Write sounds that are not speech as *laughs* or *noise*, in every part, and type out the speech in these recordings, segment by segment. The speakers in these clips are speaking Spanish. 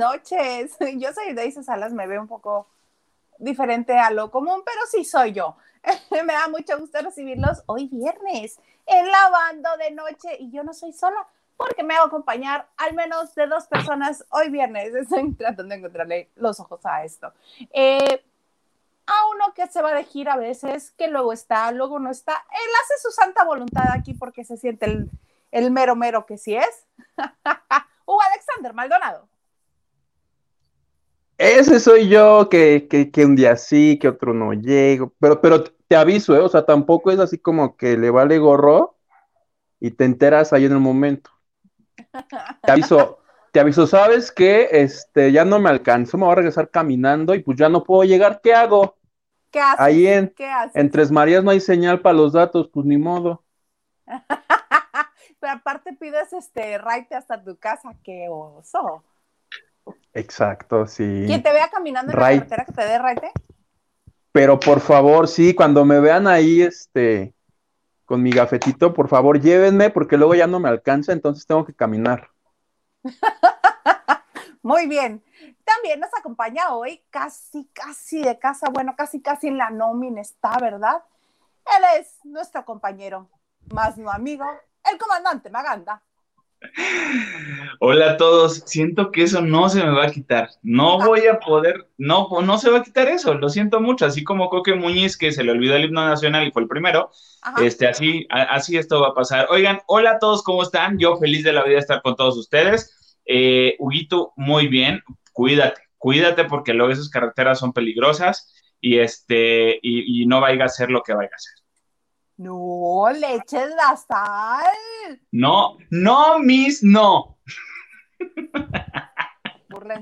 Noches. *laughs* Yo soy Daisy Salas, me veo un poco diferente a lo común, pero sí soy yo. *laughs* me da mucho gusto recibirlos hoy viernes en Lavando de Noche y yo no soy sola porque me hago acompañar al menos de dos personas hoy viernes. *laughs* Estoy tratando de encontrarle los ojos a esto. Eh, a uno que se va de gira a veces, que luego está, luego no está. Él hace su santa voluntad aquí porque se siente el, el mero mero que sí es. Hugo Alexander Maldonado. Ese soy yo, que, que, un día sí, que otro no llego, pero, pero te aviso, ¿eh? o sea, tampoco es así como que le vale gorro y te enteras ahí en el momento. Te aviso, te aviso, ¿sabes qué? Este, ya no me alcanzo, me voy a regresar caminando y pues ya no puedo llegar, ¿qué hago? ¿Qué haces? Ahí en, ¿Qué haces? en Tres Marías no hay señal para los datos, pues ni modo. *laughs* Pero aparte pides este raite hasta tu casa, qué oso. Exacto, sí. ¿Quién te vea caminando en la carretera que te dé raite? Pero por favor, sí, cuando me vean ahí, este, con mi gafetito, por favor, llévenme, porque luego ya no me alcanza, entonces tengo que caminar. *laughs* Muy bien. También nos acompaña hoy, casi, casi de casa, bueno, casi, casi en la nómina está, ¿verdad? Él es nuestro compañero, más no amigo, el comandante Maganda. Hola a todos, siento que eso no se me va a quitar, no voy a poder, no, no se va a quitar eso, lo siento mucho, así como Coque Muñiz que se le olvidó el himno nacional y fue el primero, este, así, así esto va a pasar. Oigan, hola a todos, ¿cómo están? Yo feliz de la vida de estar con todos ustedes. Eh, Huguito, muy bien, cuídate, cuídate porque luego esas carreteras son peligrosas y este, y, y no vaya a hacer lo que vaya a hacer. No, le eches la sal. No, no, Miss, no.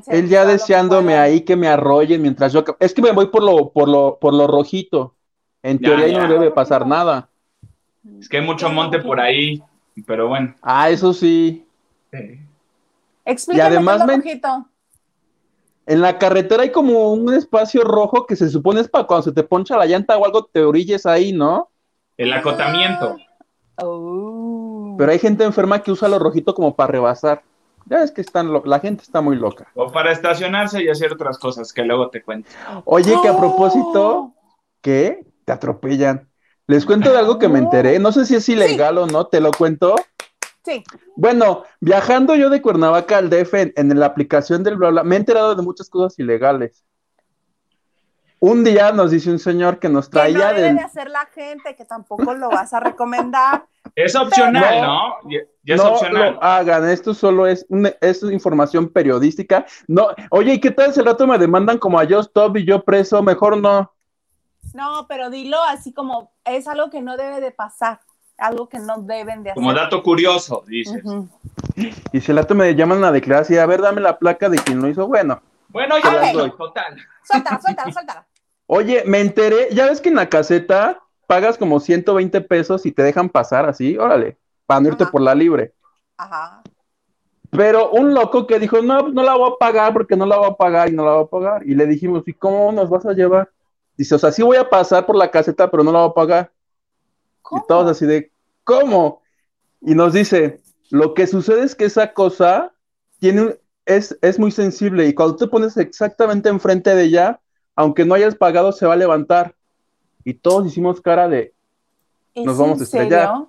Él ya deseándome ahí que me arrollen mientras yo. Es que me voy por lo, por lo, por lo rojito. En teoría no debe pasar nada. Es que hay mucho monte por ahí, pero bueno. Ah, eso sí. Explícame y además me... En la carretera hay como un espacio rojo que se supone es para cuando se te poncha la llanta o algo te orilles ahí, ¿no? El acotamiento. Oh. Pero hay gente enferma que usa lo rojito como para rebasar. Ya es que están la gente está muy loca. O para estacionarse y hacer otras cosas que luego te cuento. Oye, que a propósito, ¿qué? Te atropellan. Les cuento de algo que me enteré. No sé si es ilegal o no, ¿te lo cuento? Sí. Bueno, viajando yo de Cuernavaca al DF en, la aplicación del bla, bla me he enterado de muchas cosas ilegales. Un día nos dice un señor que nos traía que no debe de... hacer la gente, que tampoco lo vas a recomendar. *laughs* Es opcional, ¿no? Ya es no opcional. lo hagan, esto solo es, es información periodística. No, oye, ¿y qué tal si el rato me demandan como a yo stop y yo preso? Mejor no. No, pero dilo así como es algo que no debe de pasar, algo que no deben de hacer. Como dato curioso, dices. Y si el rato me llaman a declarar, a ver, dame la placa de quien lo hizo, bueno. Bueno, ya la doy, total. *laughs* Suéltala, suéltala, suéltala. Oye, me enteré, ya ves que en la caseta pagas como 120 pesos y te dejan pasar así, órale, para no irte por la libre. Ajá. Pero un loco que dijo, no, no la voy a pagar porque no la voy a pagar y no la voy a pagar. Y le dijimos, ¿y cómo nos vas a llevar? Dice, o sea, sí voy a pasar por la caseta, pero no la voy a pagar. ¿Cómo? Y todos así de, ¿cómo? Y nos dice, lo que sucede es que esa cosa tiene es, es muy sensible y cuando te pones exactamente enfrente de ella, aunque no hayas pagado, se va a levantar. Y todos hicimos cara de, nos vamos a estrellar. Nos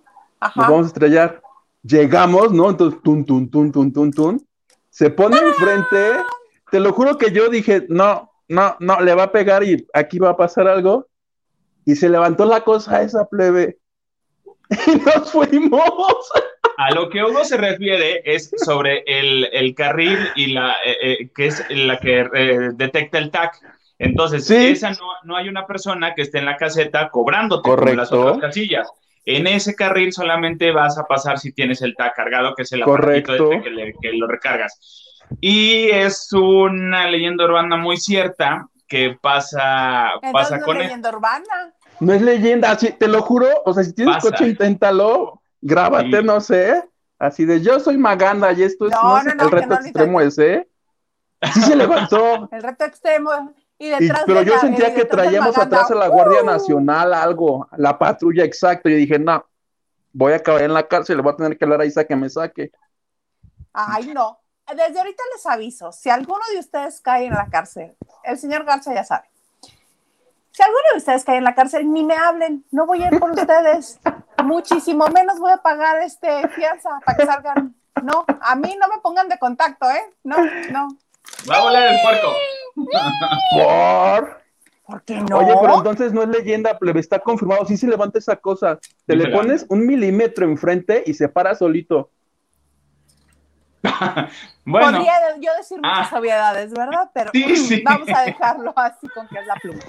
vamos a estrellar. Llegamos, ¿no? Entonces, tun, tun, tun, tun, tun, tun. Se pone enfrente. Te lo juro que yo dije, no, no, no, le va a pegar y aquí va a pasar algo. Y se levantó la cosa esa plebe. *laughs* Y nos fuimos. A lo que Hugo se refiere es sobre el, carril y la eh, eh, que es la que eh, detecta el TAC. Entonces, esa no, hay una persona que esté en la caseta cobrándote como las otras casillas. En ese carril solamente vas a pasar si tienes el TAC cargado, que es el Correcto. Este que, que lo recargas. Y es una leyenda urbana muy cierta que pasa, pasa no con... Es leyenda urbana. No es leyenda, así, te lo juro, o sea, si tienes Pasa. coche, inténtalo, grábate, Sí. no sé, así de yo soy Maganda y esto es No, no es no, no, el reto no, extremo ese. Sí se levantó. *laughs* El reto extremo. Y Y- detrás pero de yo la- sentía eh, que traíamos atrás a la Guardia ¡uh! Nacional, algo, la patrulla, exacto. Yo dije, no, voy a acabar en la cárcel, le voy a tener que hablar a Isa que me saque. Ay, no. desde ahorita les aviso, si alguno de ustedes cae en la cárcel, el señor Garza ya sabe. Si alguno de ustedes cae en la cárcel, ni me hablen, no voy a ir por *laughs* ustedes. Muchísimo menos voy a pagar este fianza para que salgan. No, a mí no me pongan de contacto, ¿eh? No, no. Va a volar el puerco. ¿Por? ¿Por qué no? Oye, pero entonces no es leyenda, plebe, está confirmado. Sí se levanta esa cosa. Te le pones un milímetro enfrente y se para solito. *laughs* bueno. Podría yo decir muchas Ah. obviedades, ¿verdad? Pero Sí, sí. vamos a dejarlo así con que es la pluma.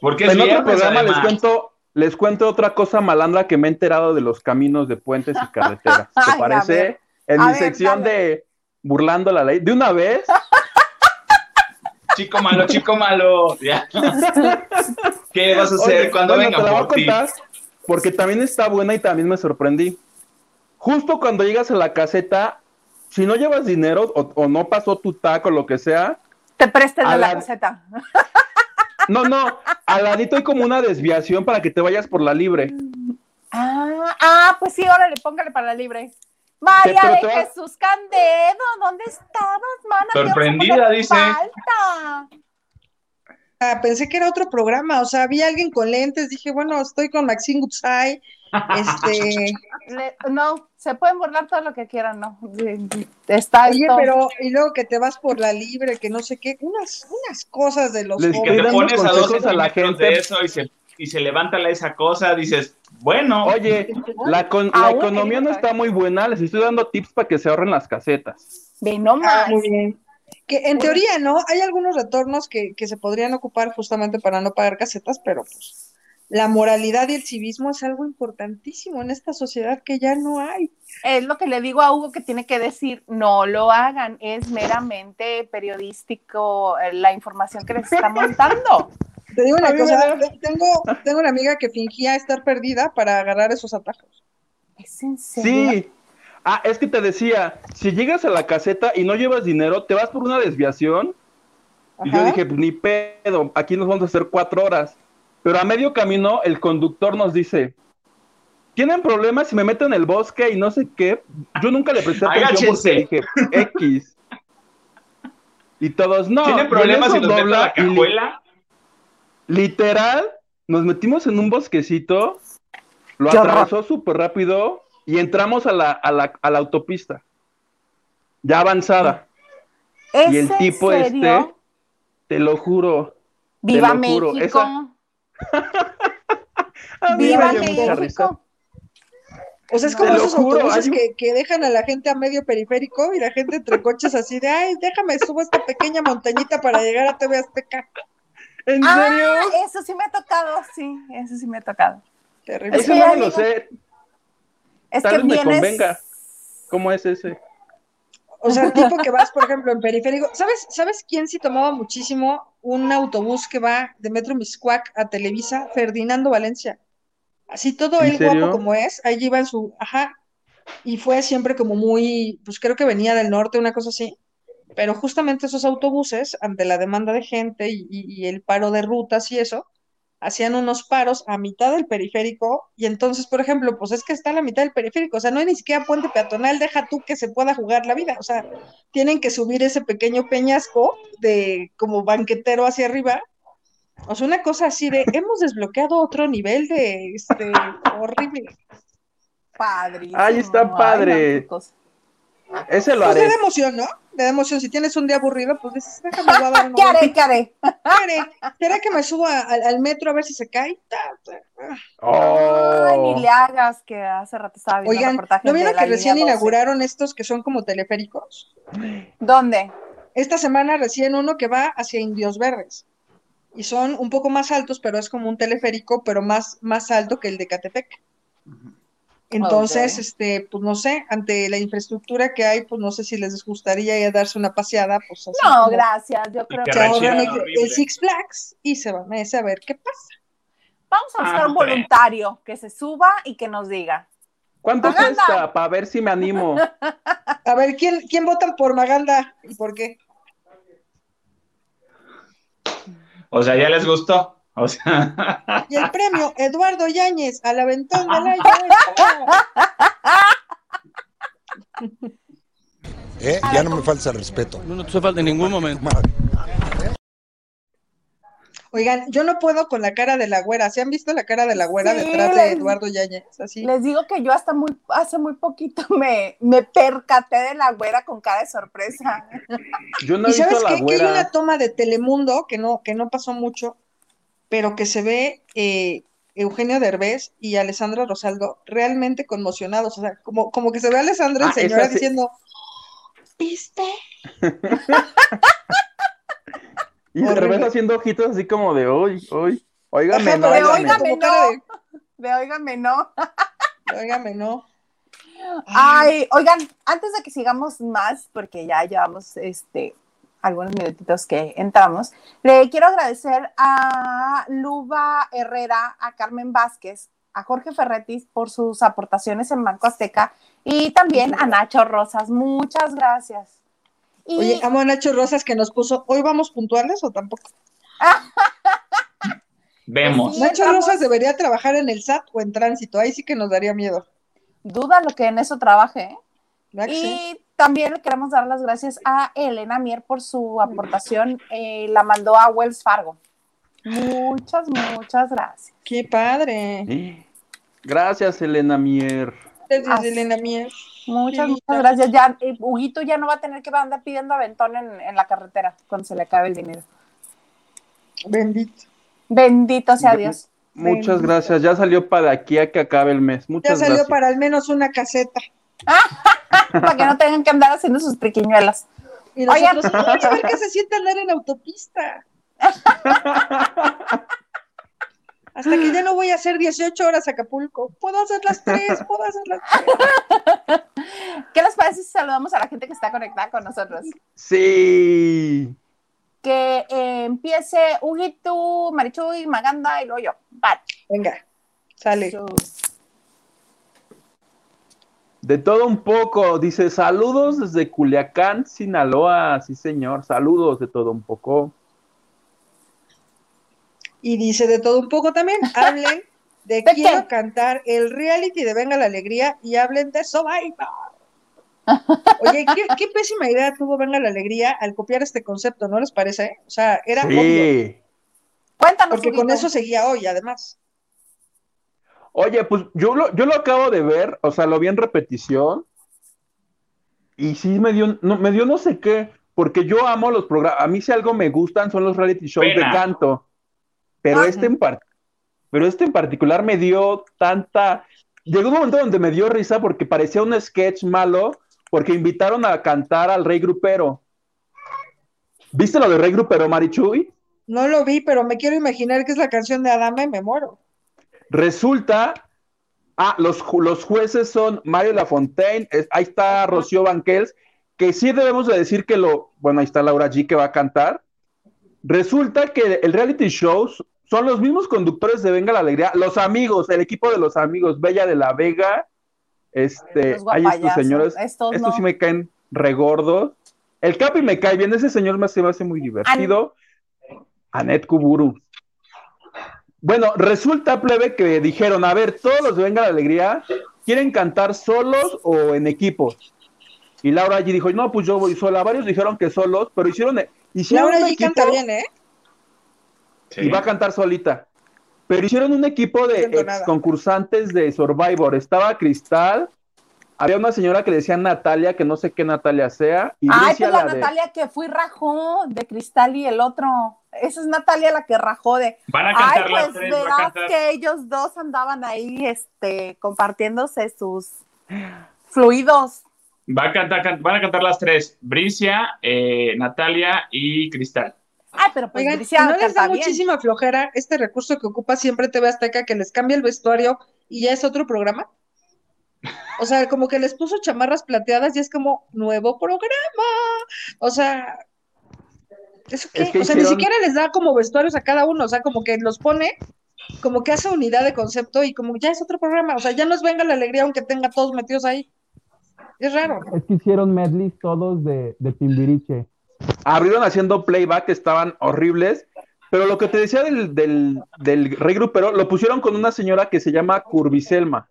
Porque En otro programa les cuento, les cuento otra cosa malandra que me he enterado de los caminos de puentes y carreteras. *laughs* ¿Te parece? En A mi ver, sección de burlando la ley. De una vez, *laughs* Chico malo, chico malo. Ya. *laughs* ¿Qué vas a hacer Oye, cuando bueno, vengan te la voy a por ti? contar porque también está buena y también me sorprendí. Justo cuando llegas a la caseta, si no llevas dinero o, o no pasó tu taco o lo que sea, Te prestes A de la la- caseta. No, no, al ladito hay como una desviación para que te vayas por la libre. Ah, ah, pues sí, órale, póngale para la libre. María de Jesús Candedo, ¿dónde estabas, mana? Sorprendida, dice. Falta. Ah, pensé que era otro programa, o sea, vi a alguien con lentes, dije, bueno, estoy con Maxine Gutsai, este, *laughs* Le- no, se pueden burlar todo lo que quieran, ¿no? Está oye, esto. pero, y luego que te vas por la libre, que no sé qué, unas, unas cosas de los Les Que Estoy te pones a dos a la gente. de eso y se, y se levanta la- esa cosa, dices, bueno, Oye, la, con- la economía no está muy buena, les estoy dando tips para que se ahorren las casetas. Ve nomás. Ah, muy bien. Que en teoría, ¿no? Hay algunos retornos que, que se podrían ocupar justamente para no pagar casetas, pero pues la moralidad y el civismo es algo importantísimo en esta sociedad que ya no hay. Es lo que le digo a Hugo que tiene que decir, no lo hagan, es meramente periodístico eh, la información que les estamos dando. *laughs* Te digo una cosa, tengo, tengo una amiga que fingía estar perdida para agarrar esos atajos. ¿Es en serio? Sí. Ah, es que te decía, si llegas a la caseta y no llevas dinero, te vas por una desviación. Y yo dije, pues ni pedo, aquí nos vamos a hacer cuatro horas. Pero a medio camino, el conductor nos dice, ¿tienen problemas si me meto en el bosque y no sé qué? Yo nunca le presté atención porque dije, X. Y todos, no. ¿tienen problemas en si nos meto a dobla la li- cajuela? Literal, nos metimos en un bosquecito, lo atravesó súper rápido y entramos a la, a la, a la autopista. Ya avanzada. ¿Es Y el en tipo serio? este, te lo juro. Viva lo juro, México. *laughs* a mí Viva. México. O sea, es como Te lo esos juro, autobuses hay que, que dejan a la gente a medio periférico y la gente entre coches así de, ay, déjame, subo esta pequeña montañita para llegar a TV Azteca. ¿En Ah, serio? eso sí me ha tocado, sí, eso sí me ha tocado. Terrible. Es Ese que no me lo sé. Es Tal que vez me convenga. ¿Cómo es ese? O sea, *laughs* tipo que vas, por ejemplo, en periférico. ¿Sabes, ¿Sabes quién sí tomaba muchísimo un autobús que va de Metro Miscuac a Televisa? Ferdinando Valencia. Así todo ¿En él guapo como es, allí iba en su, ajá, y fue siempre como muy, pues creo que venía del norte, una cosa así. Pero justamente esos autobuses, ante la demanda de gente y, y- y el paro de rutas y eso, hacían unos paros a mitad del periférico y entonces, por ejemplo, pues es que está a la mitad del periférico, o sea, no hay ni siquiera puente peatonal, deja tú que se pueda jugar la vida, o sea, tienen que subir ese pequeño peñasco de como banquetero hacia arriba. O sea, una cosa así de, *laughs* hemos desbloqueado otro nivel de, este, horrible. Padrísimo. Ay, está padre. Ese lo Pues le haré. da emoción, ¿no? Le da emoción. Si tienes un día aburrido, pues dices, déjame voy a dar *laughs* ¿Qué haré, qué haré? ¿Qué haré? ¿Será que me subo a- al, al metro a ver si se cae? Ah. Ay, Oh. ni le hagas que hace rato estaba viendo Oigan, reportajes ¿no de vieron que recién 12? inauguraron estos que son como teleféricos? ¿Dónde? Esta semana recién uno que va hacia Indios Verdes. Y son un poco más altos, pero es como un teleférico, pero más, más alto que el de Catepec. Entonces, este, pues no sé, ante la infraestructura que hay, pues no sé si les gustaría ir a darse una paseada, pues así No, como gracias. Yo creo que se ahorran el, Six Flags y se van a ese a ver qué pasa. vamos a buscar Ah, un voluntario que se suba y que nos diga. ¿Cuánto Maganda. cuesta? Para ver si me animo. *laughs* A ver, ¿quién, quién votan por Maganda y por qué? O sea, ya les gustó. O sea, Y el premio, *laughs* Eduardo Yáñez, al aventón del año. ¿eh? Ya no me falta el respeto. No, no te falta en ningún momento. Oigan, yo no puedo con la cara de la güera. ¿Se han visto la cara de la güera detrás de Eduardo Yáñez? Así. Les digo que yo hasta muy, hace muy poquito *laughs* me, me percaté de la güera con cara de sorpresa. Yo no ¿Y he visto sabes la qué? Que hay una toma de Telemundo que no, que no pasó mucho, pero que se ve eh, Eugenio Derbez y Alessandra Rosaldo realmente conmocionados. O sea, como, como que se ve a Alessandra Ah, el señora sí. diciendo, ¿viste? *laughs* Y de repente haciendo ojitos así como de hoy, hoy. Óigame, Ajá, no, de como cara de, De óigame, no. *laughs* óigame, no. Ay, oigan, antes de que sigamos más, porque ya llevamos este algunos minutitos que entramos, le quiero agradecer a Luba Herrera, a Carmen Vázquez, a Jorge Ferretis por sus aportaciones en Banco Azteca y también a Nacho Rosas. Muchas gracias. Y Oye, amo a Nacho Rosas que nos puso, ¿hoy vamos puntuales o tampoco? *laughs* Vemos. Sí, Nacho. Rosas debería trabajar en el SAT o en tránsito, ahí sí que nos daría miedo. duda lo que en eso trabaje. ¿eh? ¿verdad que Y sí? También le queremos dar las gracias a Elena Mier por su aportación. eh, la mandó a Wells Fargo. Muchas, muchas gracias. Qué padre. Gracias, Elena Mier. Gracias, Así. Elena Mier. Muchas, Qué muchas gracias. Ya, eh, Huguito ya no va a tener que andar pidiendo aventón en, en la carretera cuando se le acabe el dinero. Bendito. Bendito sea Dios. Muchas Bendito. gracias. Ya salió para aquí a que acabe el mes. Ya salió gracias. para al menos una caseta. Para que no tengan que andar haciendo sus triquiñuelas. Y nosotros, "Ay, a ver qué se siente andar en autopista. Hasta que ya no voy a hacer 18 horas a Acapulco. Puedo hacer las tres, puedo hacer las tres. ¿Qué les parece si saludamos a la gente que está conectada con nosotros? Sí. Que eh, empiece Huguito, Marichuy, Maganda y luego yo. Vale. Venga, sale. De todo un poco, dice saludos desde Culiacán, Sinaloa. Sí, señor, saludos de todo un poco. Y dice de todo un poco también. *laughs* Hablen de qué? quiero cantar el reality de Venga la Alegría y hablen de Survivor. Oye, ¿qué, qué pésima idea tuvo Venga la Alegría al copiar este concepto, ¿no les parece? O sea, era obvio. Sí. Cuéntanos, Porque con eso seguía hoy, además. Oye, pues yo lo, yo lo acabo de ver, o sea, lo vi en repetición. Y sí me dio, no, me dio no sé qué, porque yo amo los programas. A mí si algo me gustan son los reality shows Pena. de canto. Pero Ajá. este en par- pero este en particular me dio tanta. Llegó un momento donde me dio risa porque parecía un sketch malo, porque invitaron a cantar al Rey Grupero. ¿Viste lo de Rey Grupero, Marichuy? No lo vi, pero me quiero imaginar que es la canción de Adame, me muero. Resulta, ah, los, los jueces son Mario Lafontaine, es- ahí está Rocío Banquels, que sí debemos de decir que lo, bueno, ahí está Laura G que va a cantar. Resulta que el reality show son los mismos conductores de Venga la Alegría, los amigos, el equipo de los amigos, Bella de la Vega, este, hay estos señores, estos estos no. sí me caen regordos. El Capi me cae bien, ese señor me, se me hace muy divertido. Anet Kuburu. Bueno, resulta, plebe, que dijeron, a ver, todos los de Venga la Alegría, ¿quieren cantar solos o en equipos? Y Laura allí dijo, no, pues yo voy sola. Varios dijeron que solos, pero hicieron, hicieron Laura equipo canta bien, ¿eh? y va a cantar solita. Pero hicieron un equipo de ex concursantes de Survivor. Estaba Cristal, había una señora que le decía Natalia, que no sé qué Natalia sea, y Ay, pues la la de- Natalia que fui rajó de Cristal y el otro. Esa es Natalia la que rajó de. Van a Ay, cantar las pues tres, va a verás cantar. que ellos dos andaban ahí, este, compartiéndose sus fluidos. Va a cantar, can- van a cantar las tres, Bricia, eh, Natalia y Cristal. Ay, pero pues Oigan, Bricia ¿no les da bien. muchísima flojera este recurso que ocupa siempre TV Azteca que les cambia el vestuario y ya es otro programa? O sea, como que les puso chamarras plateadas y es como nuevo programa. O sea, ¿eso qué? Es que o sea, ni siquiera les da como vestuarios a cada uno, o sea, como que los pone, como que hace unidad de concepto y como ya es otro programa. O sea, ya nos venga la alegría aunque tenga todos metidos ahí. Es raro. Es que hicieron medleys todos de, de Timbiriche. abrieron haciendo playback, estaban horribles. Pero lo que te decía del, del, del rey grupero, lo pusieron con una señora que se llama Curviselma.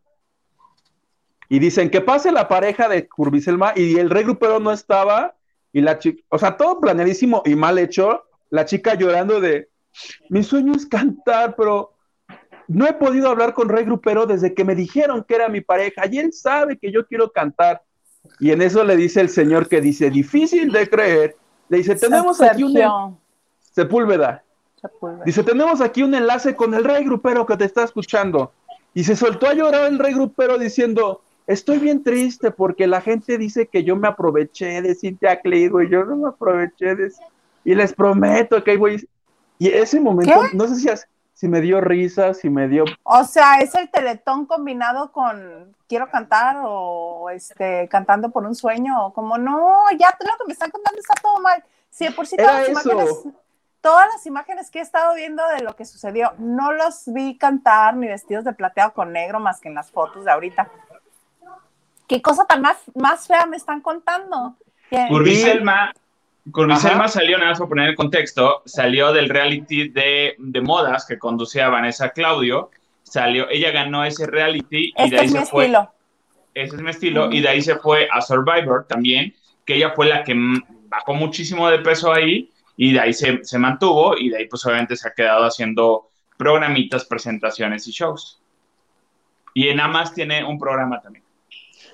Y dicen que pase la pareja de Curviselma y el rey grupero no estaba y la chica, o sea, todo planeadísimo y mal hecho, la chica llorando de, mi sueño es cantar, pero no he podido hablar con Rey Grupero desde que me dijeron que era mi pareja y él sabe que yo quiero cantar. Y en eso le dice el señor que dice, difícil de creer, le dice, tenemos aquí un... Sepúlveda. Dice, tenemos aquí un enlace con el Rey Grupero que te está escuchando. Y se soltó a llorar el Rey Grupero diciendo, estoy bien triste porque la gente dice que yo me aproveché de Cintia Cligo y yo no me aproveché de... Y les prometo que ahí voy... Y ese momento, no sé si, si me dio risa, si me dio... O sea, es el teletón combinado con quiero cantar o este cantando por un sueño, o como no, ya lo que me están contando está todo mal. Sí, por si todas las imágenes, todas las imágenes que he estado viendo de lo que sucedió, no los vi cantar ni vestidos de plateado con negro más que en las fotos de ahorita. ¿Qué cosa tan más, más fea me están contando? Selma con Selma salió, nada más por poner el contexto, salió del reality de, de, modas que conducía Vanessa Claudio. Salió, ella ganó ese reality y de ahí se fue. Estilo. Ese es mi estilo. Y de ahí se fue a Survivor también, que ella fue la que bajó muchísimo de peso ahí y de ahí se, se mantuvo y de ahí pues obviamente se ha quedado haciendo programitas, presentaciones y shows. Y en Amas tiene un programa también.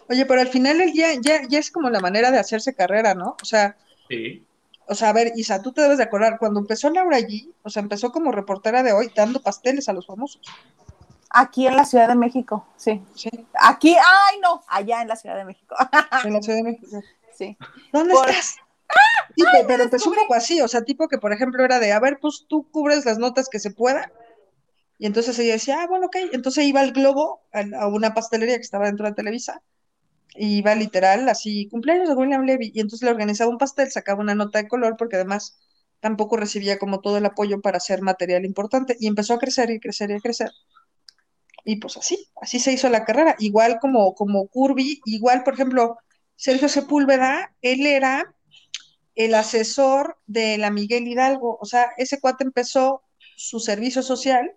Oye, pero al final el día ya, ya es como la manera de hacerse carrera, ¿no? O sea, Sí. O sea, a ver, Isa, tú te debes de acordar, cuando empezó Laura allí, o sea, empezó como reportera de hoy dando pasteles a los famosos. Aquí en la Ciudad de México, sí. Sí. Aquí, ay, no, allá en la Ciudad de México. *laughs* En la Ciudad de México. Sí. ¿Dónde estás? *laughs* Sí, pero empezó un poco así, o sea, tipo que, por ejemplo, era de, a ver, pues tú cubres las notas que se puedan. Y entonces ella decía, ah, bueno, ok. Entonces iba al Globo, a, a una pastelería que estaba dentro de Televisa, iba literal así, cumpleaños de William Levy, y entonces le organizaba un pastel, sacaba una nota de color, porque además tampoco recibía como todo el apoyo para hacer material importante, y empezó a crecer y crecer y crecer. Y pues así, así se hizo la carrera, igual como, como Curvy, igual, por ejemplo, Sergio Sepúlveda, él era el asesor de la Miguel Hidalgo, o sea, ese cuate empezó su servicio social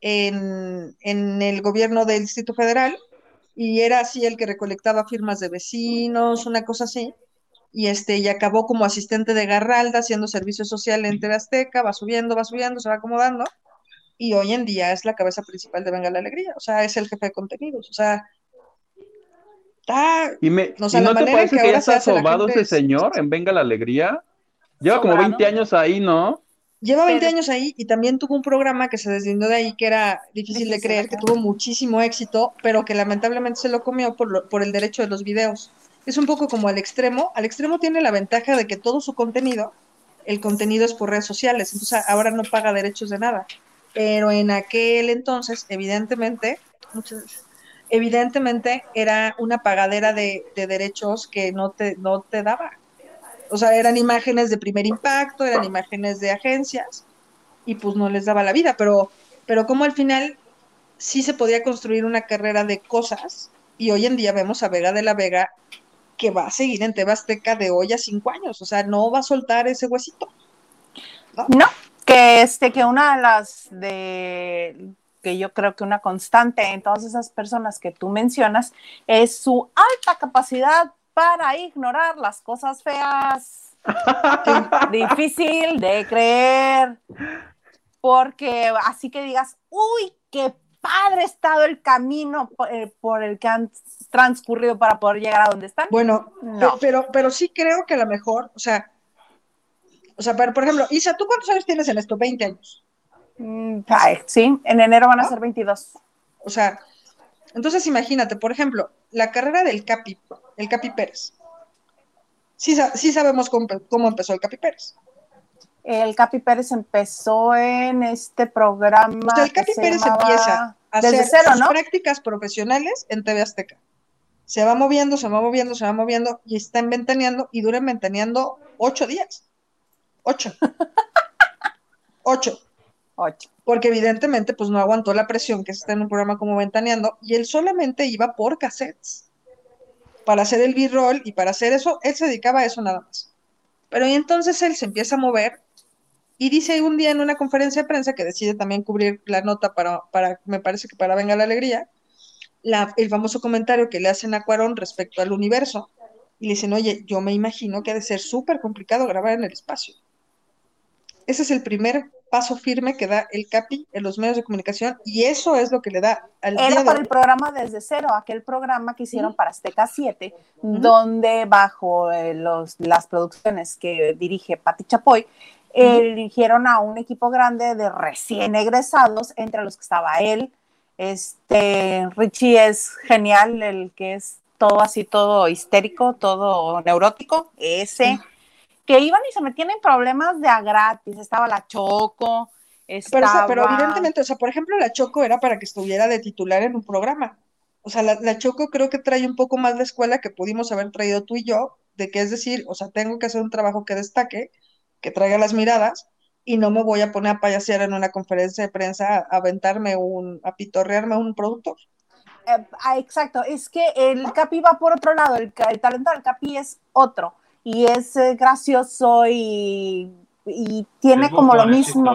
en, en el gobierno del Distrito Federal, y era así el que recolectaba firmas de vecinos, una cosa así, y este, y acabó como asistente de Garralda haciendo servicio social en Azteca, va subiendo, va subiendo, se va acomodando, y hoy en día es la cabeza principal de Venga la Alegría, o sea, es el jefe de contenidos, o sea, está, y, me, no te parece que, ya está sobado ese señor en Venga la Alegría? Lleva como 20 años ahí, ¿no? Lleva 20 años ahí y también tuvo un programa que se deslindó de ahí que era difícil, de creer, que tuvo muchísimo éxito, pero que lamentablemente se lo comió por, por el derecho de los videos. Es un poco como al extremo. Al extremo tiene la ventaja de que todo su contenido, el contenido es por redes sociales, entonces ahora no paga derechos de nada. Pero en aquel entonces, evidentemente, evidentemente era una pagadera de, de derechos que no te, no te daba o sea, eran imágenes de primer impacto, eran imágenes de agencias, y pues no les daba la vida, pero, pero como al final sí se podía construir una carrera de cosas, y hoy en día vemos a Vega de la Vega que va a seguir en Tebasteca de hoy a cinco años, o sea, no va a soltar ese huesito. No, que este, que una de las de que yo creo que una constante en todas esas personas que tú mencionas es su alta capacidad para ignorar las cosas feas. Difícil de creer. Porque así que digas, uy, qué padre ha estado el camino eh, por, el que han transcurrido para poder llegar a donde están. Bueno, no. pero, pero sí creo que a lo mejor, o sea, o sea, por ejemplo, Isa, ¿tú cuántos años tienes en esto? 20 años. Mm, sí, en enero van a ser 22. O sea, entonces imagínate, por ejemplo, la carrera del Capi, el Capi Pérez. Sí, sí sabemos cómo, empezó el Capi Pérez. El Capi Pérez empezó en este programa. el Capi Pérez empieza a hacer sus prácticas profesionales en TV Azteca. Se va moviendo, se va moviendo, se va moviendo y está inventaneando y dura inventaneando ocho días. Ocho. *laughs* ocho. Ocho. Porque evidentemente pues no aguantó la presión que está en un programa como Ventaneando y él solamente iba por cassettes para hacer el b-roll y para hacer eso, él se dedicaba a eso nada más. Pero entonces él se empieza a mover y dice un día en una conferencia de prensa que decide también cubrir la nota para, para me parece que para Venga la Alegría, el famoso comentario que le hacen a Cuarón respecto al universo, y le dicen, oye, yo me imagino que ha de ser súper complicado grabar en el espacio. Ese es el primer paso firme que da el CAPI en los medios de comunicación y eso es lo que le da al Era para el programa Desde Cero, aquel programa que hicieron para Azteca 7, donde bajo eh, los, las producciones que dirige Pati Chapoy, eligieron a un equipo grande de recién egresados, entre los que estaba él. Este, Richie es genial, el que es todo así, todo histérico, todo neurótico, ese que iban y se metían en problemas de a gratis. Estaba la Choco. Estaba... Pero, evidentemente, o sea, por ejemplo, la Choco era para que estuviera de titular en un programa. O sea, la, Choco creo que trae un poco más de escuela que pudimos haber traído tú y yo, de que es decir, o sea, tengo que hacer un trabajo que destaque, que traiga las miradas, y no me voy a poner a payasear en una conferencia de prensa a aventarme un, a pitorrearme un producto. Eh, ah, exacto, es que el Capi va por otro lado, el, el talento del Capi es otro y es eh, gracioso y, tiene como lo mismo.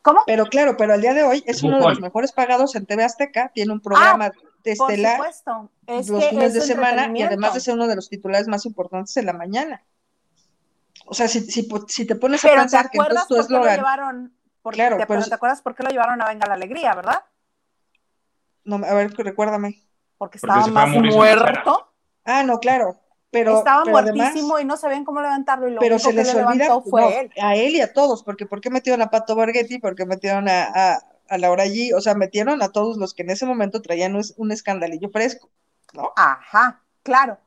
¿Cómo? Pero claro, pero al día de hoy es uno de los mejores pagados en TV Azteca, tiene un programa ah, de estelar los fines de semana y además de ser uno de los titulares más importantes en la mañana. O sea, si, si, te pones a pensar que entonces tu eslogan... Llevaron, claro, te, pero, ¿te acuerdas por qué lo llevaron a Venga la Alegría, verdad? No, a ver, recuérdame. Porque estaba más muerto. Ah, no, claro pero estaba muertísimo y no sabían cómo levantarlo y lo pero se les olvida fue él. a él y a todos porque por qué metieron a Pato Borghetti porque metieron a, a, a, Laura G o sea metieron a todos los que en ese momento traían un, escandalillo fresco no ajá claro.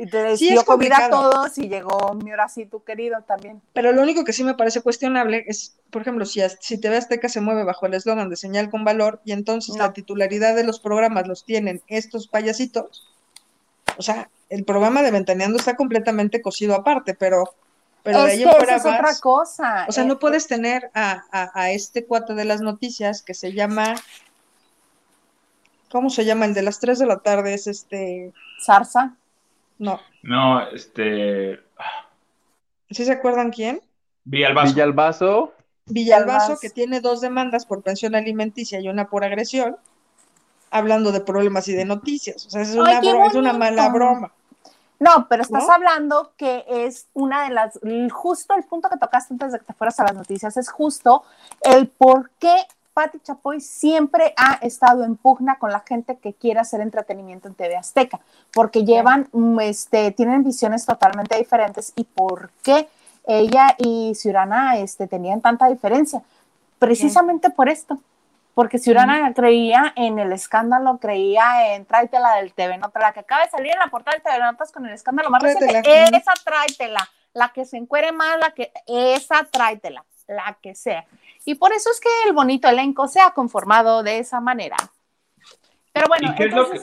Y te dio comida a todos y llegó mi tu querido también. Pero lo único que sí me parece cuestionable es por ejemplo si, si TV Azteca se mueve bajo el eslogan de señal con valor y entonces la titularidad de los programas los tienen estos payasitos o sea, el programa de Ventaneando está completamente cosido aparte, pero, pero de ahí fuera es otra cosa. O sea, no eh, puedes tener a, a, este cuate de las noticias que se llama. ¿Cómo se llama? El de las 3 de la tarde es este. Zarza. No. No, este. ¿Sí se acuerdan quién? Villalbazo. Villalbazo. Villalbazo, que tiene dos demandas por pensión alimenticia y una por agresión hablando de problemas y de noticias. O sea, es una, es una mala broma. No, pero estás hablando que es una de las, justo el punto que tocaste antes de que te fueras a las noticias, es justo el por qué Pati Chapoy siempre ha estado en pugna con la gente que quiere hacer entretenimiento en TV Azteca, porque llevan, mm, este, tienen visiones totalmente diferentes y por qué ella y Ciurana este, tenían tanta diferencia. Precisamente por esto, porque si Urana creía en el escándalo, creía en tráetela del TV Nota, la que acaba de salir en la portada del TV Notas con el escándalo más reciente, esa tráetela, la que se encuere más, la que, esa tráetela, la que sea. Y por eso es que el bonito elenco se ha conformado de esa manera. Pero bueno, ¿Y qué es lo que,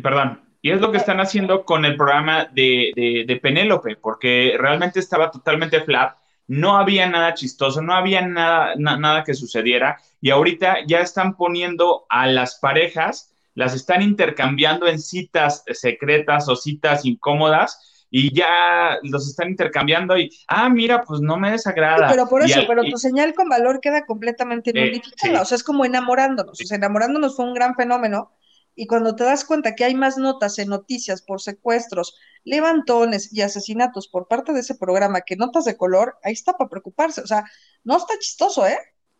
perdón, y es lo que están haciendo con el programa de, de, de Penélope, porque realmente estaba totalmente flat no había nada chistoso, no había nada, nada que sucediera y ahorita ya están poniendo a las parejas, las están intercambiando en citas secretas o citas incómodas y ya los están intercambiando y, ah, mira, pues no me desagrada. pero por eso, pero tu señal con valor queda completamente eh, o sea, es como enamorándonos, o sea, enamorándonos fue un gran fenómeno y cuando te das cuenta que hay más notas en noticias por secuestros, levantones y asesinatos por parte de ese programa que notas de color, ahí está para preocuparse. O sea, no está chistoso, ¿eh?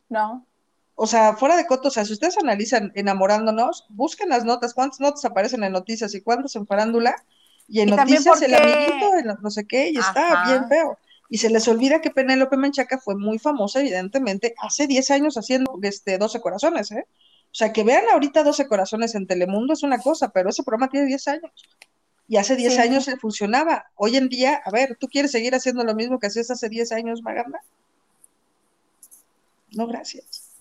No. O sea, fuera de coto, o sea, si ustedes analizan enamorándonos, busquen las notas, cuántas notas aparecen en noticias y cuántas en farándula, y en noticias el amiguito, en no sé qué, y está bien feo. Y se les olvida que Penélope Menchaca fue muy famosa, evidentemente, hace 10 años haciendo este 12 corazones, ¿eh? O sea, que vean ahorita 12 corazones en Telemundo es una cosa, pero ese programa tiene 10 años. Y hace 10 años se funcionaba. Hoy en día, a ver, ¿tú quieres seguir haciendo lo mismo que hacías hace 10 años, Maganda? No, gracias.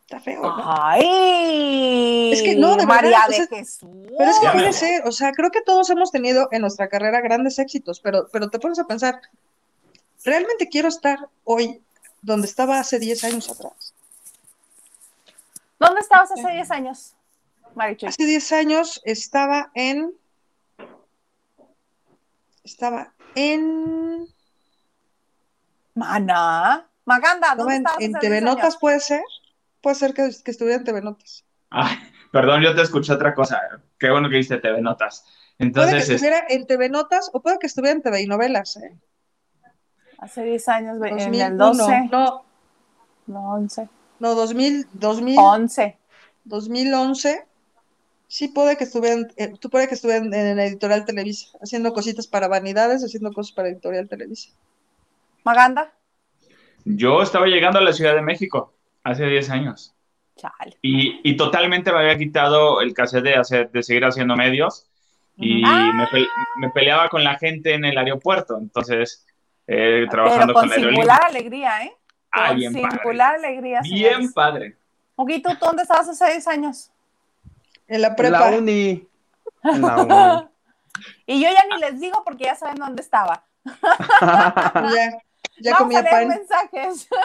Está feo, ¿no? Ay, es que no, de María de Jesús. Pero es que puede ser, o sea, creo que todos hemos tenido en nuestra carrera grandes éxitos, pero, pero te pones a pensar, ¿realmente quiero estar hoy donde estaba hace 10 años atrás? ¿Dónde estabas hace 10 años, Marichu? Hace 10 años estaba en. Estaba en. Mana. Maganda, ¿dónde en, estabas en TV Notas puede ser. Puede ser que, que estuviera en TV Notas. perdón, yo te escuché otra cosa. Qué bueno que viste TV Notas. Entonces, puede que estuviera en TV Notas o puede que estuviera en TV y novelas, ¿eh? Hace 10 años, en el 12. No, no, 11. No, 2000, 2000, 11. 2011. Sí, puede que estuvieran, eh, tú puede que estuvieran en la editorial Televisa, haciendo cositas para vanidades, haciendo cosas para editorial Televisa. Maganda. Yo estaba llegando a la Ciudad de México hace 10 años. Chale. Y, y, totalmente me había quitado el cassette de, hacer, de seguir haciendo medios y ah. me, me, peleaba con la gente en el aeropuerto. Entonces, eh, trabajando Pero con, con singular alegría, ¿eh? Ah, bien singular alegría. Bien padre. Oguito, ¿tú dónde estabas hace 10 años? En la prepa. En la uni. En la uni. *laughs* y yo ya ni les digo porque ya saben dónde estaba. *laughs* ya. Ya Vamos comía a leer pan. mensajes. *laughs*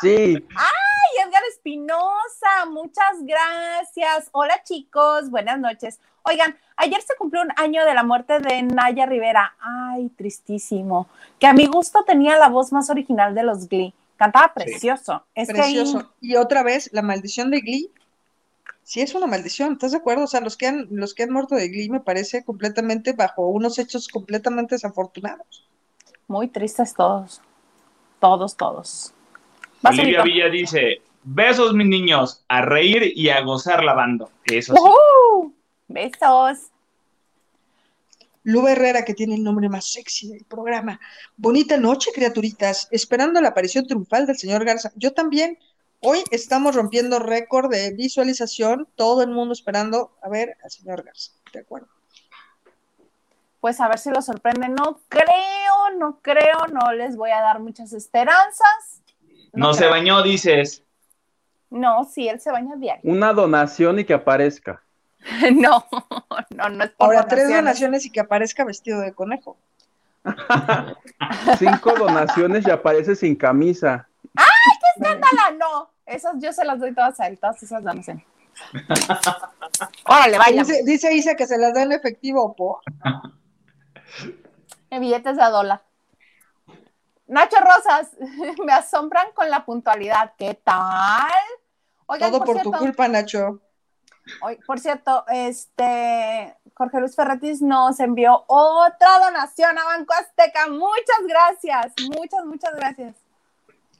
Sí. ¡Ay, Edgar Espinosa! Muchas gracias. Hola, chicos. Buenas noches. Oigan, ayer se cumplió un año de la muerte de Naya Rivera. Ay, tristísimo. Que a mi gusto tenía la voz más original de los Glee. Cantaba precioso. Es que ahí- Precioso. Y otra vez, la maldición de Glee. Sí, es una maldición, ¿estás de acuerdo? O sea, los que han, los que han muerto de Glee me parece completamente bajo unos hechos completamente desafortunados. Muy tristes todos. Todos, todos. Vas, Olivia. Villa dice, besos mis niños, a reír y a gozar lavando. Eso sí. ¡Uhú! Besos. Luba Herrera, que tiene el nombre más sexy del programa. Bonita noche, criaturitas. Esperando la aparición triunfal del señor Garza. Yo también. Hoy estamos rompiendo récord de visualización. Todo el mundo esperando a ver al señor Garza. De acuerdo. Pues a ver si lo sorprende. No creo, no creo, no les voy a dar muchas esperanzas. No se bañó, dices. No, sí, él se baña diario. Una donación y que aparezca. *laughs* no, no, no es por Ahora, tres donaciones. y que aparezca vestido de conejo. *laughs* Cinco donaciones y aparece sin camisa. Escándala, no. Esas yo se las doy todas a él, todas esas donaciones. *laughs* Órale, vaya. Dice, dice Isa que se las da en efectivo, po. En billetes de a dólar. Nacho Rosas, me asombran con la puntualidad. ¿Qué tal? Oigan, Todo por, por tu culpa, Nacho. Oye, por cierto, este Jorge Luis Ferretis nos envió otra donación a Banco Azteca. Muchas gracias, muchas, muchas gracias.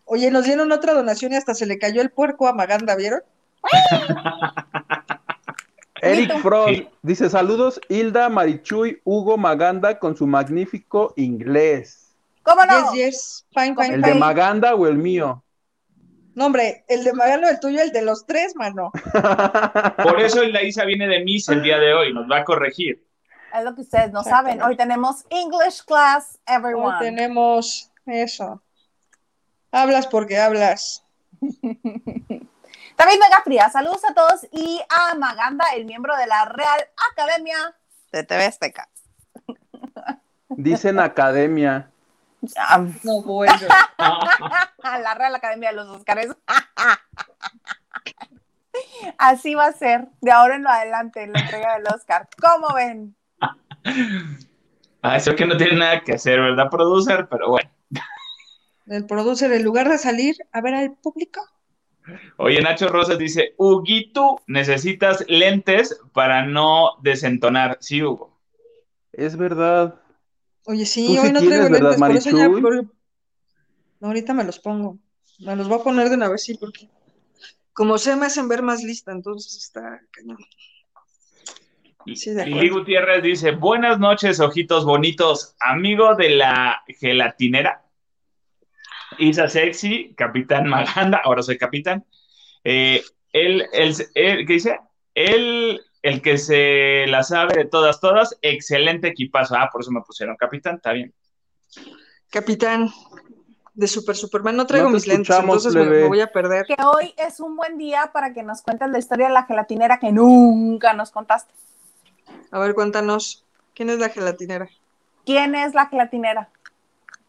Oye, nos dieron otra donación y hasta se le cayó el puerco a Maganda, ¿vieron? *laughs* Eric. Frost Sí. dice: Saludos, Hilda, Marichuy, Hugo Maganda con su magnífico inglés. ¿Cómo no? Yes, yes. Fine, fine, ¿El fine. de Maganda o el mío? No, hombre, el de Maganda, el tuyo, el de los tres, mano. *laughs* Por eso la Isa viene de Miss el día de hoy, nos va a corregir. Es lo que ustedes no saben. Hoy tenemos English Class Hoy Everyone. tenemos eso. Hablas porque hablas. *laughs* David Vega Fría, saludos a todos y a Maganda, el miembro de la Real Academia de TV Azteca. Dicen academia. Ah, No, bueno. *laughs* la Real Academia de los Oscars. Así va a ser de ahora en lo adelante en la entrega del Oscar. ¿Cómo ven? Ah, eso que no tiene nada que hacer, ¿verdad, producer? Pero bueno. El producer, en lugar de salir a ver al público, Oye, Nacho Rosas dice, Huguito, necesitas lentes para no desentonar. Sí, Hugo. Es verdad. Oye, Tú sí, sí hoy no tienes, traigo ¿verdad, lentes, por eso ya. Marichuy? por- No, ahorita me los pongo. Me los voy a poner de una vez, sí, porque como se me hacen ver más lista, entonces está cañón. Sí, Lili. Gutiérrez dice, buenas noches, ojitos bonitos, amigo de la gelatinera. Isa Sexy, Capitán Maganda, ahora soy capitán. Eh, él, él, él- ¿qué dice? Él, el que se la sabe de todas, todas, excelente equipazo. Ah, por eso me pusieron capitán, está bien. Capitán de Super Superman, no traigo No mis lentes, entonces me, voy a perder. Que hoy es un buen día para que nos cuentes la historia de la gelatinera que nunca nos contaste. A ver, cuéntanos, ¿quién es la gelatinera? ¿Quién es la gelatinera?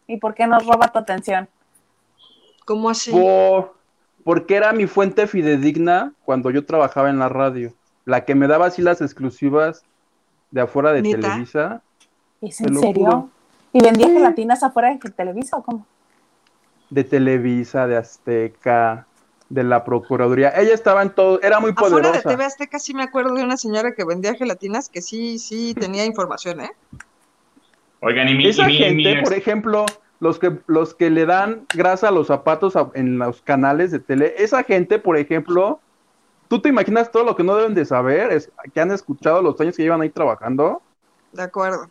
¿Y por qué nos roba tu atención? ¿Cómo así? Por- porque era mi fuente fidedigna cuando yo trabajaba en la radio. La que me daba así las exclusivas de afuera de. Televisa. ¿Es en serio? juro. ¿Y vendía gelatinas afuera de Televisa o cómo? De Televisa, de Azteca, de la Procuraduría. Ella estaba en todo, era muy poderosa. Afuera de TV Azteca sí me acuerdo de una señora que vendía gelatinas que sí, sí tenía información, ¿eh? Oigan, y mi, Esa y mi- gente, mi- por ejemplo, los que, los que le dan grasa a los zapatos a- en los canales de tele, esa gente, por ejemplo, ¿tú te imaginas todo lo que no deben de saber? Es, que han escuchado los años que llevan ahí trabajando. De acuerdo.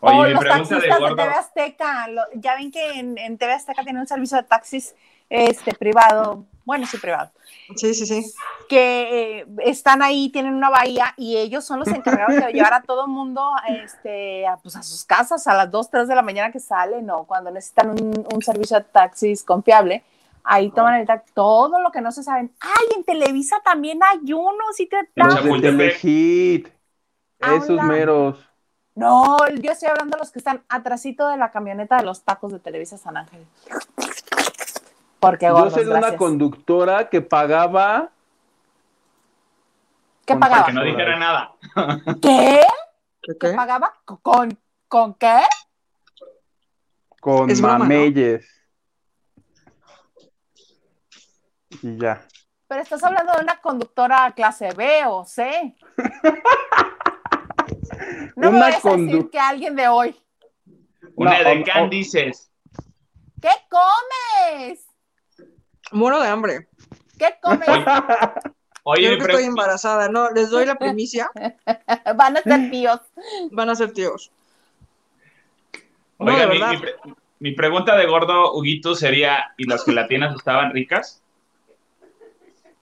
Oye, o los de taxistas de, gordo. TV Azteca. lo- ya ven que en, en TV Azteca tiene un servicio de taxis este, privado. Bueno, sí, privado. Sí, sí, sí. que eh, están ahí, tienen una bahía y ellos son los encargados de llevar a todo el mundo este, a, pues, a sus casas a las 2, 3 de la mañana que salen o cuando necesitan un, un servicio de taxis confiable. Ahí toman el taxi, todo lo que no se saben. ¡Ay, en Televisa también hay uno! ¿Sí te. Telehit, esos meros. No, yo estoy hablando de los que están atrasito de la camioneta de los tacos de Televisa San Ángel. Porque Yo gordos, sé de una conductora que pagaba ¿Qué pagaba? Que no dijera nada. ¿Qué? ¿Qué, ¿Qué qué? pagaba? ¿Con, ¿Con qué? con Es broma, ¿no? mameyes. Y ya. Pero estás hablando de una conductora clase B o C. *laughs* No me Una vayas a decir que alguien de hoy. Una No, de Candices. ¿Qué comes? Muero de hambre. ¿Qué comes? Oye, Yo mi creo que pre- estoy embarazada. No, les doy la primicia. *laughs* Van a ser tíos. Van a ser tíos. Oiga, de mi, verdad. mi pre- mi pregunta de gordo, Huguito, sería: ¿y las gelatinas estaban ricas?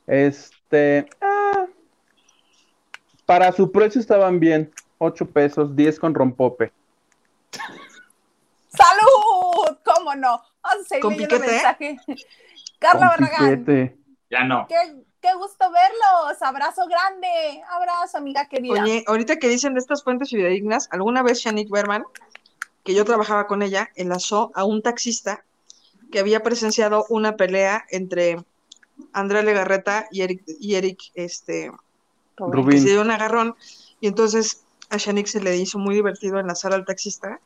Este. ah, para su precio estaban bien. 8 pesos, 10 con rompope. *laughs* ¡Salud! ¿Cómo no? Vamos a seguir ¿Con leyendo piquete? mensaje. Carla Con Barragán, piquete. Ya no. qué, qué gusto verlos. Abrazo grande. Abrazo, amiga querida. Oye, ahorita que dicen de estas fuentes fidedignas, alguna vez Shanique Berman, que yo trabajaba con ella, enlazó a un taxista que había presenciado una pelea entre Andrea Legarreta y Eric, y Eric este, que Rubín. se dio un agarrón, y entonces a Shanique se le hizo muy divertido enlazar al taxista,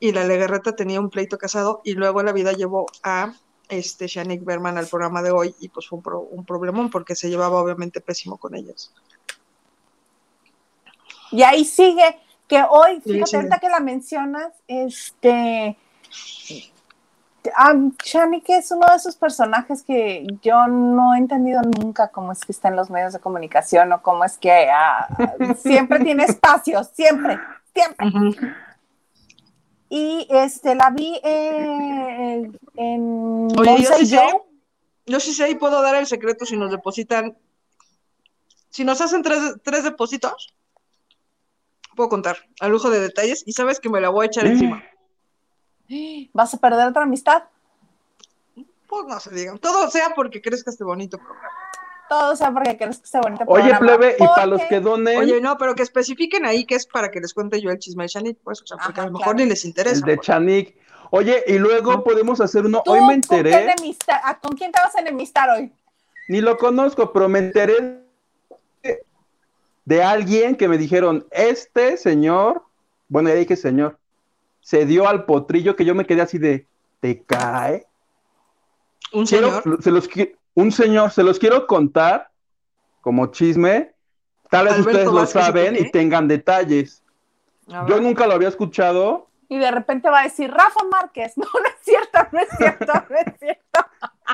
y la Legarreta tenía un pleito casado, y luego la vida llevó a este Shanique Berman al programa de hoy, y pues fue un, pro- un problemón, porque se llevaba obviamente pésimo con ellos. Y ahí sigue, que hoy, Sí, fíjate, ahorita que la mencionas, este. Um, Shani, que es uno de esos personajes que yo no he entendido nunca cómo es que está en los medios de comunicación o cómo es que ah, siempre tiene *laughs* espacios, siempre, siempre. Y este la vi eh, en Oye, yo sí sé, yo sí sé y puedo dar el secreto si nos depositan, si nos hacen tres, tres depósitos, puedo contar, a lujo de detalles, y sabes que me la voy a echar encima. ¿Vas a perder otra amistad? Pues no se digan, todo sea porque crezca este bonito programa. Todo sea porque crees que sea bonito Oye, programa, plebe, y para los que donen, Oye, no, pero que especifiquen ahí que es para que les cuente yo el chisme de Shanique, pues, o sea, porque Ajá, a lo mejor claro. ni les interesa. el de pues. Chanik. Oye, y luego podemos hacer uno. ¿Tú Hoy me con qué enteré, enemista- a- ¿Con quién te vas a enemistar hoy? ni lo conozco, pero me enteré de- de alguien que me dijeron: Este señor, bueno, ya dije señor, se dio al potrillo que yo me quedé así de: ¿Te cae? Un Quiero- señor, se los, un señor, se los quiero contar como chisme. Tal vez Alberto ustedes lo Vázquez, ¿y saben y tengan detalles. Yo nunca lo había escuchado. Y de repente va a decir Rafa Márquez. *laughs* No, no es cierto, no es cierto, no es cierto.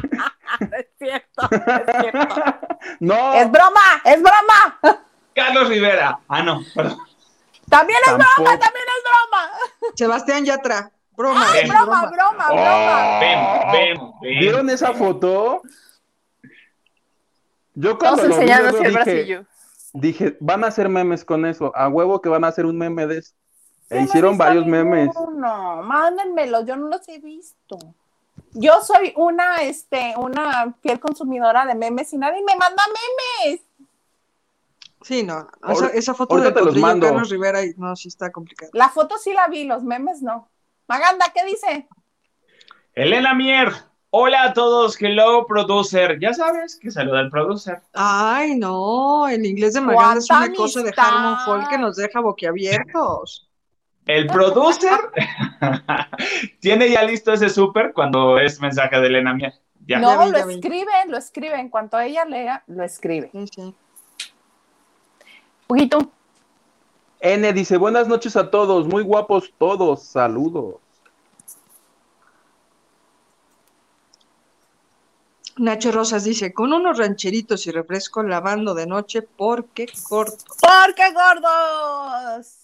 *laughs* No es cierto, no es cierto. *laughs* No, Es broma, es broma. Carlos Rivera. Ah, no, perdón. También es Tampoco. broma, también es broma. Sebastián Yatra, broma. Ay, es Broma, broma, Oh. broma. Ven, ven, ven. ¿Vieron esa foto? Yo cuando Todos lo vi, luego el dije, bracillo. dije, van a hacer memes con eso. A huevo que van a hacer un meme de eso. E no hicieron varios memes. ninguno. Mándenmelos, yo no los he visto. Yo soy una, este, una fiel consumidora de memes y nadie me manda memes. Sí, no, esa, esa foto de te los Potrillo mando. Carlos Rivera, y- no, sí está complicado. La foto sí la vi, los memes no. Maganda, ¿qué dice? Elena Mier. Hola a todos, hello producer. Ya sabes que saluda al producer. Ay, no, el inglés de Maganda es ¡Cuánta una cosa de amistad! Harmon Folk que nos deja boquiabiertos. El producer *laughs* tiene ya listo ese súper cuando es mensaje de Elena Mier. No, lo escribe, lo escribe. En cuanto a ella lea, lo escribe. Sí, sí. Poquito. N dice, buenas noches a todos, muy guapos todos, saludos. Nacho Rosas dice, con unos rancheritos y refresco lavando de noche porque corto. ¡Porque gordos!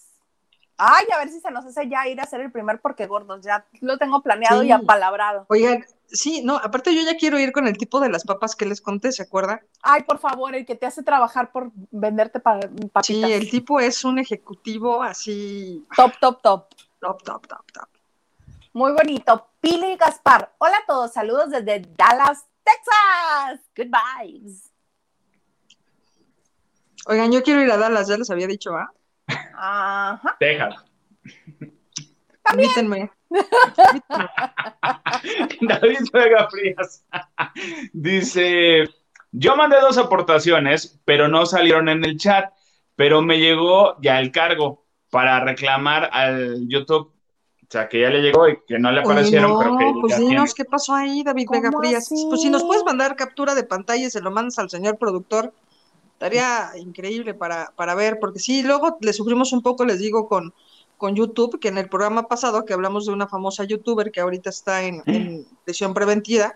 Ay, a ver si se nos hace ya ir a hacer el primer porque gordos. Ya lo tengo planeado y apalabrado. Oigan, sí, no, aparte yo ya quiero ir con el tipo de las papas que les conté, ¿se acuerda? Ay, por favor, el que te hace trabajar por venderte papitas. Sí, el tipo es un ejecutivo así. Top, top, top. Top, top, top, top. Muy bonito. Pili Gaspar. Hola a todos, saludos desde Dallas, Texas. Good vibes. Oigan, yo quiero ir a Dallas, ya les había dicho, ¿ah? Ajá. Texas. Invítenme. *laughs* David Vega Frías dice: Yo mandé dos aportaciones, pero no salieron en el chat. Pero me llegó ya el cargo para reclamar al YouTube. O sea, que ya le llegó y que no le aparecieron. no, pues dinos qué pasó ahí, David Vega Frías. Pues si nos puedes mandar captura de pantalla y se lo mandas al señor productor, estaría increíble para, para ver, porque sí, luego le sufrimos un poco, les digo, con, con YouTube, que en el programa pasado que hablamos de una famosa youtuber que ahorita está en, en prisión preventiva,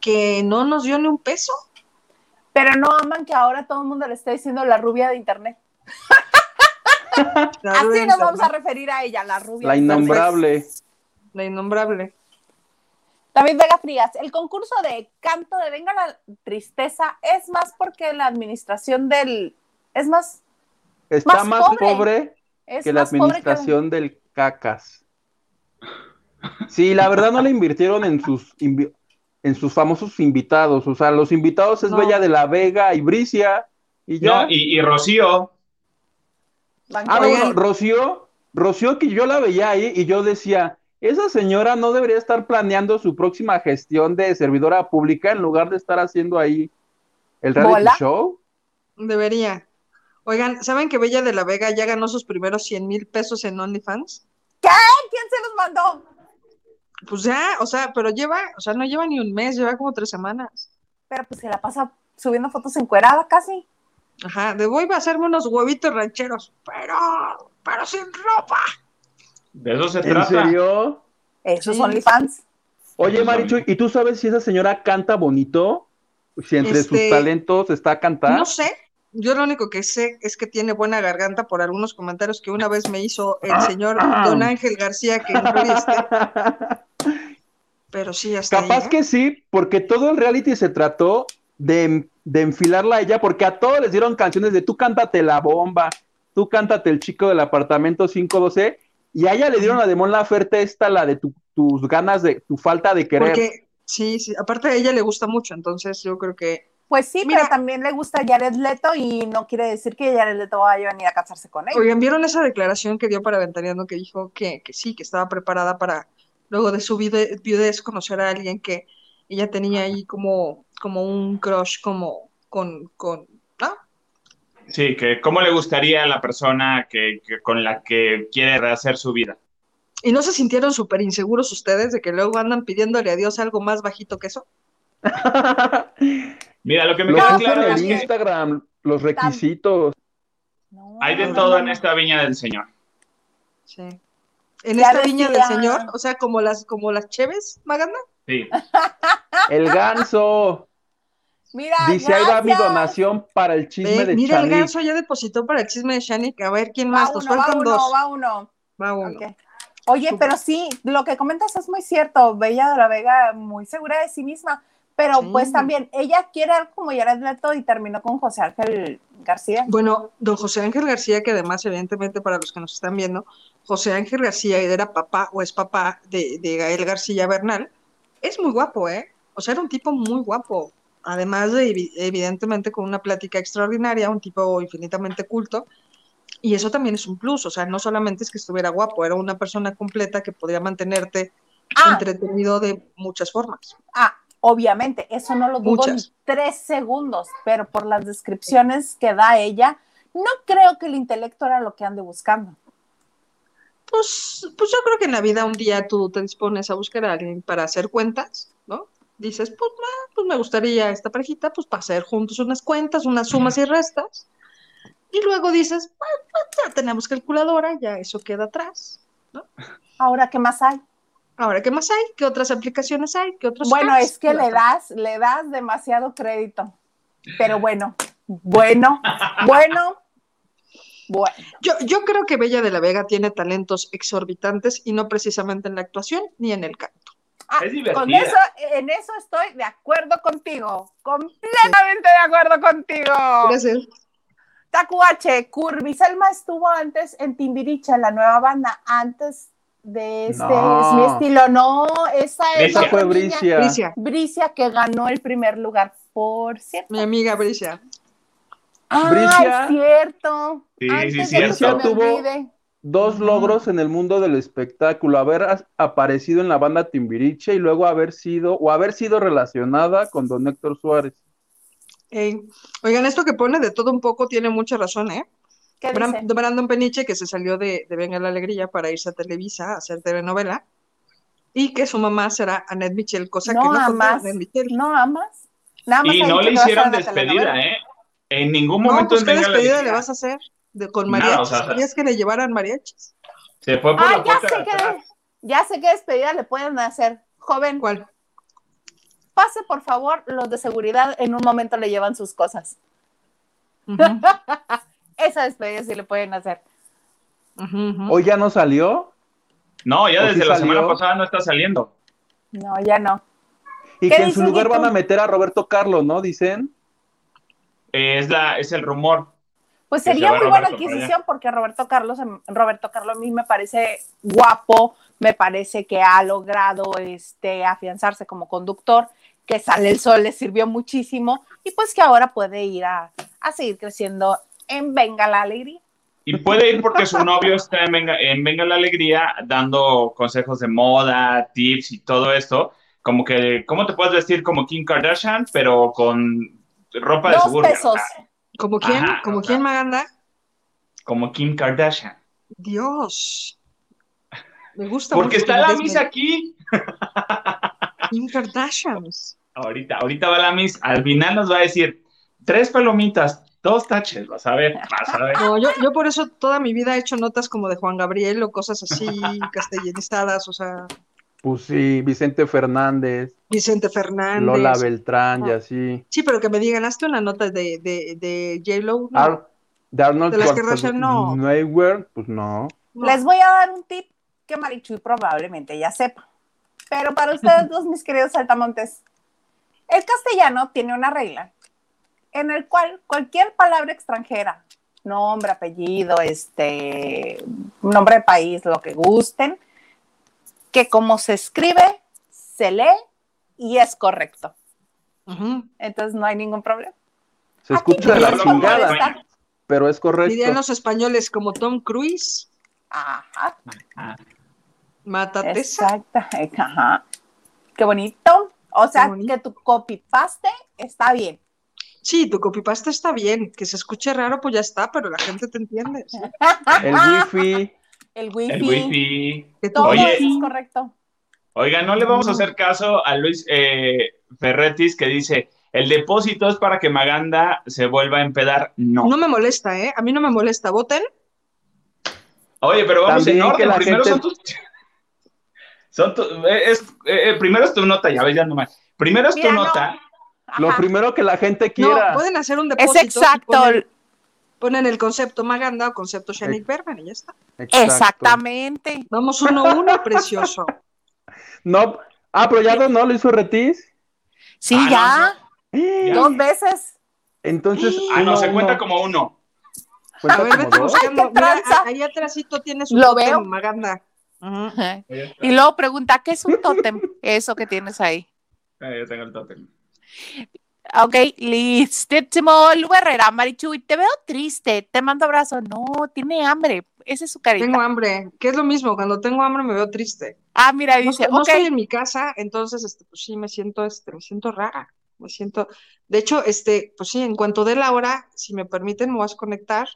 que no nos dio ni un peso. Pero no aman que ahora todo el mundo le esté diciendo la rubia de internet. *laughs* Así nos vamos a referir a ella, la rubia. La innombrable. La innombrable. David Vega Frías, el concurso de canto de Venga la Tristeza es más porque la administración del... es más... Está más, pobre, que la administración del cacas. Sí, la verdad no le invirtieron en sus, en sus famosos invitados. O sea, los invitados es Bella de la Vega y Bricia. Y ya. y, Rocío. Ah, no, Rocío, Rocío que yo la veía ahí y yo decía, esa señora no debería estar planeando su próxima gestión de servidora pública en lugar de estar haciendo ahí el reality show. Debería. Oigan, ¿saben que Bella de la Vega ya ganó sus primeros 100 mil pesos en OnlyFans? ¿Qué? ¿Quién se los mandó? Pues ya, o sea, pero lleva, o sea, no lleva ni un mes, lleva como tres semanas. Pero pues se la pasa subiendo fotos encuerada casi. Ajá, de voy a hacerme unos huevitos rancheros, pero, pero sin ropa. De eso se trata. ¿En serio? Esos OnlyFans. Oye, Marichu, ¿y tú sabes si esa señora canta bonito? Si entre sus este, talentos está cantar. No sé. Yo lo único que sé es que tiene buena garganta por algunos comentarios que una vez me hizo el señor Don Ángel García, que este. Pero sí, hasta Capaz ¿eh? que sí, porque todo el reality se trató de, de, enfilarla a ella, porque a todos les dieron canciones de tú cántate la bomba, tú cántate el chico del apartamento 512, y a ella le dieron la de Mon Laferte esta, la de tus ganas de, tu falta de querer. Porque, sí, sí, aparte a ella le gusta mucho, entonces yo creo que... Pues sí, pero también le gusta Jared Leto y no quiere decir que Jared Leto vaya a venir a casarse con él. Oigan, ¿vieron esa declaración que dio para Ventaneando que dijo que, que sí, que estaba preparada para, luego de su viudez, conocer a alguien que ella tenía ahí como, como un crush como con, con Sí, que cómo le gustaría a la persona que, con la que quiere rehacer su vida. ¿Y no se sintieron súper inseguros ustedes de que luego andan pidiéndole a Dios algo más bajito que eso? *laughs* Mira, lo que me queda claro es que Instagram, los requisitos. hay de todo en esta viña del Señor. Sí. En esta viña del Señor, o sea, como las como las cheves, Maganda. Sí. *laughs* El ganso. Mira, Dice, ahí va mi donación para el chisme de Mira, el ganso ya depositó para el chisme de Shanik. A ver, ¿quién más? Nos faltan uno, dos. Va uno, va uno. Oye, pero sí, lo que comentas es muy cierto. Bella de la Vega muy segura de sí misma. Pero pues también, ella quiere algo como Jared Leto y terminó con José Ángel García. Bueno, don José Ángel García, que además, evidentemente, para los que nos están viendo, José Ángel García era papá o es papá de, de Gael García Bernal. Es muy guapo, ¿eh? O sea, era un tipo muy guapo además de evidentemente con una plática extraordinaria, un tipo infinitamente culto, y eso también es un plus, o sea, no solamente es que estuviera guapo, era una persona completa que podría mantenerte ah. entretenido de muchas formas. Ah, obviamente, eso no lo dudo ni tres segundos, pero por las descripciones que da ella, no creo que el intelecto era lo que ande buscando. Pues, pues yo creo que en la vida un día tú te dispones a buscar a alguien para hacer cuentas, ¿no? dices, pues, pues me gustaría esta parejita, pues para hacer juntos unas cuentas, unas sumas y restas. Y luego dices, bueno, pues, ya tenemos calculadora, ya eso queda atrás. ¿no? Ahora, ¿qué más hay? Ahora, ¿qué más hay? ¿Qué otras aplicaciones hay? ¿Qué otros Bueno, es que le das, le das demasiado crédito. Pero bueno, bueno, bueno, bueno. Yo, yo creo que Bella de la Vega tiene talentos exorbitantes y no precisamente en la actuación ni en el canto. Ah, es divertida. Con eso, en eso estoy de acuerdo contigo. Completamente de acuerdo contigo. Gracias. Tacuache, Curvy, Selma estuvo antes en Timbiriche, la nueva banda, antes de este es mi estilo. No, esa es esa fue Bricia. Bricia. Bricia que ganó el primer lugar, por cierto. Mi amiga Bricia. Ah, Bricia. es cierto. Sí, sí, sí, Bricia tuvo dos logros en el mundo del espectáculo, haber aparecido en la banda Timbiriche y luego haber sido o haber sido relacionada con don Héctor Suárez. Oigan, esto que pone de todo un poco tiene mucha razón, ¿eh? ¿Qué Brandon Peniche, que se salió de, Venga la Alegría para irse a Televisa a hacer telenovela, y que su mamá será Annette Michel, cosa que no amas, No amas. Nada más y no le hicieron despedida, ¿eh? En ningún momento. No, pues, ¿qué despedida le vas a hacer? De, con mariachis. No, ¿Querías que le llevaran mariachis? Se fue por ah, la ya sé, que, ya sé qué despedida le pueden hacer. Joven. ¿Cuál? Pase, por favor, los de seguridad en un momento le llevan sus cosas. *laughs* esa despedida sí le pueden hacer. ¿Hoy ya no salió? No, ya desde la semana pasada no está saliendo. No, ya no. Y que en su lugar van a meter a Roberto Carlos, ¿no? Dicen. es, la, es el rumor. Pues sería muy buena adquisición porque Roberto Carlos, Roberto Carlos a mí me parece guapo, me parece que ha logrado este, afianzarse como conductor, que Sale el Sol le sirvió muchísimo y pues que ahora puede ir a, a seguir creciendo en Venga la Alegría. Y puede ir porque su novio está en Venga, en Venga la Alegría dando consejos de moda, tips y todo esto. Como que, ¿cómo te puedes vestir como Kim Kardashian, pero con ropa de suburbia? pesos. ¿Como quién? ¿Como quién, Maganda? Como Kim Kardashian. Dios. Me gusta Porque está la Miss aquí. *laughs* Kim Kardashian. Ahorita, ahorita va la Miss. Al final nos va a decir, tres palomitas, Dos taches, vas a ver, vas a ver. No, yo, yo por eso toda mi vida he hecho notas como de Juan Gabriel o cosas así *laughs* castellanizadas, o sea. Pues sí, Vicente Fernández. Vicente Fernández. Lola Beltrán y así. Sí, pero que me digan, hazte una nota de, de, de J-Lo. de Arnold de las que no. pues no. Les voy a dar un tip que Marichuy probablemente ya sepa. Pero para *laughs* ustedes dos, mis queridos saltamontes, el castellano tiene una regla en el cual cualquier palabra extranjera, nombre, apellido, este, nombre de país, lo que gusten, que como se escribe, se lee y es correcto. Entonces no hay ningún problema. Se escucha de la chingada, pero es correcto. Dirían los españoles como Tom Cruise. Ajá. Mátate. Exacto. Ajá. Qué bonito. O sea, que tu copy paste está bien. Sí, tu copypaste está bien, que se escuche raro, pues ya está, pero la gente te entiende. El wifi. El wifi. El wifi. Todo eso es correcto. Oiga, no le vamos a hacer caso a Luis eh, Ferretis que dice, el depósito es para que Maganda se vuelva a empedar. No. No me molesta, ¿eh? A mí no me molesta. ¿Voten? Oye, pero vamos en orden. Primero son tus... *laughs* Son eh, eh, primero es tu nota, ya ves, ya nomás. Primero es tu nota. Lo primero que la gente quiera. No, pueden hacer un depósito. Es exacto. Ponen, el concepto Maganda o concepto Shanik Berman y ya está. Exactamente. Vamos uno a uno, *laughs* precioso. No, ah, pero ya no lo hizo Retis. Sí, ah, ya. Dos veces. Entonces. Ah, no, se cuenta como uno. A ver, vete buscando. Mira, ahí atrásito tienes un lo veo. Maganda. Y luego pregunta, ¿qué es un tótem? *laughs* Eso que tienes ahí. Ah, yo tengo el tótem. Ok, listísimo. Lu Herrera, Marichuy, te veo triste, te mando abrazo. No, tiene hambre, esa es su carita. Tengo hambre, que es lo mismo, cuando tengo hambre me veo triste. Ah, mira, dice, no, estoy en mi casa, entonces, este, pues sí, me siento, este, me siento rara, me siento, de hecho, este, pues sí, en cuanto dé la hora, si me permiten, me voy a conectar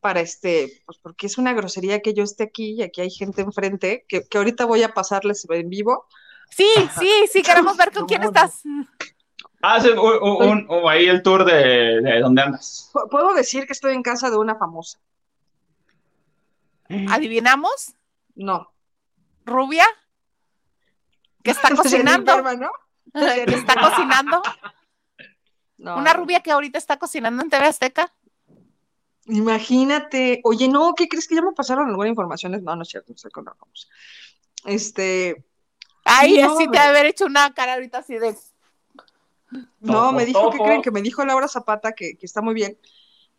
para este, pues porque es una grosería que yo esté aquí y aquí hay gente enfrente, que, que ahorita voy a pasarles en vivo, Sí, sí, sí, queremos ver con *laughs* quién estás. Haz un, ahí el tour de, de dónde andas. Puedo decir que estoy en casa de una famosa. ¿Adivinamos? No. ¿Rubia? ¿Que está *laughs* cocinando? ¿Que está cocinando? ¿Una rubia que ahorita está cocinando en TV Azteca? Imagínate. Oye, no, ¿qué crees que ya me pasaron alguna información? No, no es cierto, no sé con Este. Ay, así te haber hecho una cara ahorita así de. No, me dijo que creen que me dijo Laura Zapata que, que está muy bien.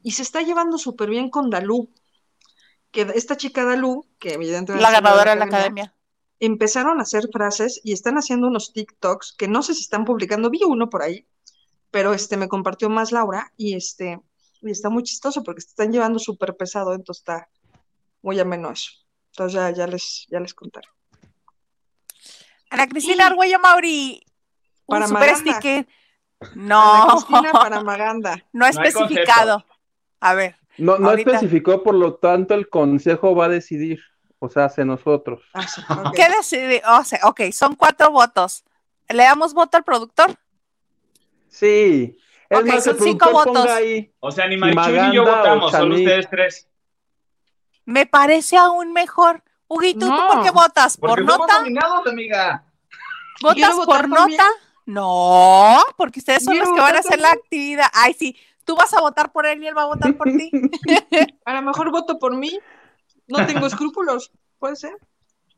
Y se está llevando súper bien con Dalú. Que esta chica Dalú, que evidentemente. La ganadora de la academia. Empezaron a hacer frases y están haciendo unos TikToks que no sé si están publicando. Vi uno por ahí, pero este me compartió más Laura y este. Y está muy chistoso porque se están llevando súper pesado, entonces está muy ameno eso. Entonces ya, ya, les, ya les contaré. Ana Cristina Arguello Mauri, para un super sticker. No. para Maganda. No especificado. A ver. No, no especificó, por lo tanto el consejo va a decidir. O sea, hace nosotros. Ah, *laughs* ¿Qué decide? O sea, ok, son cuatro votos. ¿Le damos voto al productor? Sí. Es son cinco votos. o sea, ni Marichuy y yo votamos, son ustedes tres. Me parece aún mejor. Huguito, ¿tú por qué votas? ¿Por nota? amiga. ¿Votas por nota? No, porque ustedes son los que van a hacer la actividad. Ay, sí, tú vas a votar por él y él va a votar por ti. *laughs* a lo mejor voto por mí. No tengo *laughs* escrúpulos, puede ser.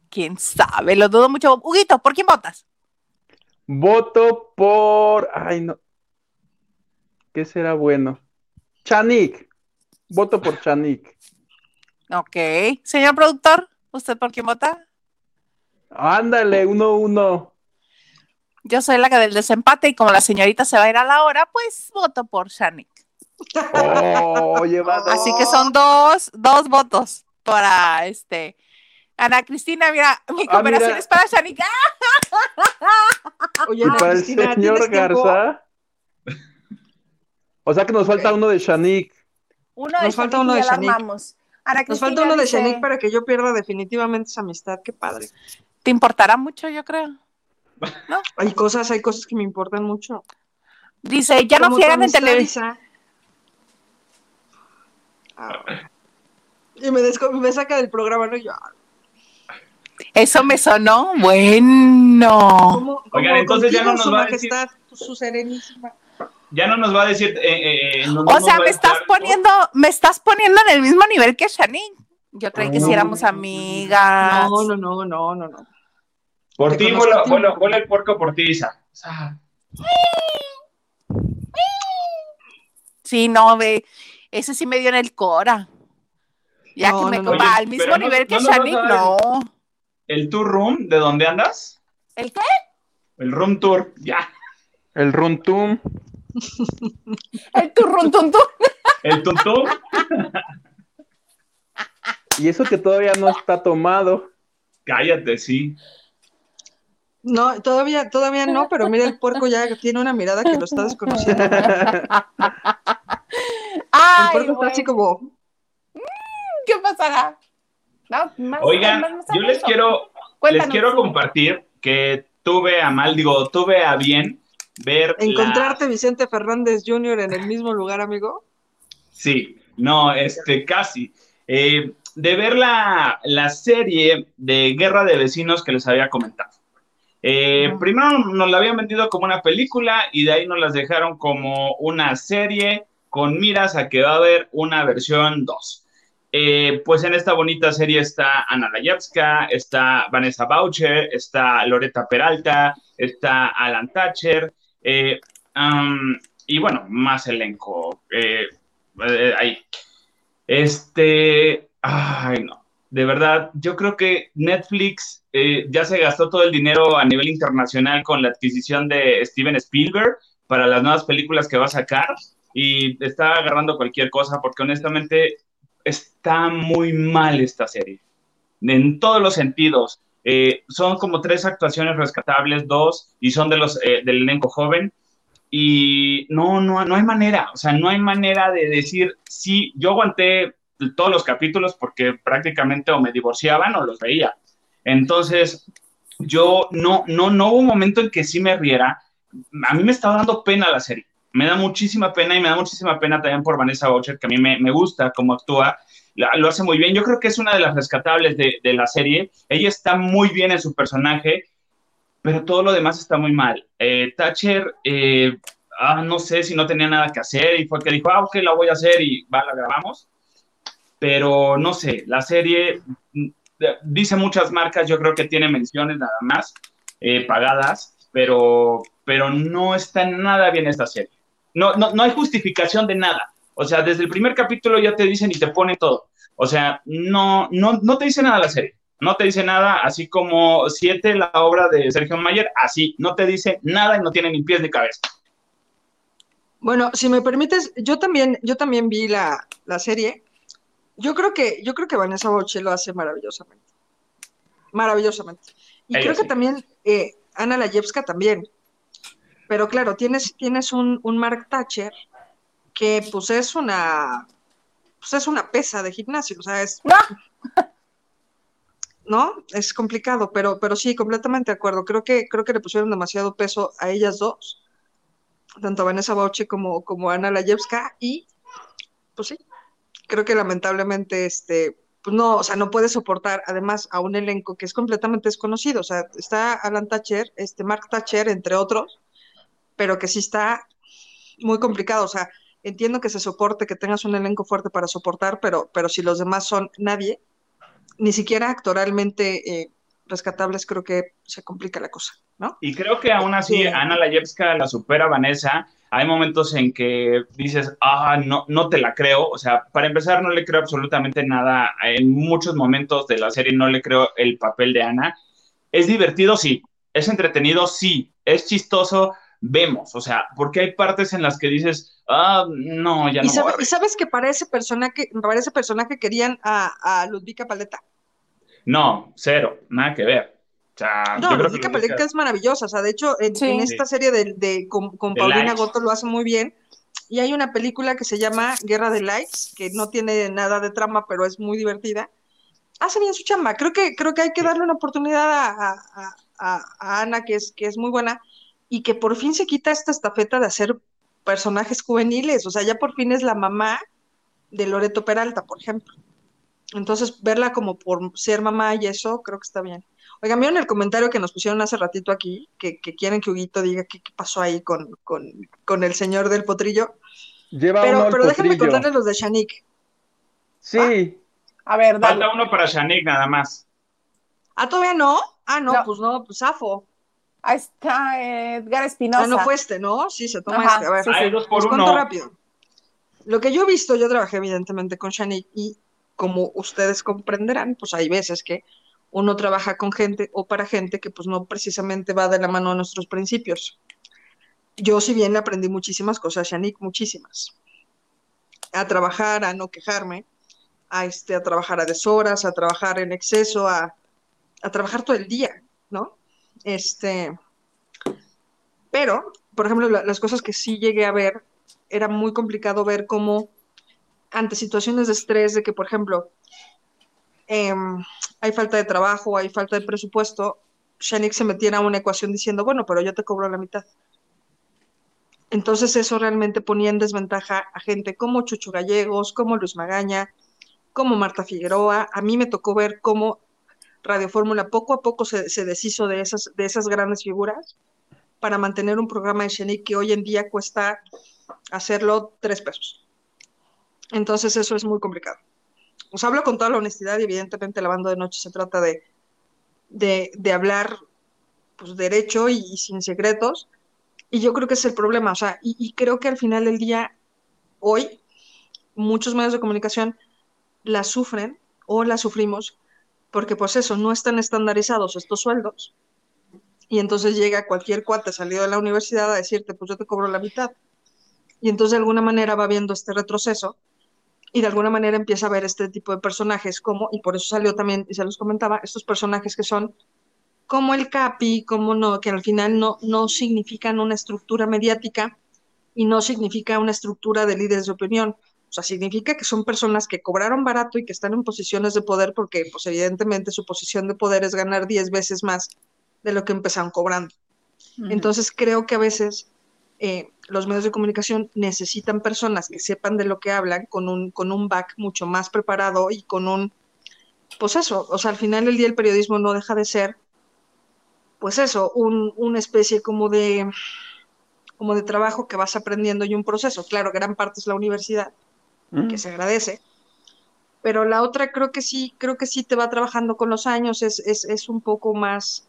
Quién sabe, lo dudo mucho. Huguito, ¿por quién votas? Voto por. Ay, no. ¿Qué será bueno? Chanik. Voto por Chanik. Ok. Señor productor, ¿usted por quién vota? Ándale, uno, uno. Yo soy la que del desempate y como la señorita se va a ir a la hora, pues voto por Shanik. Oh, *laughs* Así que son dos, dos votos para este. Ana Cristina, mira, mi ah, cooperación es para Shanik. Oye, y para el señor Garza. O sea que nos falta uno de Shanik. Uno nos falta uno de Shanik. Nos falta uno de Shanik para que yo pierda definitivamente esa amistad. Qué padre. ¿Te importará mucho, yo creo? *laughs* Hay cosas, hay cosas que me importan mucho. Dice, ya no fieran en televisión. Ah, y me, me saca del programa, ¿no? Yo, ah. Eso me sonó bueno. Oigan, entonces ya no nos va a decir. Su serenísima. Ya no nos va a decir. Eh, eh, eh o sea, me estás poniendo, me estás poniendo en el mismo nivel que Shani. Yo creí que si éramos amigas. No, no, no, no, no, no. Por ti, vuela, el puerco por ti, Isa. Sí, no, ve. Ese sí me dio en el cora. Ya que me no, al mismo nivel que Shani, no. ¿El tour room de dónde andas? ¿El qué? El room tour, ya. El room tour. el tour room tum El tum tum. y eso que todavía no está tomado. Cállate, sí. No, todavía, todavía no, pero mira, el puerco ya tiene una mirada que lo está desconociendo. el puerco está así como. ¿Qué pasará? Oigan, yo les quiero, les quiero compartir que tuve a mal, digo, tuve a bien ver. ¿Encontrarte Vicente Fernández Jr. en el mismo lugar, amigo? Sí, no, este, casi. Eh, de ver la, la serie de Guerra de Vecinos que les había comentado. Eh, primero nos la habían vendido como una película y de ahí nos las dejaron como una serie con miras a que va a haber una versión 2. Eh, pues en esta bonita serie está Ana Layevska, está Vanessa Boucher, está Loreta Peralta, está Alan Thatcher eh, y bueno, más elenco ahí. Este, ay no, de verdad, yo creo que Netflix eh, ya se gastó todo el dinero a nivel internacional con la adquisición de Steven Spielberg para las nuevas películas que va a sacar y está agarrando cualquier cosa porque honestamente está muy mal esta serie, en todos los sentidos. Eh, son como tres actuaciones rescatables, dos, y son de los, eh, del elenco joven. Y no, no, no hay manera, o sea, no hay manera de decir, sí, yo aguanté todos los capítulos porque prácticamente o me divorciaban o los veía. Entonces, yo no, no, no hubo un momento en que sí me riera. A mí me estaba dando pena la serie. Me da muchísima pena y me da muchísima pena también por Vanessa Boucher, que a mí me, me gusta cómo actúa. Lo hace muy bien. Yo creo que es una de las rescatables de, de la serie. Ella está muy bien en su personaje, pero todo lo demás está muy mal. Eh, Thatcher, eh, ah, no sé si no tenía nada que hacer y fue que dijo, ah, ok, la voy a hacer y va, la grabamos. Pero no sé, la serie dice muchas marcas, yo creo que tiene menciones nada más eh, pagadas, pero, pero no está nada bien esta serie. No, no, no hay justificación de nada. O sea, desde el primer capítulo ya te dicen y te ponen todo. O sea, no, no, no te dice nada la serie. No te dice nada, así como Siete, la obra de Sergio Mayer, así, no te dice nada y no tiene ni pies ni cabeza. Bueno, si me permites, yo también, yo también vi la, la serie yo creo que, yo creo que Vanessa Boche lo hace maravillosamente. Maravillosamente. Y creo que también eh, Ana Layevska también. Pero claro, tienes, tienes un, un Mark Thatcher que pues es una pues es una pesa de gimnasio, o sea, es ¿no? *laughs* Es complicado, pero, pero sí, completamente de acuerdo. Creo que, creo que le pusieron demasiado peso a ellas dos, tanto a Vanessa Bauche como, como a Ana Layevska, y pues sí, creo que lamentablemente, este, pues no, o sea, no puede soportar además a un elenco que es completamente desconocido. O sea, está Alan Thatcher, este Mark Thatcher, entre otros, pero que sí está muy complicado. O sea, entiendo que se soporte, que tengas un elenco fuerte para soportar, pero, pero si los demás son nadie, ni siquiera actoralmente eh, rescatables, creo que se complica la cosa, ¿no? Y creo que aún así Ana Layevska la supera Vanessa hay momentos en que dices, ah, no, no te la creo. O sea, para empezar, no le creo absolutamente nada. En muchos momentos de la serie no le creo el papel de Ana. Es divertido, sí. Es entretenido, sí. Es chistoso, vemos. O sea, porque hay partes en las que dices, ah, no, ya no. ¿Y, sabes que para ese personaje, para ese personaje querían a, a Ludvika Paleta? No, cero, nada que ver no, Ludvika Paleta es maravillosa. O sea, de hecho, en, esta serie de, con, Paulina Goto lo hace muy bien. Y hay una película que se llama Guerra de Likes, que no tiene nada de trama, pero es muy divertida. Hace bien su chamba. Creo que, creo que hay que darle una oportunidad a, Ana, que es, que es muy buena, y que por fin se quita esta estafeta de hacer personajes juveniles. O sea, ya por fin es la mamá de Loreto Peralta, por ejemplo. Entonces, verla como por ser mamá y eso, creo que está bien. Oigan, ¿vieron el comentario que nos pusieron hace ratito aquí? Que, quieren que Huguito diga qué, pasó ahí con, con, el señor del potrillo. Lleva pero uno pero déjenme contarles los de Shanik. Sí. A ver, dale. Falta uno para Shanik nada más. ¿Ah, todavía no? Ah, no, pues no, pues Zafo. Ahí está Edgar Espinosa. Ah, no fue este, ¿no? Sí, se toma este. A ver, sí, dos por uno. rápido. Lo que yo he visto, yo trabajé evidentemente con Shanik y como ustedes comprenderán, pues hay veces que uno trabaja con gente o para gente que pues no precisamente va de la mano a nuestros principios. Yo si bien aprendí muchísimas cosas, Yannick, muchísimas. A trabajar, a no quejarme, a, este, a trabajar a deshoras, a trabajar en exceso, a, a trabajar todo el día, ¿no? Este, pero, por ejemplo, las cosas que sí llegué a ver, era muy complicado ver cómo ante situaciones de estrés, de que, por ejemplo, Em, hay falta de trabajo, hay falta de presupuesto, Shanik se metiera a una ecuación diciendo, bueno, pero yo te cobro la mitad. Entonces eso realmente ponía en desventaja a gente como Chucho Gallegos, como Luis Magaña, como Marta Figueroa. A mí me tocó ver cómo Radio Fórmula poco a poco se, deshizo de esas, de esas grandes figuras para mantener un programa de Shanik que hoy en día cuesta hacerlo tres pesos. Entonces eso es muy complicado os hablo con toda la honestidad y evidentemente la banda de noche se trata de, de, hablar pues derecho y, sin secretos. Y yo creo que es el problema, o sea, y, creo que al final del día, hoy, muchos medios de comunicación la sufren o la sufrimos porque pues eso, no están estandarizados estos sueldos. Y entonces llega cualquier cuate salido de la universidad a decirte, pues yo te cobro la mitad. Y entonces de alguna manera va viendo este retroceso y de alguna manera empieza a ver este tipo de personajes como, y por eso salió también, y se los comentaba, estos personajes que son como el Capi, como no, que al final no, no significan una estructura mediática y no significa una estructura de líderes de opinión. O sea, significa que son personas que cobraron barato y que están en posiciones de poder porque, pues evidentemente, su posición de poder es ganar 10 veces más de lo que empezaron cobrando. Entonces creo que a veces eh, los medios de comunicación necesitan personas que sepan de lo que hablan con un, con un back mucho más preparado y con un, pues eso, o sea, al final del día el periodismo no deja de ser, pues eso, un, una especie como de, como de trabajo que vas aprendiendo y un proceso. Claro, gran parte es la universidad, que se agradece, pero la otra creo que sí, creo que sí te va trabajando con los años, es, es, es un poco más,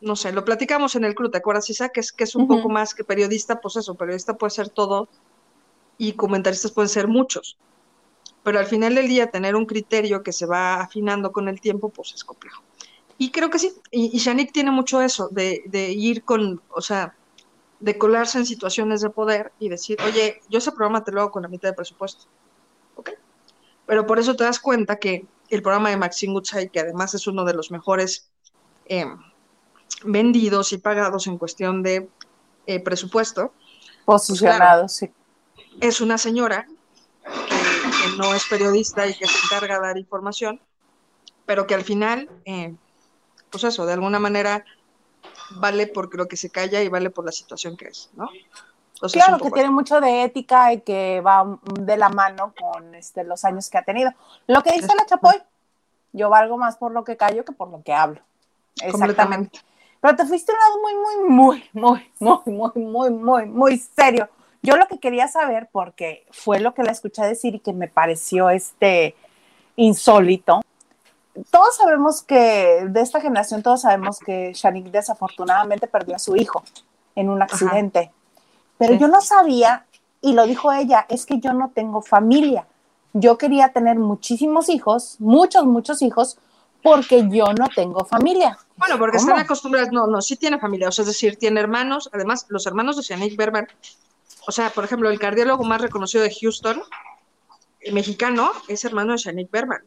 no sé, lo platicamos en el club, ¿te acuerdas, Isa? Que es, que es un poco más que periodista, pues eso, periodista puede ser todo y comentaristas pueden ser muchos. Pero al final del día, tener un criterio que se va afinando con el tiempo, pues es complejo. Y creo que sí, y, y Shanik tiene mucho eso, de, de ir con, o sea, de colarse en situaciones de poder y decir, oye, yo ese programa te lo hago con la mitad de presupuesto. ¿Ok? Pero por eso te das cuenta que el programa de Maxine Goodside, que además es uno de los mejores eh, vendidos y pagados en cuestión de eh, presupuesto. Posicionados, sí. Es una señora que, no es periodista y que se encarga de dar información, pero que al final, eh, pues eso, de alguna manera vale por lo que se calla y vale por la situación que es, ¿no? claro, que tiene mucho de ética y que va de la mano con este, los años que ha tenido. Lo que dice la Chapoy, yo valgo más por lo que callo que por lo que hablo. Exactamente. Pero te fuiste a un lado muy, muy, muy, muy, muy, muy, muy, muy, muy serio. Yo lo que quería saber, porque fue lo que la escuché decir y que me pareció este insólito. Todos sabemos que, de esta generación, todos sabemos que Shanik desafortunadamente perdió a su hijo en un accidente. Pero yo no sabía, y lo dijo ella, es que yo no tengo familia. Yo quería tener muchísimos hijos, muchos, muchos hijos, porque yo no tengo familia. Bueno, porque están acostumbrados, no, no, sí tiene familia, o sea, es decir, tiene hermanos, además, los hermanos de Shanik Berber, o sea, por ejemplo, el cardiólogo más reconocido de Houston, el mexicano, es hermano de Shanik Berber.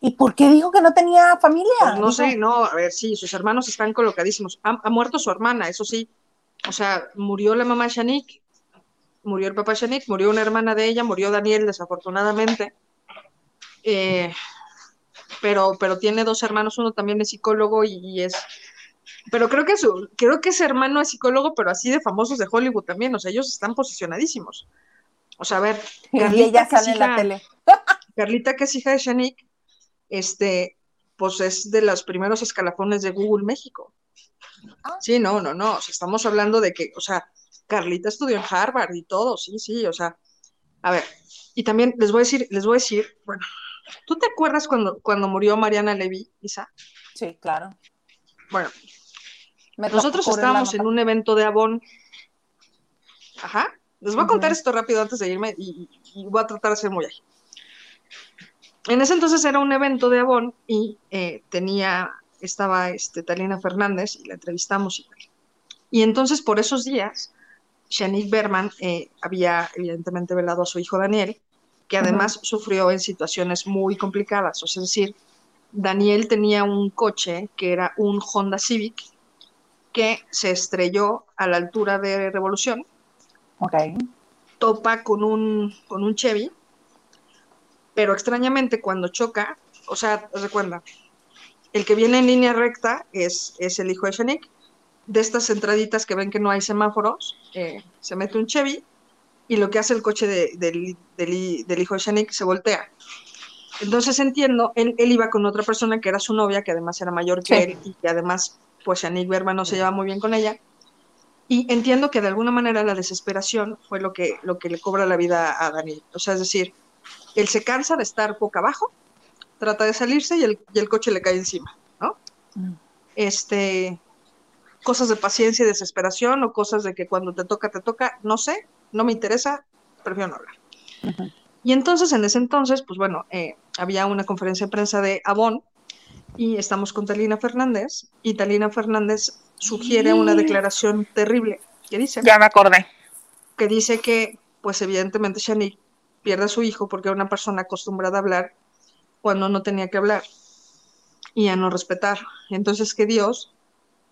¿Y por qué dijo que no tenía familia? Pues no sé, no, a ver, sí, sus hermanos están colocadísimos. Ha, muerto su hermana, eso sí. O sea, murió la mamá Shanik, murió el papá Shanik, murió una hermana de ella, murió Daniel, desafortunadamente. Eh, pero, pero tiene dos hermanos, uno también es psicólogo y, es, pero creo que su, creo que ese hermano es psicólogo, pero así de famosos de Hollywood también, o sea, ellos están posicionadísimos. O sea, a ver, *laughs* Carlita, que, es hija, la tele. *laughs* Carlita, que es hija de Shanik, este, pues es de los primeros escalafones de Google México. Ah. Sí, no, no, no, o sea, estamos hablando de que, o sea, Carlita estudió en Harvard y todo, sí, sí, o sea, a ver, y también les voy a decir, les voy a decir, bueno, ¿Tú te acuerdas cuando, cuando murió Mariana Levy, Isa? Sí, claro. Bueno, nosotros estábamos en un evento de Avon. Ajá. Les voy a contar esto rápido antes de irme y, voy a tratar de ser muy ágil. En ese entonces era un evento de Avon y eh, tenía, estaba este, Talina Fernández y la entrevistamos y Y entonces por esos días, Shanique Berman eh, había evidentemente velado a su hijo Daniel que además sufrió en situaciones muy complicadas. O sea, es decir, Daniel tenía un coche que era un Honda Civic que se estrelló a la altura de Revolución. Ok. Topa con un, con un Chevy, pero extrañamente cuando choca, o sea, recuerda, el que viene en línea recta es, es el hijo de Shanik. De estas entraditas que ven que no hay semáforos, eh, se mete un Chevy y lo que hace el coche del, hijo de Shanik se voltea. Entonces entiendo, él, iba con otra persona que era su novia, que además era mayor que él y que además, pues Shanik Berman no se lleva muy bien con ella. Y entiendo que de alguna manera la desesperación fue lo que, lo que le cobra la vida a Daniel. O sea, es decir, él se cansa de estar boca abajo, trata de salirse y el, y el coche le cae encima, ¿no? Mm. Este, cosas de paciencia y desesperación o cosas de que cuando te toca, te toca, no sé, no me interesa, prefiero no hablar. Y entonces, en ese entonces, pues bueno, eh, había una conferencia de prensa de Avon y estamos con Talina Fernández y Talina Fernández sugiere una declaración terrible que dice... Ya me acordé. Que dice que, pues evidentemente Shanique pierde a su hijo porque era una persona acostumbrada a hablar cuando no tenía que hablar y a no respetar. Entonces que Dios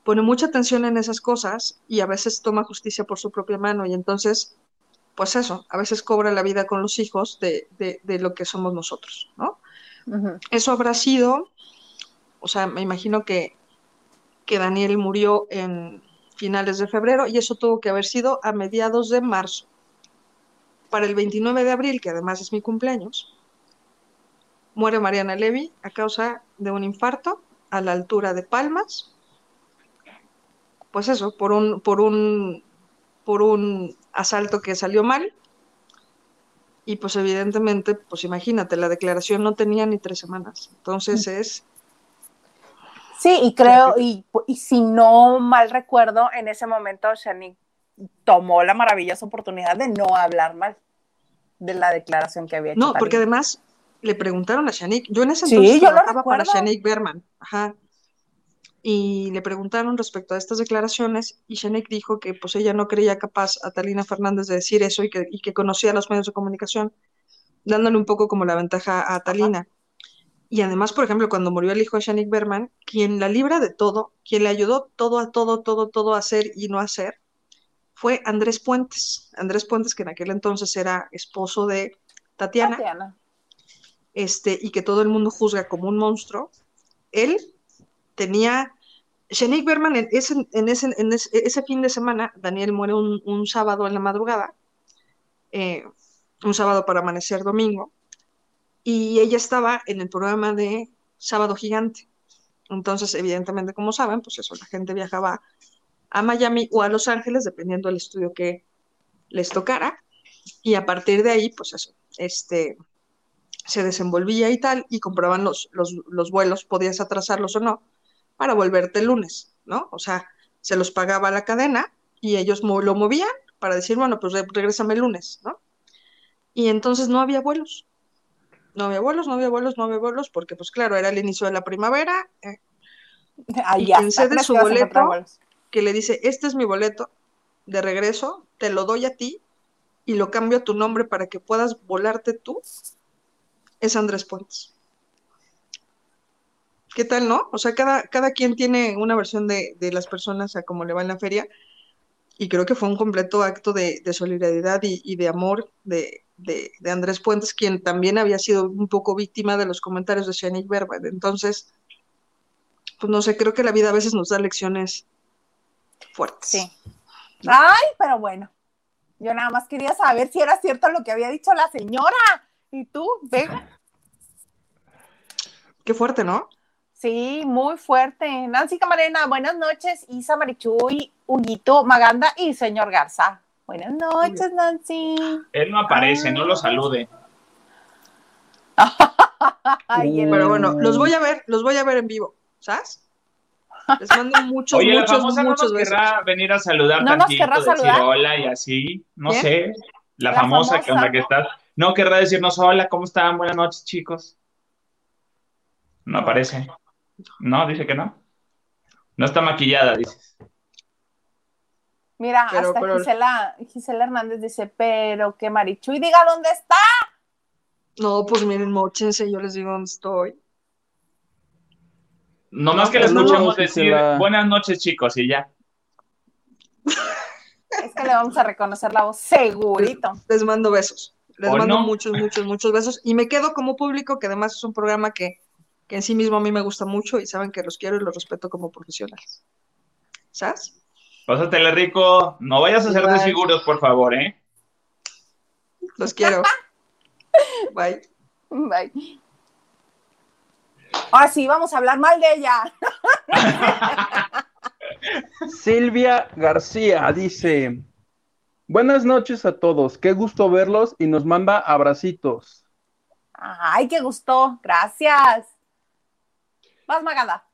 pone mucha atención en esas cosas y a veces toma justicia por su propia mano y entonces pues eso, a veces cobra la vida con los hijos de, lo que somos nosotros, ¿no? Eso habrá sido, o sea, me imagino que que Daniel murió en finales de febrero y eso tuvo que haber sido a mediados de marzo. Para el 29 de abril, que además es mi cumpleaños, muere Mariana Levy a causa de un infarto a la altura de Palmas. Pues eso, por un, por un, por un asalto que salió mal. Y pues evidentemente, pues imagínate, la declaración no tenía ni tres semanas. Entonces es Sí, y creo, y, y, si no mal recuerdo, en ese momento Shani tomó la maravillosa oportunidad de no hablar mal de la declaración que había hecho. No, porque además le preguntaron a Shanik, yo en ese entonces trabajaba para Shanik Berman, ajá, y le preguntaron respecto a estas declaraciones y Shanik dijo que pues ella no creía capaz a Talina Fernández de decir eso y que, y que conocía los medios de comunicación, dándole un poco como la ventaja a Talina. Y además, por ejemplo, cuando murió el hijo de Shanik Berman, quien la libra de todo, quien le ayudó todo a todo, todo, todo a hacer y no hacer, fue Andrés Puentes. Andrés Puentes, que en aquel entonces era esposo de Tatiana, Este, y que todo el mundo juzga como un monstruo. Él tenía. Shanik Berman, en ese, en ese, fin de semana, Daniel muere un, sábado en la madrugada, eh, un sábado para amanecer domingo, y ella estaba en el programa de Sábado Gigante. Entonces, evidentemente, como saben, pues eso, la gente viajaba a Miami o a Los Ángeles, dependiendo del estudio que les tocara, y a partir de ahí, pues eso, este, se desenvolvía y tal, y compraban los, los, vuelos, podías atrasarlos o no, para volverte el lunes, ¿no? O sea, se los pagaba la cadena y ellos lo movían para decir, bueno, pues regrésame el lunes, ¿no? Y entonces no había vuelos no había vuelos, no había vuelos, no había vuelos, porque pues claro, era el inicio de la primavera. Eh, y quien cede su boleto, que le dice, este es mi boleto de regreso, te lo doy a ti y lo cambio a tu nombre para que puedas volarte tú, es Andrés Puentes. ¿Qué tal, no? O sea, cada, cada quien tiene una versión de, las personas a cómo le va en la feria y creo que fue un completo acto de, solidaridad y, de amor de, de, Andrés Puentes, quien también había sido un poco víctima de los comentarios de Shanik Berman. Entonces, pues no sé, creo que la vida a veces nos da lecciones fuertes. Sí. Ay, pero bueno, yo nada más quería saber si era cierto lo que había dicho la señora. ¿Y tú, Vega? Qué fuerte, ¿no? Sí, muy fuerte. Nancy Camarena, buenas noches. Isa Marichuy, Huguito Maganda y señor Garza. Buenas noches, Nancy. Él no aparece, no lo salude. *laughs* Pero bueno, los voy a ver, los voy a ver en vivo, ¿sabes? Les mando muchos, Oye, muchos, la famosa muchos no nos querrá venir a saludar ¿No tantito, nos decir hola y así, no sé. La, famosa, que onda que estás. No querrá decirnos hola, ¿cómo están? Buenas noches, chicos. No aparece. No, dice que no. No está maquillada, dices. Mira, hasta Gisela, Gisela Hernández dice, pero que Marichuy diga dónde está. No, pues miren, mochense, yo les digo dónde estoy. No más que les escuchemos decir buenas noches, chicos, y ya. Es que le vamos a reconocer la voz segurito. Les, mando besos. Les mando muchos, muchos, muchos besos. Y me quedo como público, que además es un programa que, que en sí mismo a mí me gusta mucho y saben que los quiero y los respeto como profesionales. ¿Sabes? Pásatele rico. No vayas a ser desfiguros, por favor, ¿eh? Los quiero. *laughs* Bye. Bye. Ahora sí, vamos a hablar mal de ella. *laughs* Silvia García dice: Buenas noches a todos, qué gusto verlos y nos manda abracitos. Ay, qué gusto, gracias. Vas, Magada.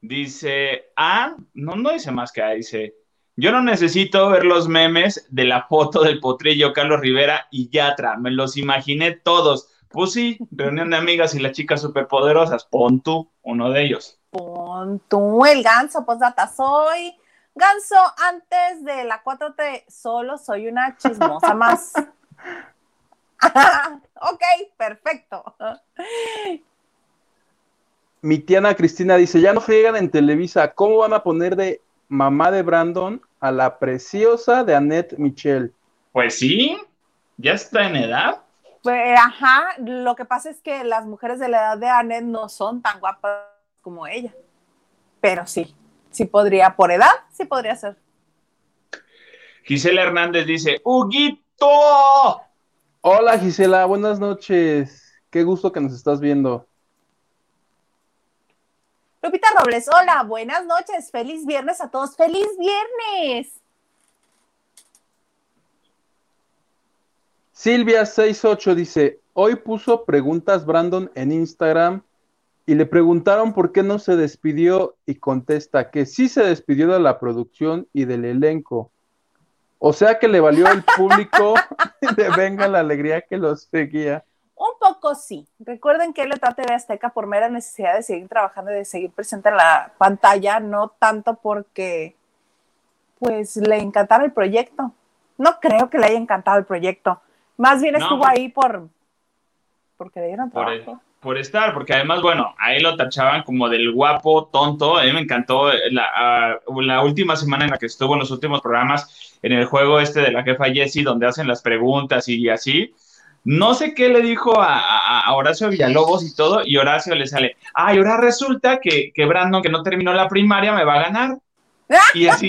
Dice, ah, no, no dice más que A, dice, yo no necesito ver los memes de la foto del potrillo Carlos Rivera y Yatra, me los imaginé todos. Pues sí, reunión de amigas y las chicas superpoderosas, pon tú uno de ellos. Pon tú el ganso, pues data soy. Ganso, antes de la 4T, solo soy una chismosa más. *laughs* *laughs* ok, perfecto. Mi tiana Cristina dice, ya no friegan en Televisa, ¿cómo van a poner de mamá de Brandon a la preciosa de Annette Michelle? Pues sí, ya está en edad. Pues, ajá, lo que pasa es que las mujeres de la edad de Annette no son tan guapas como ella, pero sí, sí podría, por edad, sí podría ser. Gisela Hernández dice, ¡Huguito! Hola Gisela, buenas noches. Qué gusto que nos estás viendo. Lupita Robles, hola, buenas noches. Feliz viernes a todos. ¡Feliz viernes! Silvia68 dice, hoy puso preguntas Brandon en Instagram y le preguntaron por qué no se despidió y contesta que sí se despidió de la producción y del elenco. O sea que le valió el público *laughs* *laughs* de Venga la Alegría que los seguía. Poco sí. Recuerden que él le trata de Azteca por mera necesidad de seguir trabajando y de seguir presente en la pantalla, no tanto porque pues le encantaba el proyecto. No creo que le haya encantado el proyecto. Más bien estuvo ahí por porque le dieron trabajo por estar, porque además, bueno, ahí lo tachaban como del guapo, tonto. A mí me encantó la, la, última semana en la que estuvo en los últimos programas en el juego este de la jefa Jessie, donde hacen las preguntas y así. No sé qué le dijo a, a, Horacio Villalobos y todo, y Horacio le sale, ay, ahora resulta que, que Brandon, que no terminó la primaria, me va a ganar. Y así,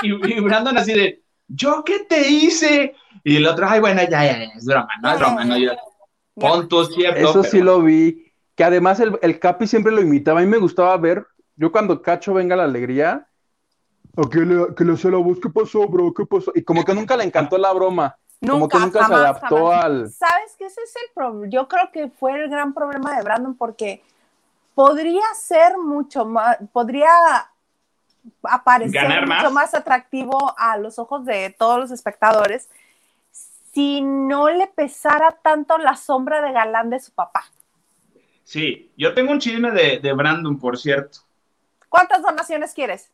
y, Brandon así de, ¿yo qué te hice? Y el otro, ay, bueno, ya, ya, ya es broma, no es broma, no, yo, Punto, cierto. Eso sí lo vi. Que además el, el, Capi siempre lo imitaba. A mí me gustaba ver. Yo cuando Cacho venga la alegría. ¿A qué le, que le hacía la voz? ¿Qué pasó, bro? ¿Qué pasó? Y como que nunca le encantó la broma. Como que nunca se adaptó al. ¿Sabes qué? Ese es el problema. Yo creo que fue el gran problema de Brandon porque podría ser mucho más. Podría aparecer mucho más atractivo a los ojos de todos los espectadores si no le pesara tanto la sombra de galán de su papá. Sí, yo tengo un chisme de, Brandon, por cierto. ¿Cuántas donaciones quieres?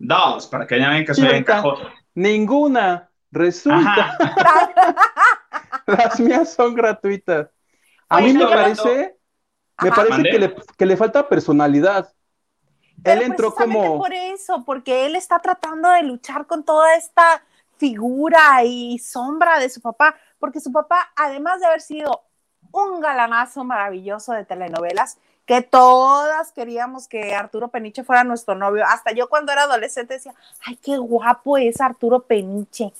Dos, para que ya ven que soy encajoso. Ninguna. Resulta. *laughs* Las mías son gratuitas. A mí me parece, me parece que le, que le, falta personalidad. él entró como. Por eso, porque él está tratando de luchar con toda esta figura y sombra de su papá, porque su papá, además de haber sido un galanazo maravilloso de telenovelas, que todas queríamos que Arturo Peniche fuera nuestro novio. Hasta yo cuando era adolescente decía, ay, qué guapo es Arturo Peniche.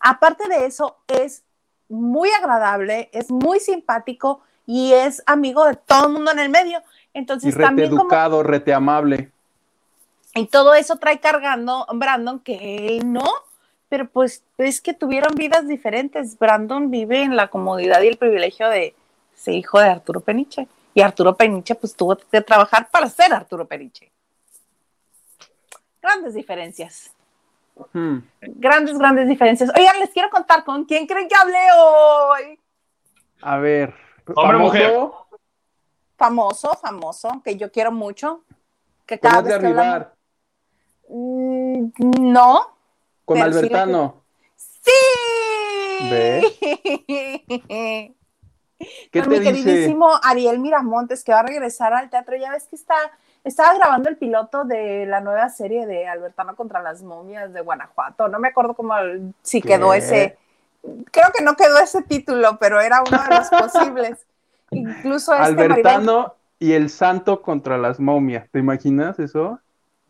Aparte de eso, es muy agradable, es muy simpático y es amigo de todo el mundo en el medio. Entonces, y rete educado, rete amable. Y todo eso trae cargando Brandon que él no pero pues es que tuvieron vidas diferentes. Brandon vive en la comodidad y el privilegio de ser hijo de Arturo Peniche. Y Arturo Peniche pues tuvo que trabajar para ser Arturo Peniche. Grandes diferencias. Hmm. Grandes, grandes diferencias. Oigan, les quiero contar con quién creen que hablé hoy. A ver. Hombre, mujer. Famoso, famoso, que yo quiero mucho. Que cada vez que hablamos... Mm, no, con Albertano. ¡Sí! ¿Ves? *laughs* ¿Qué Con mi queridísimo Ariel Miramontes, que va a regresar al teatro. Ya ves que está, estaba grabando el piloto de la nueva serie de Albertano contra las momias de Guanajuato. No me acuerdo cómo si quedó ese. Creo que no quedó ese título, pero era uno de los *laughs* posibles. Incluso este Albertano y el santo contra las momias. ¿Te imaginas eso?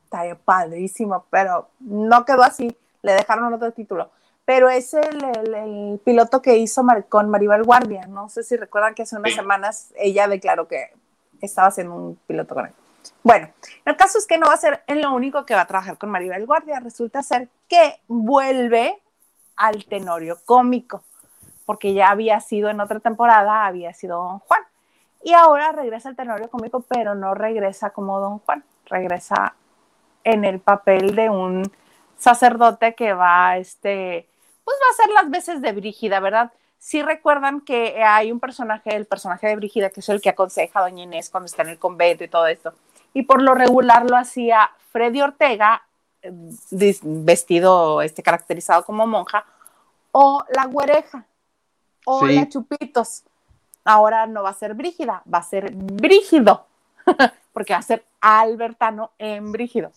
Está padrísimo, pero no quedó así le dejaron otro título. Pero es el, piloto que hizo con Maribel Guardia. No sé si recuerdan que hace unas semanas ella declaró que estaba haciendo un piloto con él. Bueno, el caso es que no va a ser el lo único que va a trabajar con Maribel Guardia. Resulta ser que vuelve al tenorio cómico, porque ya había sido en otra temporada, había sido Don Juan. Y ahora regresa al tenorio cómico, pero no regresa como Don Juan, regresa en el papel de un sacerdote que va, este, pues va a ser las veces de Brígida, ¿verdad? Sí recuerdan que hay un personaje, el personaje de Brígida, que es el que aconseja a Doña Inés cuando está en el convento y todo esto. Y por lo regular lo hacía Freddy Ortega, eh, vestido, este, caracterizado como monja, o la güereja, o la Chupitos. Ahora no va a ser Brígida, va a ser Brígido, *laughs* porque va a ser Albertano en Brígido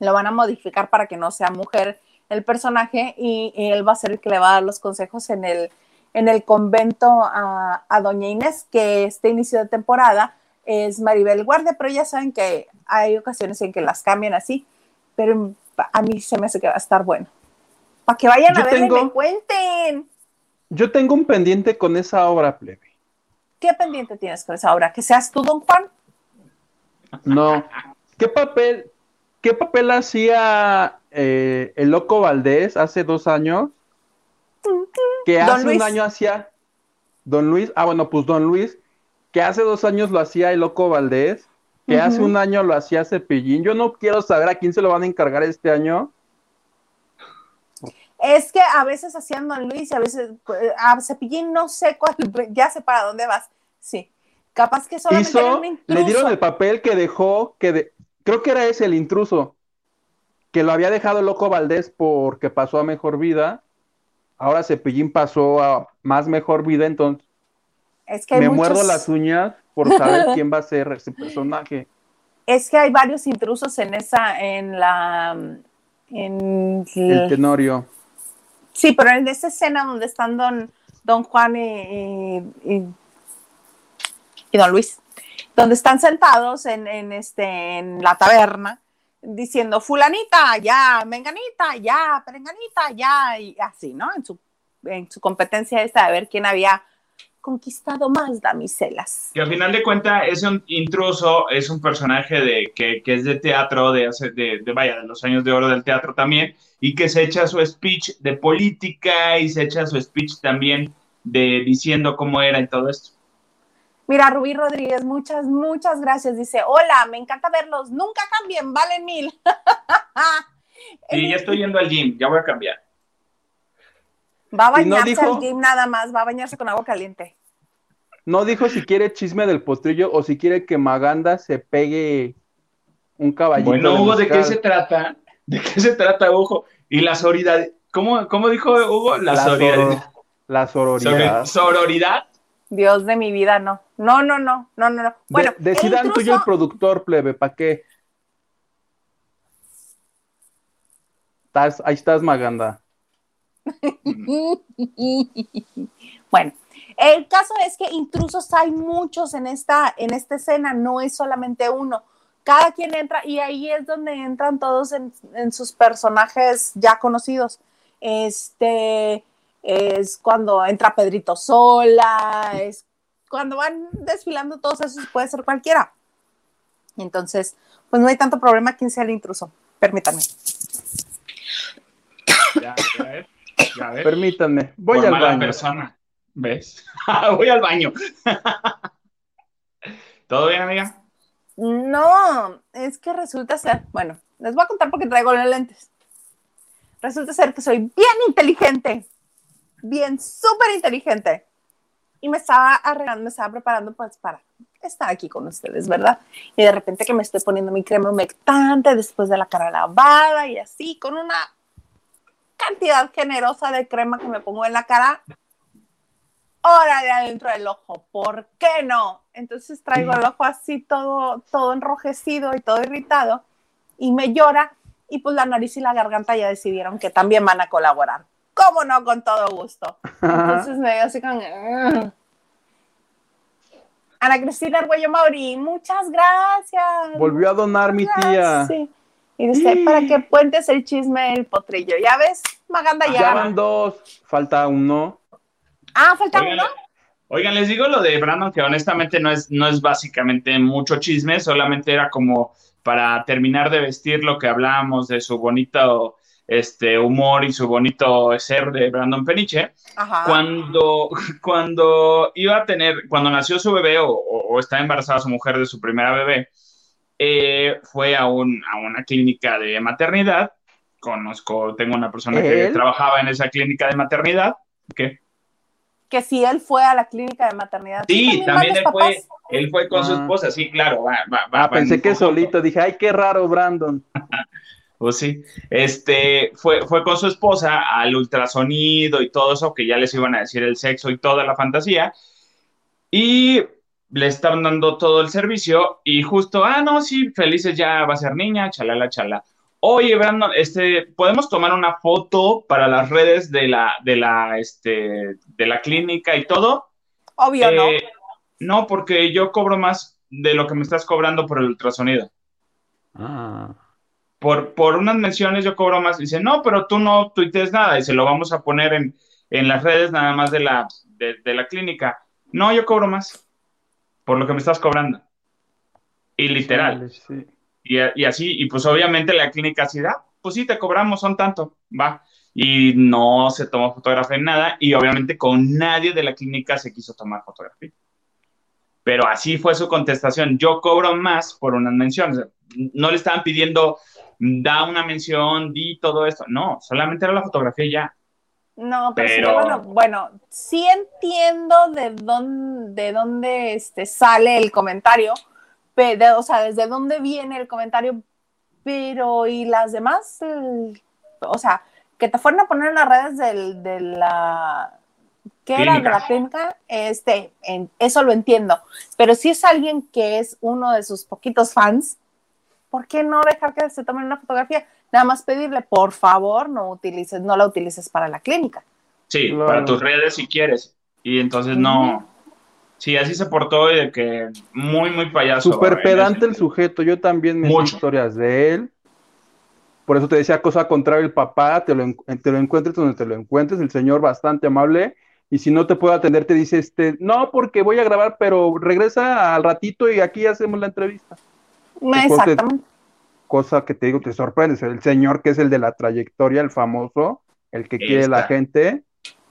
lo van a modificar para que no sea mujer el personaje y, él va a ser el que le va a dar los consejos en el, en el convento a, Doña Inés, que este inicio de temporada es Maribel Guardia, pero ya saben que hay ocasiones en que las cambian así, pero a mí se me hace que va a estar bueno. Para que vayan a ver y me cuenten. Yo tengo un pendiente con esa obra, plebe. ¿Qué pendiente tienes con esa obra? ¿Que seas tú, don Juan? No. ¿Qué papel, qué papel hacía eh, el Loco Valdés hace dos años? Que hace un año hacía Don Luis. Ah, bueno, pues Don Luis, que hace dos años lo hacía el Loco Valdés, que hace un año lo hacía Cepillín. Yo no quiero saber a quién se lo van a encargar este año. Es que a veces hacían Don Luis y a veces eh, a Cepillín no sé cuál, *laughs* ya sé para dónde vas. Sí. Capaz que solamente Hizo, le dieron el papel que dejó, que de, creo que era ese el intruso, que lo había dejado Loco Valdés porque pasó a mejor vida. Ahora Cepillín pasó a más mejor vida, entonces es que me muerdo las uñas por saber *laughs* quién va a ser ese personaje. Es que hay varios intrusos en esa, en la, en el Tenorio. Sí, pero en esa escena donde están don, don Juan y, y, don Luis, donde están sentados en, en, este, en la taberna, diciendo fulanita, ya, menganita, ya, perenganita, ya, y así, ¿no? En su, en su competencia esta de ver quién había conquistado más damiselas. Y al final de cuentas, es un intruso, es un personaje de, que, que es de teatro, de, hace, de, de, vaya, de los años de oro del teatro también, y que se echa su speech de política y se echa su speech también de diciendo cómo era y todo esto. Mira, Rubí Rodríguez, muchas, muchas gracias. Dice, hola, me encanta verlos, nunca cambien, valen mil. *laughs* sí, ya estoy yendo al gym, ya voy a cambiar. Va a bañarse al gym nada más, va a bañarse con agua caliente. No dijo si quiere chisme del postrillo o si quiere que Maganda se pegue un caballito. Bueno, Hugo, ¿de qué se trata? ¿De qué se trata, Hugo? Y la sororidad. ¿Cómo, cómo dijo Hugo? La, la sororidad. la sororidad. ¿Sororidad? Dios de mi vida, no. No, no, no, no, no. Bueno, decidan tú y el productor, plebe, ¿para qué? Estás, ahí estás, Maganda. Bueno, el caso es que intrusos hay muchos en esta, en esta escena, no es solamente uno cada quien entra y ahí es donde entran todos en, sus personajes ya conocidos. Este es cuando entra Pedrito Sola, es cuando van desfilando todos esos, puede ser cualquiera. Entonces, pues no hay tanto problema quién sea el intruso. Permítanme. Ya, ya Permítanme. *laughs* Voy al baño. persona. ¿Ves? Voy al baño. ¿Todo bien, amiga? No, es que resulta ser, bueno, les voy a contar porque traigo los lentes. Resulta ser que soy bien inteligente, bien súper inteligente. Y me estaba arreglando, me estaba preparando pues para estar aquí con ustedes, ¿verdad? Y de repente que me estoy poniendo mi crema humectante después de la cara lavada y así, con una cantidad generosa de crema que me pongo en la cara, hora de adentro del ojo, ¿por qué no? Entonces traigo el ojo así todo, todo enrojecido y todo irritado y me llora y pues la nariz y la garganta ya decidieron que también van a colaborar. ¿Cómo no? Con todo gusto. *laughs* Entonces me dio así con... Ana Cristina Arguello Mauri, muchas gracias. Volvió a donar mi tía. Sí. Y dice, para que puentes el chisme del potrillo. ¿Ya ves? Maganda ya. Ya van dos, falta uno. Ah, falta uno. Oigan, les digo lo de Brandon, que honestamente no es, no es básicamente mucho chisme, solamente era como para terminar de vestir lo que hablábamos de su bonito este, humor y su bonito ser de Brandon Peniche. Cuando, *laughs* cuando iba a tener, cuando nació su bebé o, o, estaba embarazada su mujer de su primera bebé, eh, fue a, un, a una clínica de maternidad. Conozco, tengo una persona que trabajaba en esa clínica de maternidad. ¿Qué? que si él fue a la clínica de maternidad. Sí, también, él, fue, él fue con su ah. esposa, sí, claro. Va, ah, pensé que solito, dije, ay, qué raro, Brandon. *laughs* pues sí, este, fue, fue con su esposa al ultrasonido y todo eso, que ya les iban a decir el sexo y toda la fantasía, y le estaban dando todo el servicio, y justo, ah, no, sí, felices ya va a ser niña, chalala, chala oye, Brandon, este, ¿podemos tomar una foto para las redes de la, de la, este, de la clínica y todo? Obvio, ¿no? Eh, no, porque yo cobro más. de lo que me estás cobrando por el ultrasonido. Ah. Por, por unas menciones yo cobro más. Dice, no, pero tú no tuites nada y se lo vamos a poner en, en las redes nada más de la, de, la clínica. No, yo cobro más por lo que me estás cobrando. Y literal. Y, y, así, y pues obviamente la clínica así da, pues sí, te cobramos, son tanto, va. Y no se tomó fotografía en nada, y obviamente con nadie de la clínica se quiso tomar fotografía. Pero así fue su contestación. Yo cobro más por unas menciones. No le estaban pidiendo, da una mención, di todo esto. No, solamente era la fotografía y ya. No, pero, bueno, bueno, sí entiendo de dónde, de dónde este, sale el comentario, pero, o sea, desde dónde viene el comentario, pero ¿y las demás? o sea, que te fueron a poner en las redes del, de la... ¿Qué era? De la clínica, este, eso lo entiendo, pero si es alguien que es uno de sus poquitos fans, ¿por qué no dejar que se tomen una fotografía? Nada más pedirle, por favor, no utilices, no la utilices para la clínica. Sí, para tus redes si quieres. Y entonces no. Sí, así se portó y de que muy, muy payaso. Súper pedante el sujeto. Yo también me sé historias de él. Por eso te decía cosa contraria el papá, te lo, te lo encuentres donde te lo encuentres, el señor bastante amable, y si no te puedo atender, te dice, este, no, porque voy a grabar, pero regresa al ratito y aquí hacemos la entrevista. Exactamente cosa que te digo, te sorprendes. El señor que es el de la trayectoria, el famoso, el que quiere la gente,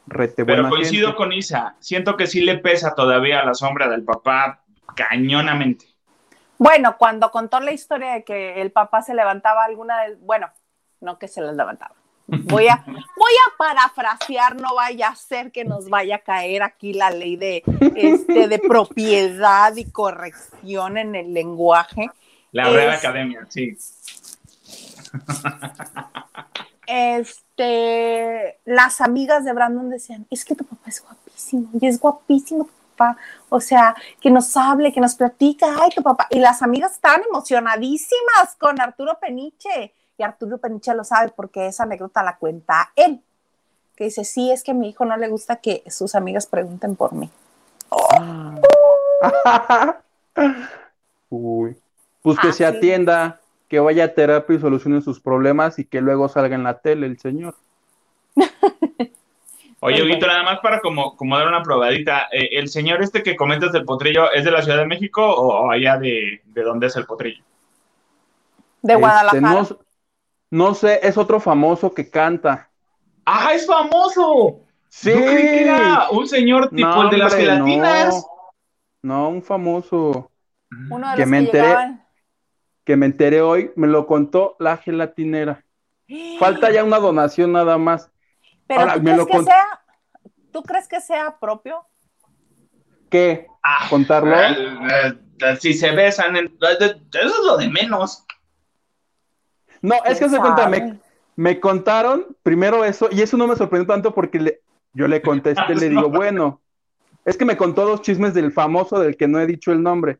rete Pero coincido con Isa, siento que sí le pesa todavía la sombra del papá cañonamente. Bueno, cuando contó la historia de que el papá se levantaba alguna vez, bueno, no que se les levantaba. Voy a, *laughs* voy a parafrasear, no vaya a ser que nos vaya a caer aquí la ley de, este, de propiedad y corrección en el lenguaje. La Real Academia, sí. Este, las amigas de Brandon decían, es que tu papá es guapísimo, y es guapísimo tu papá, o sea, que nos hable, que nos platica, ay, tu papá, y las amigas estaban emocionadísimas con Arturo Peniche, y Arturo Peniche lo sabe porque esa anécdota la cuenta él, que dice, sí, es que a mi hijo no le gusta que sus amigas pregunten por mí. *laughs* Uy. Pues que se atienda, que vaya a terapia y solucione sus problemas y que luego salga en la tele el señor. *laughs* Oye, Víctor, nada más para como, como dar una probadita, eh, ¿el señor este que comentas del potrillo es de la Ciudad de México o allá de, de dónde es el potrillo? De este, Guadalajara. no, sé, es otro famoso que canta. ¡Ah, es famoso! Sí. era un señor tipo el de las gelatinas. No, un famoso. Uno de que me enteré que me enteré hoy, me lo contó la gelatinera. *gasps* Falta ya una donación nada más. Pero ¿tú, crees que sea, ¿tú crees que sea propio? ¿Qué? Ah, ¿Contarlo? Eh, eh, si se besan, eso es lo de menos. No, es que se cuenta, me, contaron primero eso, y eso no me sorprendió tanto porque yo le contesté, *laughs* le digo, bueno, es que me contó dos chismes del famoso del que no he dicho el nombre.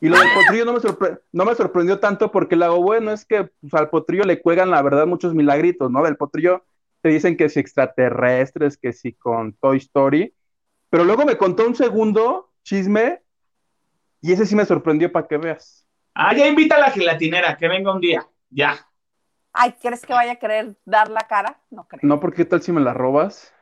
Y lo del potrillo no me, no me sorprendió tanto porque lo bueno es que pues, al potrillo le cuelgan, la verdad, muchos milagritos, ¿no? Del potrillo te dicen que si extraterrestres, que si con Toy Story. Pero luego me contó un segundo chisme y ese sí me sorprendió para que veas. Ah, ya invita a la gelatinera, que venga un día, ya. Ay, ¿crees que vaya a querer dar la cara? No creo. No, porque ¿qué tal si me la robas?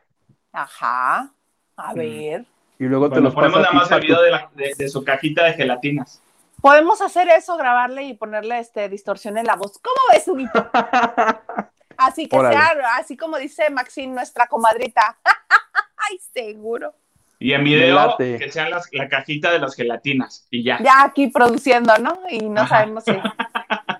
Ajá, a mm. ver. Y luego te los ponemos nada más el video de, su cajita de gelatinas. Podemos hacer eso, grabarle y ponerle este distorsión en la voz. ¿Cómo ves, Huguito? *laughs* Así que sea, así como dice Maxine, nuestra comadrita. *laughs* Ay, seguro. Y en video que sea la cajita de las gelatinas y ya. Ya aquí produciendo, ¿no? Y no sabemos si.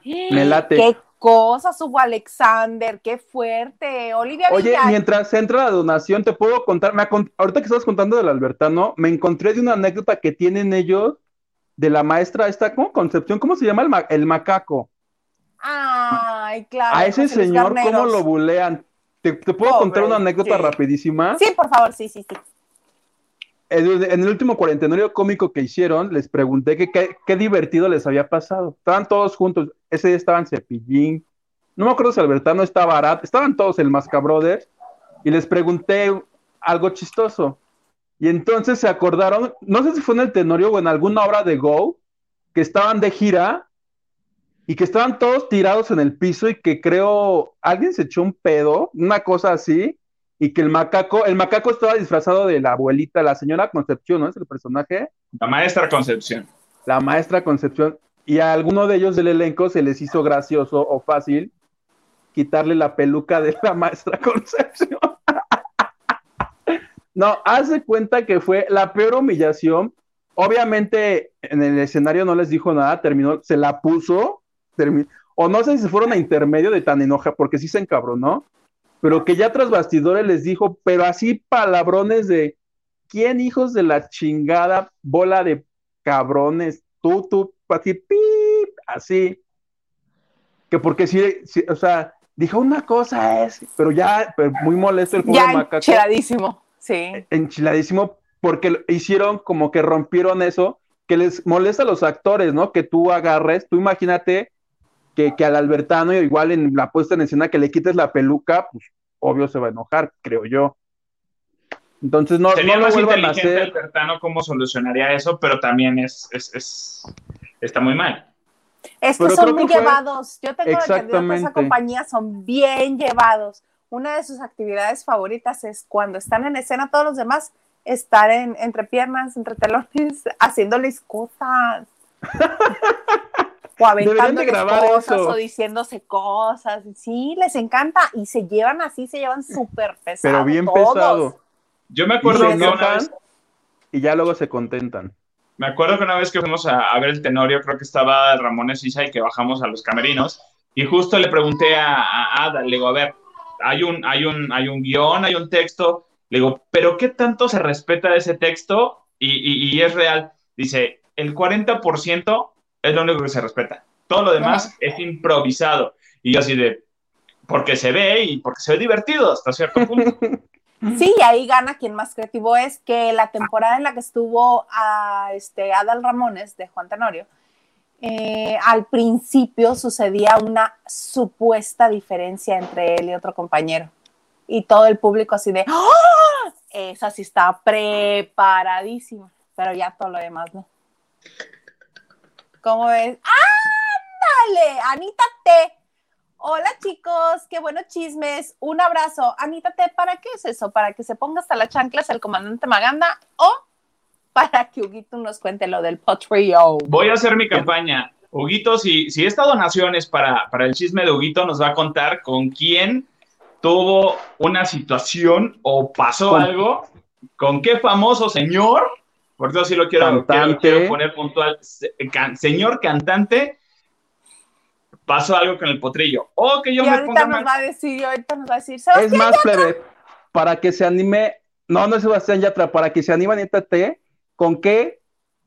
Me *gasps* late. Qué cosas hubo Alexander, qué fuerte. Olivia Oye, mientras entra la donación, te puedo contar, me ahorita que estás contando del Albertano, me encontré de una anécdota que tienen ellos de la maestra esta, ¿cómo? Concepción, ¿cómo se llama el, macaco? Ay, claro. A ese señor, ¿cómo lo bulean? ¿Te, puedo contar una anécdota rapidísima? Sí, por favor, sí, sí, sí. En, el último cuarentenario cómico que hicieron, les pregunté que qué divertido les había pasado. Estaban todos juntos ese día estaban Cepillín, no me acuerdo si Albertano estaba barato, estaban todos el Masca Brothers, y les pregunté algo chistoso. Y entonces se acordaron, no sé si fue en el Tenorio o en alguna obra de Go, que estaban de gira y que estaban todos tirados en el piso y que creo alguien se echó un pedo, una cosa así, y que el macaco, el macaco estaba disfrazado de la abuelita, la señora Concepción, ¿no es el personaje? La maestra Concepción. La maestra Concepción. Y a alguno de ellos del elenco se les hizo gracioso o fácil quitarle la peluca de la maestra *laughs* Concepción. no, hace cuenta que fue la peor humillación. Obviamente en el escenario no les dijo nada, terminó, se la puso, o no sé si fueron a intermedio de tan enoja, porque sí se encabronó, pero que ya tras bastidores les dijo, pero así palabrones de, ¿quién hijos de la chingada bola de cabrones? Tú, tú, así, pip, así. Que porque sí, o sea, dijo una cosa es, pero ya, muy molesto el pobre ya Enchiladísimo, sí. Enchiladísimo, porque hicieron como que rompieron eso, que les molesta a los actores, ¿no? Que tú agarres, tú imagínate que, que al Albertano, igual en la puesta en escena, que le quites la peluca, pues obvio se va a enojar, creo yo. Entonces no, Sería no más inteligente Albertano cómo solucionaría eso, pero también es, es, es está muy mal. Es que son muy llevados. Yo tengo entendido que esa compañía son bien llevados. Una de sus actividades favoritas es cuando están en escena todos los demás, estar en, entre piernas, entre telones, *laughs* haciéndoles cosas. *laughs* o aventándoles cosas o diciéndose cosas. Sí, les encanta y se llevan así, se llevan súper pesados. Pero bien pesado. Yo me acuerdo que una vez... Y ya luego se contentan. Me acuerdo que una vez que fuimos a, ver el Tenorio, creo que estaba Ramón Esisa y que bajamos a los camerinos, y justo le pregunté a, Ada, le digo, a ver, hay un, hay, un, hay un guion, hay un texto, le digo, pero ¿qué tanto se respeta de ese texto y, y es real? Dice, el 40% es lo único que se respeta. Todo lo demás es improvisado. Y yo así de, porque se ve y porque se ve divertido hasta cierto punto. *laughs* Sí, y ahí gana quien más creativo es, que la temporada en la que estuvo a este, Adal Ramones de Juan Tenorio, eh, al principio sucedía una supuesta diferencia entre él y otro compañero. Y todo el público así de, ¡Oh! esa sí está preparadísima, pero ya todo lo demás no. ¿Cómo ves? ¡Ándale! Anita T. Hola chicos, qué buenos chismes. Un abrazo. Anita T, ¿para qué es eso? ¿Para que se ponga hasta la chanclas el comandante Maganda o para que Huguito nos cuente lo del potrillo? Voy a hacer mi campaña. Huguito, si, si esta donación es para, para el chisme de Huguito, nos va a contar con quién tuvo una situación o pasó algo, con qué famoso señor porque eso sí lo quiero, poner puntual. señor cantante, pasó algo con el potrillo. O que yo y ahorita nos va a decir, ahorita nos va a decir, Es más, plebe, para que se anime, no, no es Sebastián Yatra, para que se anime Anita ¿con qué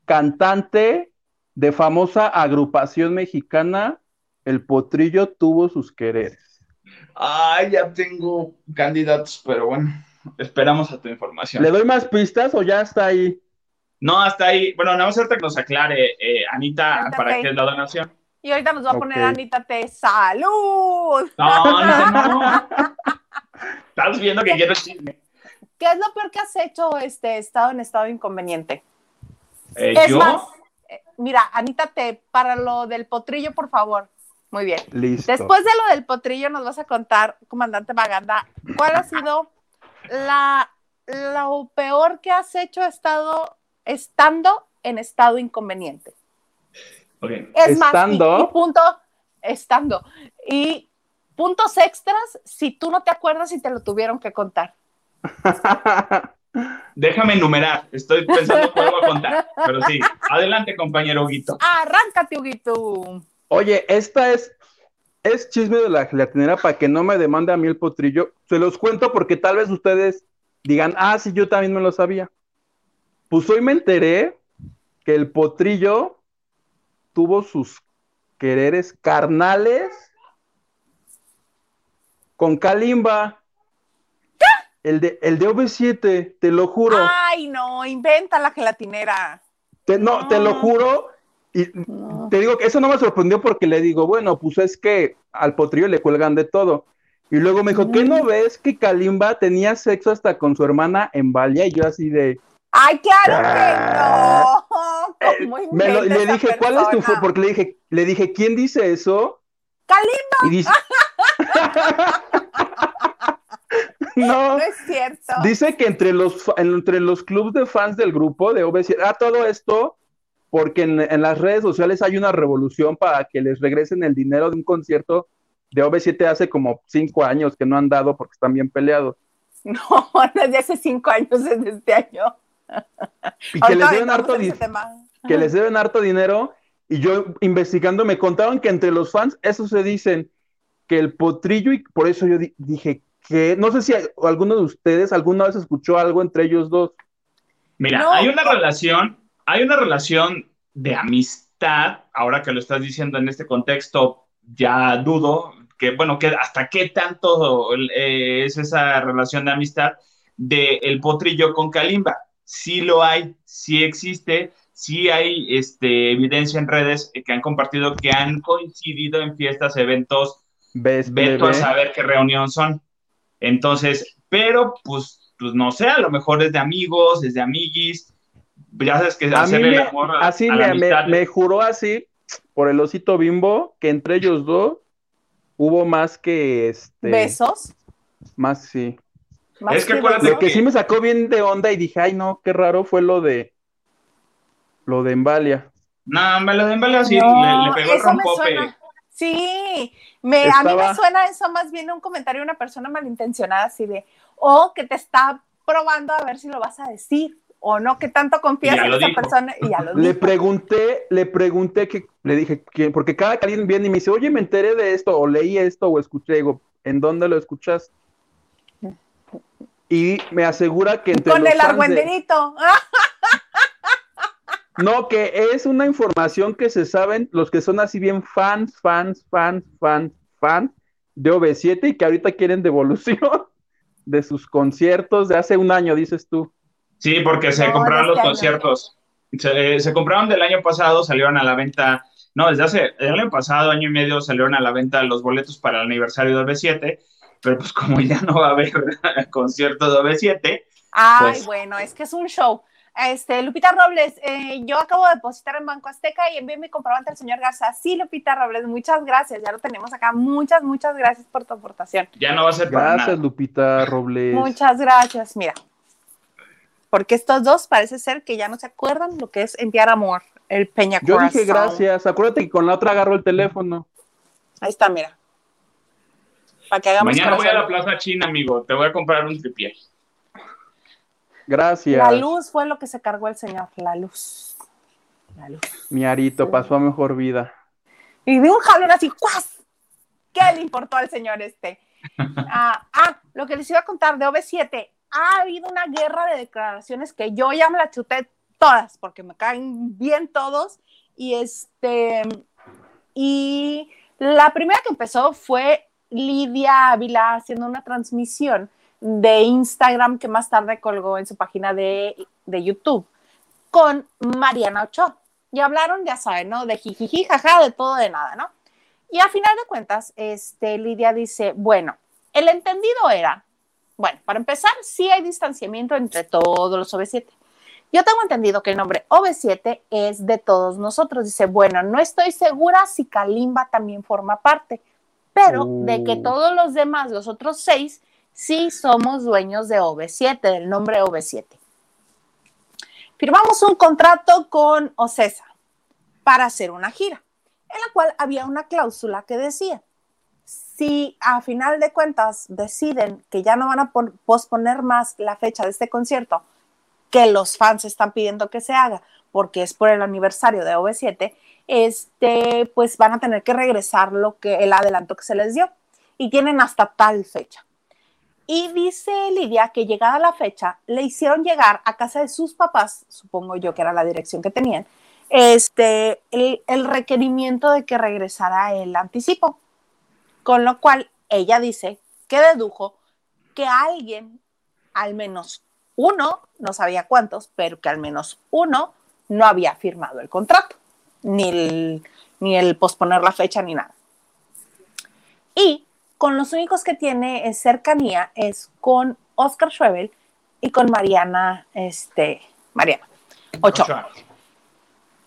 cantante de famosa agrupación mexicana el potrillo tuvo sus quereres? Ay, ya tengo candidatos, pero bueno, esperamos a tu información. ¿Le doy más pistas o ya está ahí? No, hasta ahí. Bueno, nada más ahorita que nos aclare, eh, Anita, para qué es la donación. Y ahorita nos va a poner Anita T. ¡Salud! No, Anita, no. *laughs* Estás viendo que quiero chisme. ¿Qué es lo peor que has hecho este estado en estado inconveniente? Eh, es Más, eh, mira, Anita T, para lo del potrillo, por favor. Muy bien. Listo. Después de lo del potrillo, nos vas a contar, comandante Maganda, cuál ha sido la, lo peor que has hecho estado estando en estado inconveniente. Es más, y, punto, estando. Y puntos extras si tú no te acuerdas y te lo tuvieron que contar. *laughs* Déjame enumerar, estoy pensando que voy a contar, pero sí, adelante compañero Huguito. Arráncate Huguito. Oye, esta es, es chisme de la gelatinera para que no me demande a mí el potrillo. Se los cuento porque tal vez ustedes digan, ah, sí, yo también me lo sabía. Pues hoy me enteré que el potrillo tuvo sus quereres carnales con Kalimba. El de, el de OV7, te lo juro. Ay, no, inventa la gelatinera. no, te lo juro. Y te digo que eso no me sorprendió porque le digo, bueno, pues es que al potrillo le cuelgan de todo. Y luego me dijo, ¿qué no ves que Kalimba tenía sexo hasta con su hermana en Valia? Y yo así de, Ay, claro que no. Eh, le dije, ¿cuál es tu Porque le dije, le dije, ¿quién dice eso? Kalimba. Y dice... *laughs* no, no es cierto. Dice que entre los, entre los clubes de fans del grupo de OV7, ah, todo esto porque en, las redes sociales hay una revolución para que les regresen el dinero de un concierto de OV7 hace como cinco años que no han dado porque están bien peleados. *laughs* No, no es de hace cinco años, es de este año. Y que les deben harto que les deben harto dinero. Y yo investigando me contaban que entre los fans eso se dicen que el potrillo y por eso yo dije que no sé si alguno de ustedes alguna vez escuchó algo entre ellos dos. Mira, hay una relación hay una relación de amistad, ahora que lo estás diciendo en este contexto, ya dudo que, bueno, que hasta qué tanto eh, es esa relación de amistad de el potrillo con Kalimba. Sí lo hay, sí existe, sí hay este, evidencia en redes que han compartido que han coincidido en fiestas, eventos, ¿Ves, a saber qué reunión son. Entonces, pero pues, pues no sé, a lo mejor es de amigos, es de amiguis, ya sabes que hacerle me, el amor así me, juró así por el osito bimbo que entre ellos dos hubo más que este besos. más sí es que, lo que sí me sacó bien de onda y dije ay no qué raro fue lo de lo de Embalia no lo de Embalia sí le, pegó el rompope. sí me, a mí me suena eso más bien un comentario de una persona malintencionada así de o que te está probando a ver si lo vas a decir o no, que tanto confías en esa persona y ya lo Le pregunté, le pregunté que, le dije, que, porque cada que alguien viene y me dice, oye, me enteré de esto, o leí esto, o escuché, digo, ¿en dónde lo escuchas? Y me asegura que entre Con el argüenderito. *laughs* No, que es una información que se saben los que son así bien fans, fans, fans, fans, fans de OV7 y que ahorita quieren devolución *laughs* de sus conciertos de hace un año, dices tú. Sí, porque se compraron los conciertos. Se, compraron del año pasado, salieron a la venta, no, desde hace el año pasado, año y medio, salieron a la venta los boletos para el aniversario de OV7, pero pues como ya no va a haber *laughs* concierto de OV7. Ay, pues bueno, es que es un show. Este, Lupita Robles, eh, yo acabo de depositar en Banco Azteca y envié mi comprobante al señor Garza. Sí, Lupita Robles, muchas gracias, ya lo tenemos acá. Muchas, muchas gracias por tu aportación. Ya no va a ser para Gracias, Lupita Robles. Muchas gracias. Mira, porque estos dos parece ser que ya no se acuerdan lo que es enviar amor, el Peña Yo dije gracias, acuérdate que con la otra agarro el teléfono. Ahí está, mira. Para que hagamos Mañana voy a la Plaza China, amigo, te voy a comprar un tripié. Gracias. La luz fue lo que se cargó el señor, la luz. La luz. Mi arito pasó a mejor vida. Y de un jalón así, ¡cuas! ¿Qué le importó al señor este? *laughs* ah, ah, lo que les iba a contar de OV7, ha habido una guerra de declaraciones que yo ya me la chuté todas, porque me caen bien todos. Y este, y la primera que empezó fue Lidia Ávila haciendo una transmisión de Instagram que más tarde colgó en su página de, de YouTube con Mariana Ochoa. Y hablaron, ya saben, ¿no? De jijiji, jaja, de todo, de nada, ¿no? Y a final de cuentas, este, Lidia dice, bueno, el entendido era bueno, para empezar, sí hay distanciamiento entre todos los OV7. Yo tengo entendido que el nombre OV7 es de todos nosotros. Dice, bueno, no estoy segura si Kalimba también forma parte, pero de que todos los demás, los otros seis, sí somos dueños de OV7, del nombre OV7. Firmamos un contrato con OCESA para hacer una gira, en la cual había una cláusula que decía, si a final de cuentas deciden que ya no van a posponer más la fecha de este concierto, que los fans están pidiendo que se haga, porque es por el aniversario de OV7, este, pues van a tener que regresar lo que el adelanto que se les dio. Y tienen hasta tal fecha. Y dice Lidia que llegada la fecha le hicieron llegar a casa de sus papás, supongo yo que era la dirección que tenían, este, el, el requerimiento de que regresara el anticipo. Con lo cual ella dice que dedujo que alguien, al menos uno, no sabía cuántos, pero que al menos uno no había firmado el contrato, ni el, ni el posponer la fecha ni nada. Y con los únicos que tiene cercanía es con Oscar Schwebel y con Mariana, este, Mariana. Ochoa.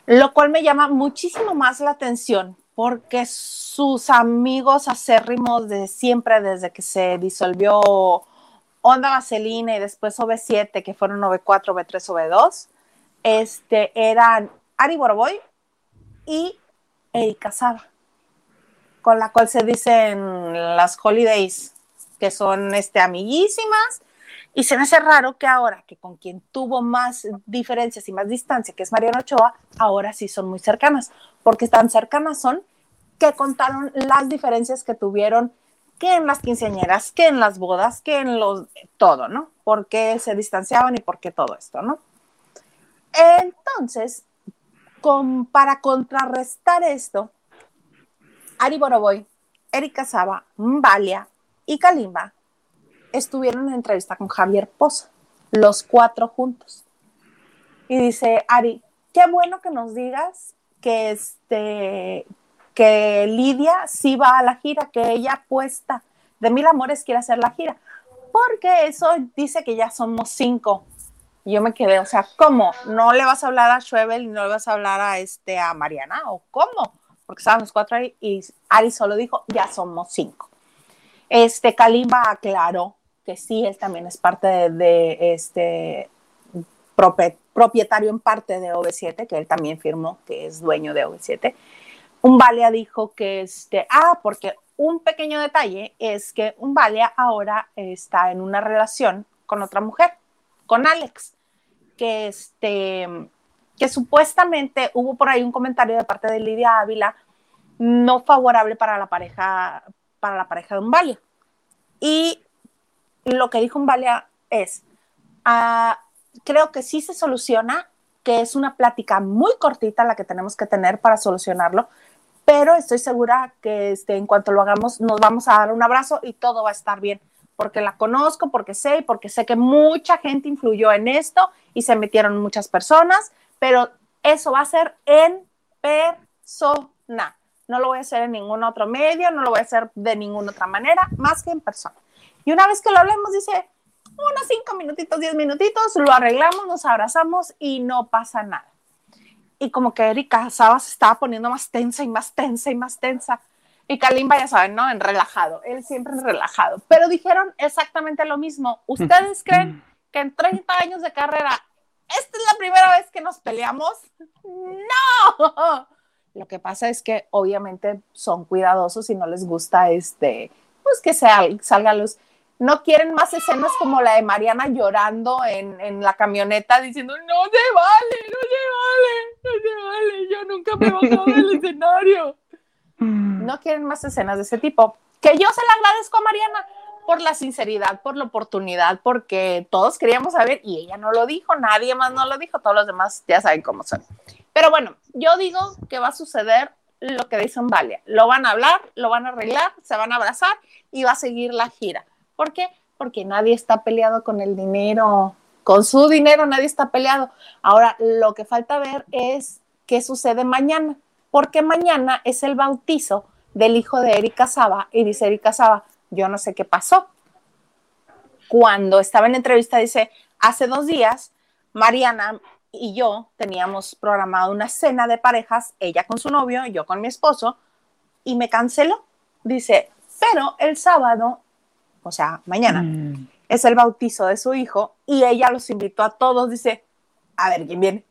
Lo cual me llama muchísimo más la atención porque sus amigos acérrimos de siempre, desde que se disolvió Onda Vaselina y después OV7, que fueron OV4, OV3, OV2, este, eran Ari Boroboy y Erika Saba, con la cual se dicen las holidays, que son este, amiguísimas. Y se me hace raro que ahora, que con quien tuvo más diferencias y más distancia, que es Mariana Ochoa, ahora sí son muy cercanas, porque tan cercanas son que contaron las diferencias que tuvieron que en las quinceañeras, que en las bodas, que en los todo, ¿no? ¿Por qué se distanciaban y por qué todo esto, ¿no? Entonces, para contrarrestar esto, Ari Boroboy, Erika Saba, Mbalia y Kalimba estuvieron en entrevista con Javier Poza, los cuatro juntos. Y dice, Ari, qué bueno que nos digas que, este, que Lidia sí va a la gira, que ella apuesta de Mil Amores quiere hacer la gira, porque eso dice que ya somos cinco. Y yo me quedé, o sea, ¿cómo? ¿No le vas a hablar a Schwebel y no le vas a hablar a, este, a Mariana? ¿O cómo? Porque estábamos cuatro ahí y Ari solo dijo, ya somos cinco. Este, Kalimba aclaró que sí, él también es parte de, este propietario en parte de OV7, que él también firmó que es dueño de OV7. Un Valia dijo que este, ah, porque un pequeño detalle es que un Valia ahora está en una relación con otra mujer con Alex, que, este, que supuestamente hubo por ahí un comentario de parte de Lidia Ávila no favorable para la pareja, para la pareja de Umbalia. Y lo que dijo Umbalia es, uh, creo que sí se soluciona, que es una plática muy cortita la que tenemos que tener para solucionarlo, pero estoy segura que este, en cuanto lo hagamos nos vamos a dar un abrazo y todo va a estar bien porque la conozco, porque sé y porque sé que mucha gente influyó en esto y se metieron muchas personas, pero eso va a ser en persona. No lo voy a hacer en ningún otro medio, no lo voy a hacer de ninguna otra manera, más que en persona. Y una vez que lo hablemos, dice, unos cinco minutitos, diez minutitos, lo arreglamos, nos abrazamos y no pasa nada. Y como que Erika Saba se estaba poniendo más tensa y más tensa y más tensa. Y Kalimba, ya saben, ¿no? En relajado, él siempre en relajado. Pero dijeron exactamente lo mismo. ¿Ustedes creen que en 30 años de carrera, esta es la primera vez que nos peleamos? No. Lo que pasa es que obviamente son cuidadosos y no les gusta este, pues que sea, salga luz. No quieren más escenas como la de Mariana llorando en, en la camioneta diciendo, no se vale, no se vale, no se vale, yo nunca me he bajado del *laughs* escenario. Mm. No quieren más escenas de ese tipo. Que yo se la agradezco a Mariana por la sinceridad, por la oportunidad, porque todos queríamos saber y ella no lo dijo, nadie más no lo dijo, todos los demás ya saben cómo son. Pero bueno, yo digo que va a suceder lo que dicen Valia. Lo van a hablar, lo van a arreglar, se van a abrazar y va a seguir la gira. ¿Por qué? Porque nadie está peleado con el dinero. Con su dinero nadie está peleado. Ahora, lo que falta ver es qué sucede mañana porque mañana es el bautizo del hijo de Erika Saba y dice Erika Saba, yo no sé qué pasó. Cuando estaba en entrevista dice, hace dos días Mariana y yo teníamos programado una cena de parejas, ella con su novio, yo con mi esposo, y me canceló. Dice, pero el sábado, o sea, mañana, mm. es el bautizo de su hijo y ella los invitó a todos, dice, a ver quién viene.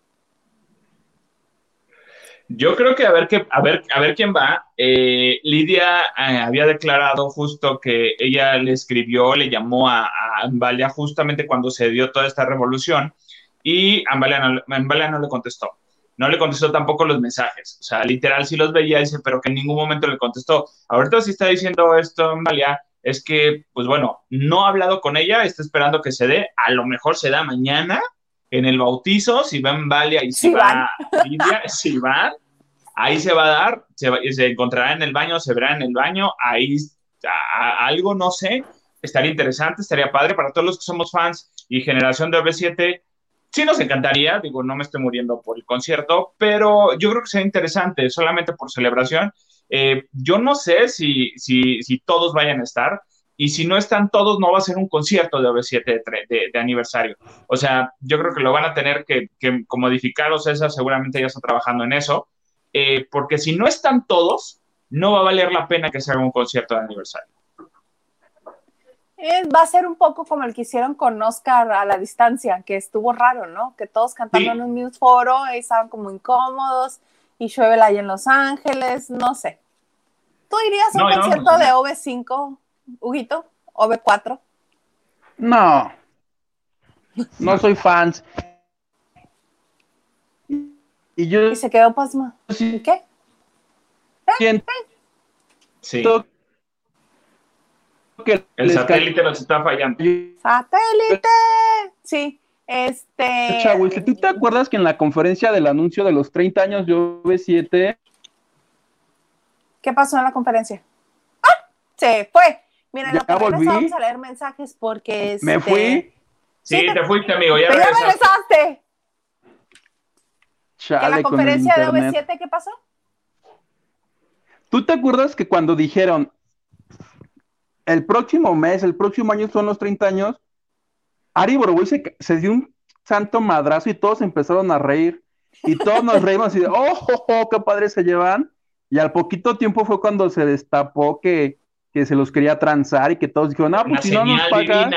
Yo creo que a ver, qué, a ver, a ver quién va. Eh, Lidia eh, había declarado justo que ella le escribió, le llamó a, a Ambalia justamente cuando se dio toda esta revolución y Ambalia no, no le contestó. No le contestó tampoco los mensajes. O sea, literal sí los veía, dice, pero que en ningún momento le contestó. Ahorita sí está diciendo esto Ambalia, es que, pues bueno, no ha hablado con ella, está esperando que se dé, a lo mejor se da mañana, en el bautizo, si va en Valia y si va Lidia, si va, ahí se va a dar, se, se, encontrará en el baño, se verá en el baño, ahí algo, no sé, estaría interesante, estaría padre para todos los que somos fans y generación de OV7. Sí nos encantaría, digo, no me estoy muriendo por el concierto, pero yo creo que sería interesante, solamente por celebración. Eh, yo no sé si, si, si todos vayan a estar, y si no están todos, no va a ser un concierto de OV7 de, aniversario. O sea, yo creo que lo van a tener que, que modificar, o César seguramente ya está trabajando en eso, eh, porque si no están todos, no va a valer la pena que se haga un concierto de aniversario. Eh, va a ser un poco como el que hicieron con Oscar a la distancia, que estuvo raro, ¿no? Que todos cantando en un mismo foro, estaban como incómodos, y llueve ahí en Los Ángeles, no sé. ¿Tú irías a un concierto de OV5, Huguito? ¿OV4? No. No soy fans. Y yo. Y se quedó pasma. ¿Y qué? ¿Eh? Sí. Que el satélite nos está fallando. ¡Satélite! Sí. Este. ¿tú te acuerdas que en la conferencia del anuncio de los 30 años de OV7 ¿Qué pasó en la conferencia? ¡Ah! Se fue. Miren, lo que vamos a leer mensajes porque. ¿Me este, fui? Sí, te, fuiste, amigo. Ya, Pero regresaste. Chale, ¿En la conferencia de OV7 qué pasó? ¿Tú te acuerdas que cuando dijeron el próximo mes, el próximo año son los 30 años, Ari Boroboy se, se, dio un santo madrazo y todos empezaron a reír. Y todos nos reímos y de, oh, oh, oh, qué padre se llevan. Y al poquito tiempo fue cuando se destapó que, que se los quería transar y que todos dijeron, ah, pues si no nos pagan.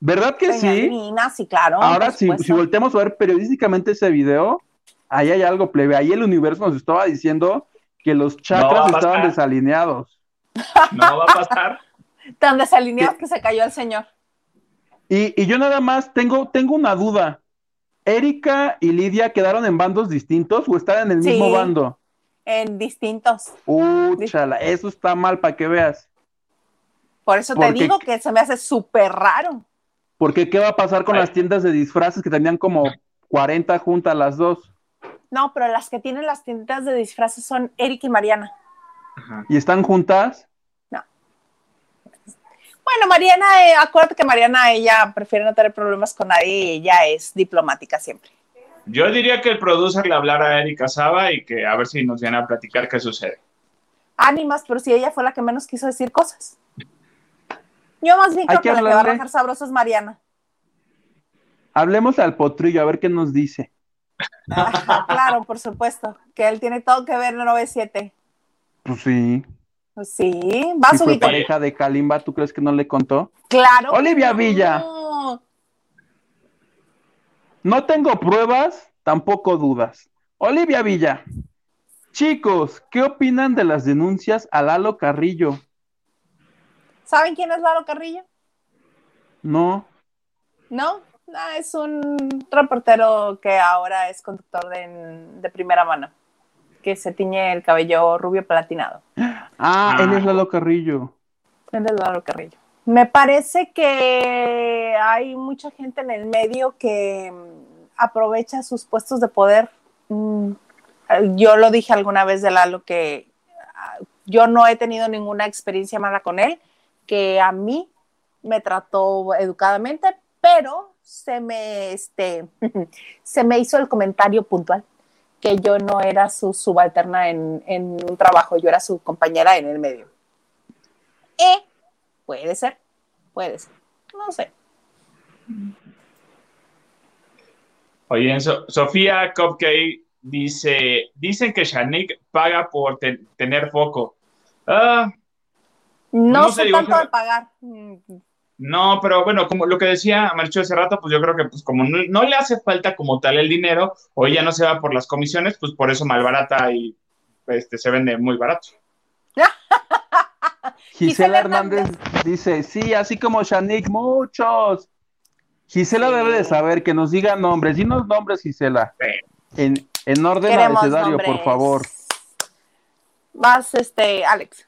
¿Verdad que sí? Divina, sí, claro. Ahora, si, si volteamos a ver periodísticamente ese video, ahí hay algo plebe. Ahí el universo nos estaba diciendo que los chakras estaban desalineados. No va a pasar. *laughs* Tan desalineados que se cayó el señor. Y, y, yo nada más tengo, tengo una duda. ¿Erika y Lidia quedaron en bandos distintos o están en el mismo bando? En distintos. Úchala, eso está mal para que veas. Por eso te digo que se me hace súper raro. Porque ¿qué va a pasar con las tiendas de disfraces que tenían como 40 juntas las dos? No, pero las que tienen las tiendas de disfraces son Eric y Mariana. ¿Y están juntas? No. Bueno, Mariana, eh, acuérdate que Mariana, ella prefiere no tener problemas con nadie y ella es diplomática siempre. Yo diría que el producer le hablara a Erika Saba y que a ver si nos viene a platicar qué sucede. Ánimas, pero si ella fue la que menos quiso decir cosas. Yo más bien creo que, la que va a rajar sabroso es Mariana. Hablemos al potrillo, a ver qué nos dice. claro, por supuesto, que él tiene todo que ver en el 97. Pues sí. Pues sí, va a subir. pareja de Kalimba, ¿tú crees que no le contó? Claro. Olivia Villa. No tengo pruebas, tampoco dudas. Olivia Villa. Chicos, ¿qué opinan de las denuncias a Lalo Carrillo? ¿Saben quién es Lalo Carrillo? No. ¿No? Ah, es un reportero que ahora es conductor de, primera mano, que se tiñe el cabello rubio platinado. Ah, él es ah. Lalo Carrillo. Él es Lalo Carrillo. Me parece que hay mucha gente en el medio que mm, aprovecha sus puestos de poder. Mm, yo lo dije alguna vez de Lalo que ah, yo no he tenido ninguna experiencia mala con él, que a mí me trató educadamente, pero se me, este, *laughs* se me hizo el comentario puntual que yo no era su subalterna en, en un trabajo, yo era su compañera en el medio. Y Puede ser, puede ser, no sé. Oye, Sofía Cupcake dice, dicen que Shanik paga por tener foco. Ah, no, sé tanto de pagar. No, pero bueno, como lo que decía Marcho hace rato, pues yo creo que pues como no, le hace falta como tal el dinero, o ella no se va por las comisiones, pues por eso malbarata y este, se vende muy barato. *laughs* Gisela Hernández, dice, sí, así como Shanik, muchos. Gisela debe de saber que nos diga nombres. Dinos nombres, Gisela. En, en orden abecedario, por favor. Vas, este, Alex.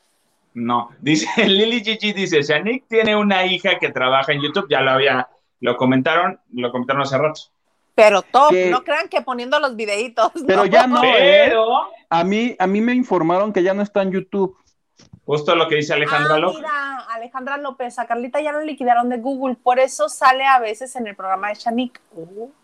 No, dice *laughs* Lili Gigi, dice, Shanik tiene una hija que trabaja en YouTube, ya lo había, lo comentaron, lo comentaron hace rato. Pero top, no crean que poniendo los videitos. Pero ya no, ¿eh? A mí, a mí me informaron que ya no está en YouTube. Justo lo que dice Alejandra ah, López. Mira, Alejandra López, a Carlita ya lo liquidaron de Google, por eso sale a veces en el programa de Shanik.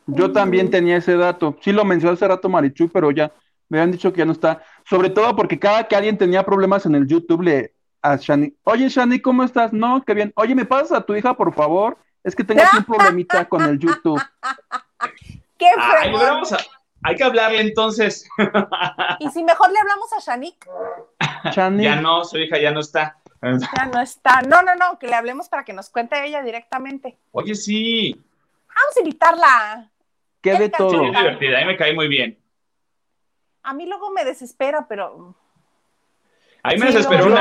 Yo también tenía ese dato. Sí lo mencionó hace rato Marichu, pero ya me habían dicho que ya no está. Sobre todo porque cada que alguien tenía problemas en el YouTube, le a Shani, oye Shani, ¿cómo estás? No, qué bien. Oye, ¿me pasas a tu hija, por favor? Es que tengo aquí un problemita con el YouTube. *laughs* ¡Qué fregón! Hay que hablarle entonces. *laughs* ¿Y si mejor le hablamos a Shanik? Ya no, su hija ya no está. Ya no está. No, no, no, que le hablemos para que nos cuente ella directamente. Oye, sí. Vamos a invitarla. ¿Qué de todo? Es divertida, a mí me cae muy bien. A mí luego me desespera, pero. A mí me desesperó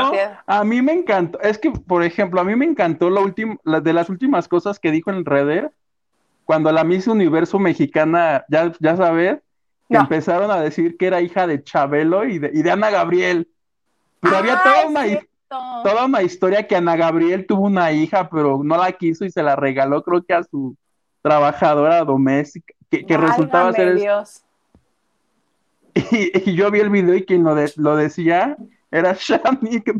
A mí me encantó. Es que, por ejemplo, a mí me encantó la última, de las últimas cosas que dijo en Redder, cuando la Miss Universo mexicana, ya, ya sabes, empezaron a decir que era hija de Chabelo y de, y de Ana Gabriel. Pero había toda una, toda una historia que Ana Gabriel tuvo una hija, pero no la quiso y se la regaló, creo que a su trabajadora doméstica, que, resultaba ser. Dios. *laughs* Y, yo vi el video y quien lo, lo decía era *laughs* Shanik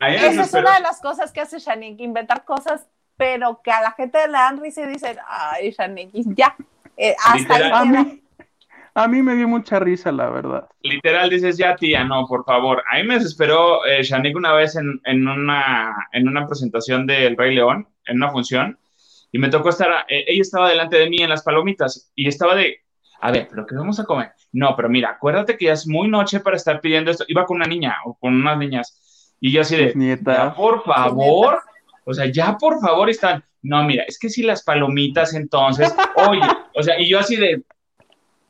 Esa es una de las cosas que hace Shanik, inventar cosas, pero que a la gente le dan risa y dicen, ay, Shanik, ya. Eh, a, mí, a mí me dio mucha risa, la verdad. Literal, dices, ya tía, no, por favor. A mí me desesperó eh, Shanik una vez en, en, una, en una presentación del Rey León, en una función, y me tocó estar, eh, ella estaba delante de mí en las palomitas, y estaba de, a ver, ¿pero qué vamos a comer? No, pero mira, acuérdate que ya es muy noche para estar pidiendo esto. Iba con una niña o con unas niñas, y yo así de, nieta. por favor, o sea, ya por favor están, no, mira, es que si las palomitas entonces, oye, o sea, y yo así de,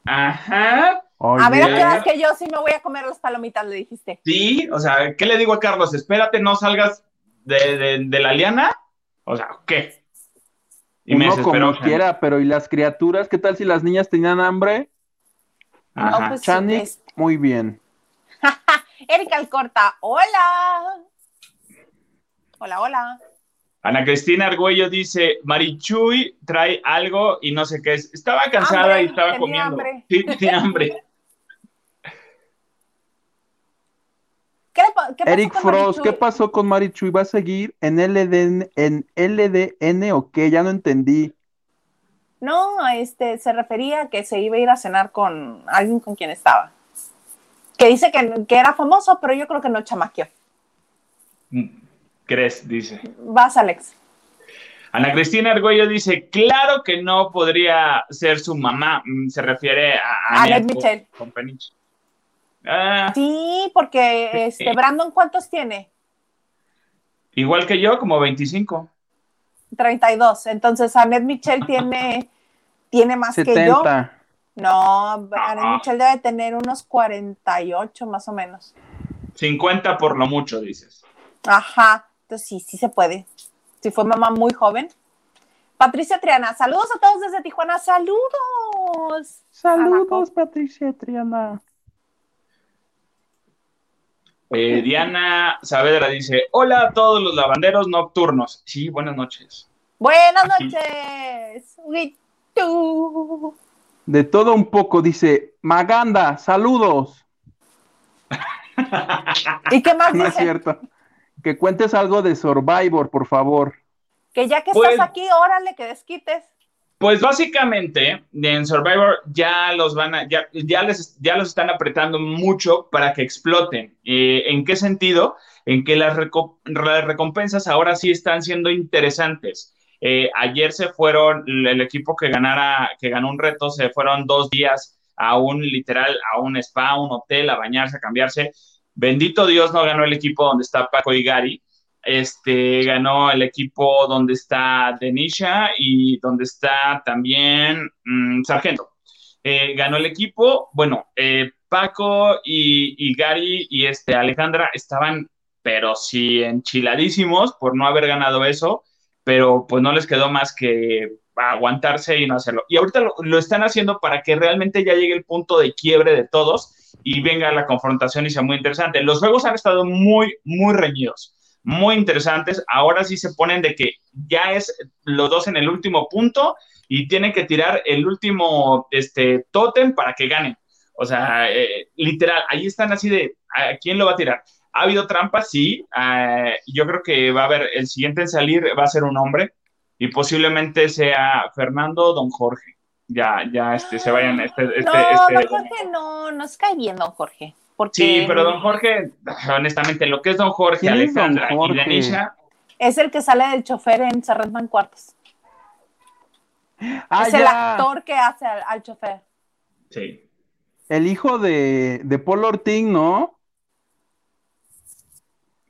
ajá. A ver, ¿a que yo sí me voy a comer las palomitas? Le dijiste. Sí, o sea, ¿qué le digo a Carlos? Espérate, no salgas de, la liana. O sea, ¿qué? Y Uno me como quiera, pero ¿y las criaturas? ¿Qué tal si las niñas tenían hambre? Ajá. Pues, Chani, muy bien. *laughs* Erika Alcorta, hola. Hola, hola. Ana Cristina Argüello dice, Marichuy trae algo y no sé qué es. Estaba cansada y estaba comiendo. Hambre. Sí, tiene hambre. *laughs* ¿Qué, Eric Frost, ¿qué pasó con Marichuy? ¿Va a seguir en LDN, en LDN o qué? Ya no entendí. No, este, se refería a que se iba a ir a cenar con alguien con quien estaba. Que dice que, que era famoso, pero yo creo que no chamaqueó. Mm crees? Dice. Vas, Alex. Ana Cristina Argüello dice, claro que no podría ser su mamá. Mm, se refiere a Alex Michelle. Ah. sí, porque este, Brandon, ¿cuántos tiene? Igual que yo, como 25. 32. Entonces, Annette Michelle tiene, *laughs* tiene más que yo. No, Annette Michelle debe tener unos 48 más o menos. 50 por lo mucho, dices. Ajá sí, sí se puede. Si fue mamá muy joven. Patricia Triana, saludos a todos desde Tijuana, saludos. Saludos, Patricia Triana. Eh, Diana Saavedra dice: Hola a todos los lavanderos nocturnos. Sí, buenas noches. Buenas noches. De todo un poco, dice Maganda, saludos. ¿Y qué más no es cierto que cuentes algo de Survivor, por favor. Que ya que estás pues- aquí, órale, que desquites. Pues básicamente en Survivor ya los van a, ya, ya, les, ya los están apretando mucho para que exploten. Eh, ¿En qué sentido? En que las, recompensas ahora sí están siendo interesantes. Eh, ayer se fueron, el equipo que ganara, que ganó un reto, se fueron dos días a un literal, a un spa, un hotel, a bañarse, a cambiarse. Bendito Dios no ganó el equipo donde está Paco y Gary. Este ganó el equipo donde está Denisha y donde está también mm, Sargento. Eh, ganó el equipo, bueno, eh, Paco y, Gary y este Alejandra estaban, pero sí enchiladísimos por no haber ganado eso, pero pues no les quedó más que aguantarse y no hacerlo. Y ahorita lo están haciendo para que realmente ya llegue el punto de quiebre de todos y venga la confrontación y sea muy interesante. Los juegos han estado muy, muy reñidos, muy interesantes. Ahora sí se ponen de que ya es los dos en el último punto y tienen que tirar el último este, tótem para que ganen. O sea, eh, literal, ahí están así de, ¿a quién lo va a tirar? ¿Ha habido trampas? Sí. Eh, yo creo que va a haber, el siguiente en salir va a ser un hombre y posiblemente sea Fernando Don Jorge ya, ya este, se vayan. Este, este, no, este, don Jorge no, nos cae bien, don Jorge. Sí, pero don Jorge, honestamente, lo que es don Jorge, Alejandra y Danisha. Es el que sale del chofer en Cerretman Cuartos. Ah, es el actor que hace al, chofer. Sí. El hijo de, de Paul Ortín, ¿no?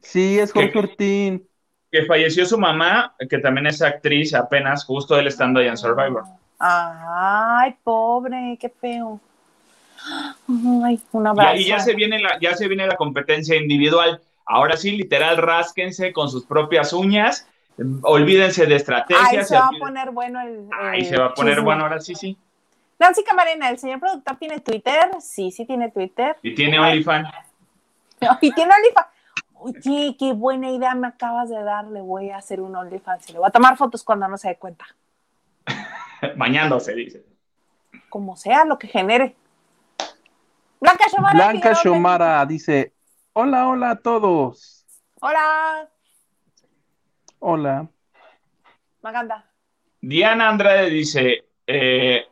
Sí, es Jorge Ortín. Que falleció su mamá, que también es actriz apenas, justo él estando ahí en Survivor. Ay, pobre, qué feo. Ay, un abrazo. Y, ya se viene la, ya se viene la competencia individual. Ahora sí, literal, rásquense con sus propias uñas. Olvídense de estrategias. Ahí se va a poner bueno el. Ahí se va a poner bueno, ahora sí, sí. Nancy Camarena, ¿el señor productor tiene Twitter? Sí, sí tiene Twitter. Y tiene OnlyFans. *laughs* y tiene OnlyFans. Oye, qué buena idea me acabas de dar. Le voy a hacer un OnlyFans. Le voy a tomar fotos cuando no se dé cuenta. *laughs* Bañándose, dice. Como sea, lo que genere. Blanca Xomara. Blanca Xomara dice: Hola, hola a todos. Hola. Hola. Maganda. Diana Andrade dice: eh,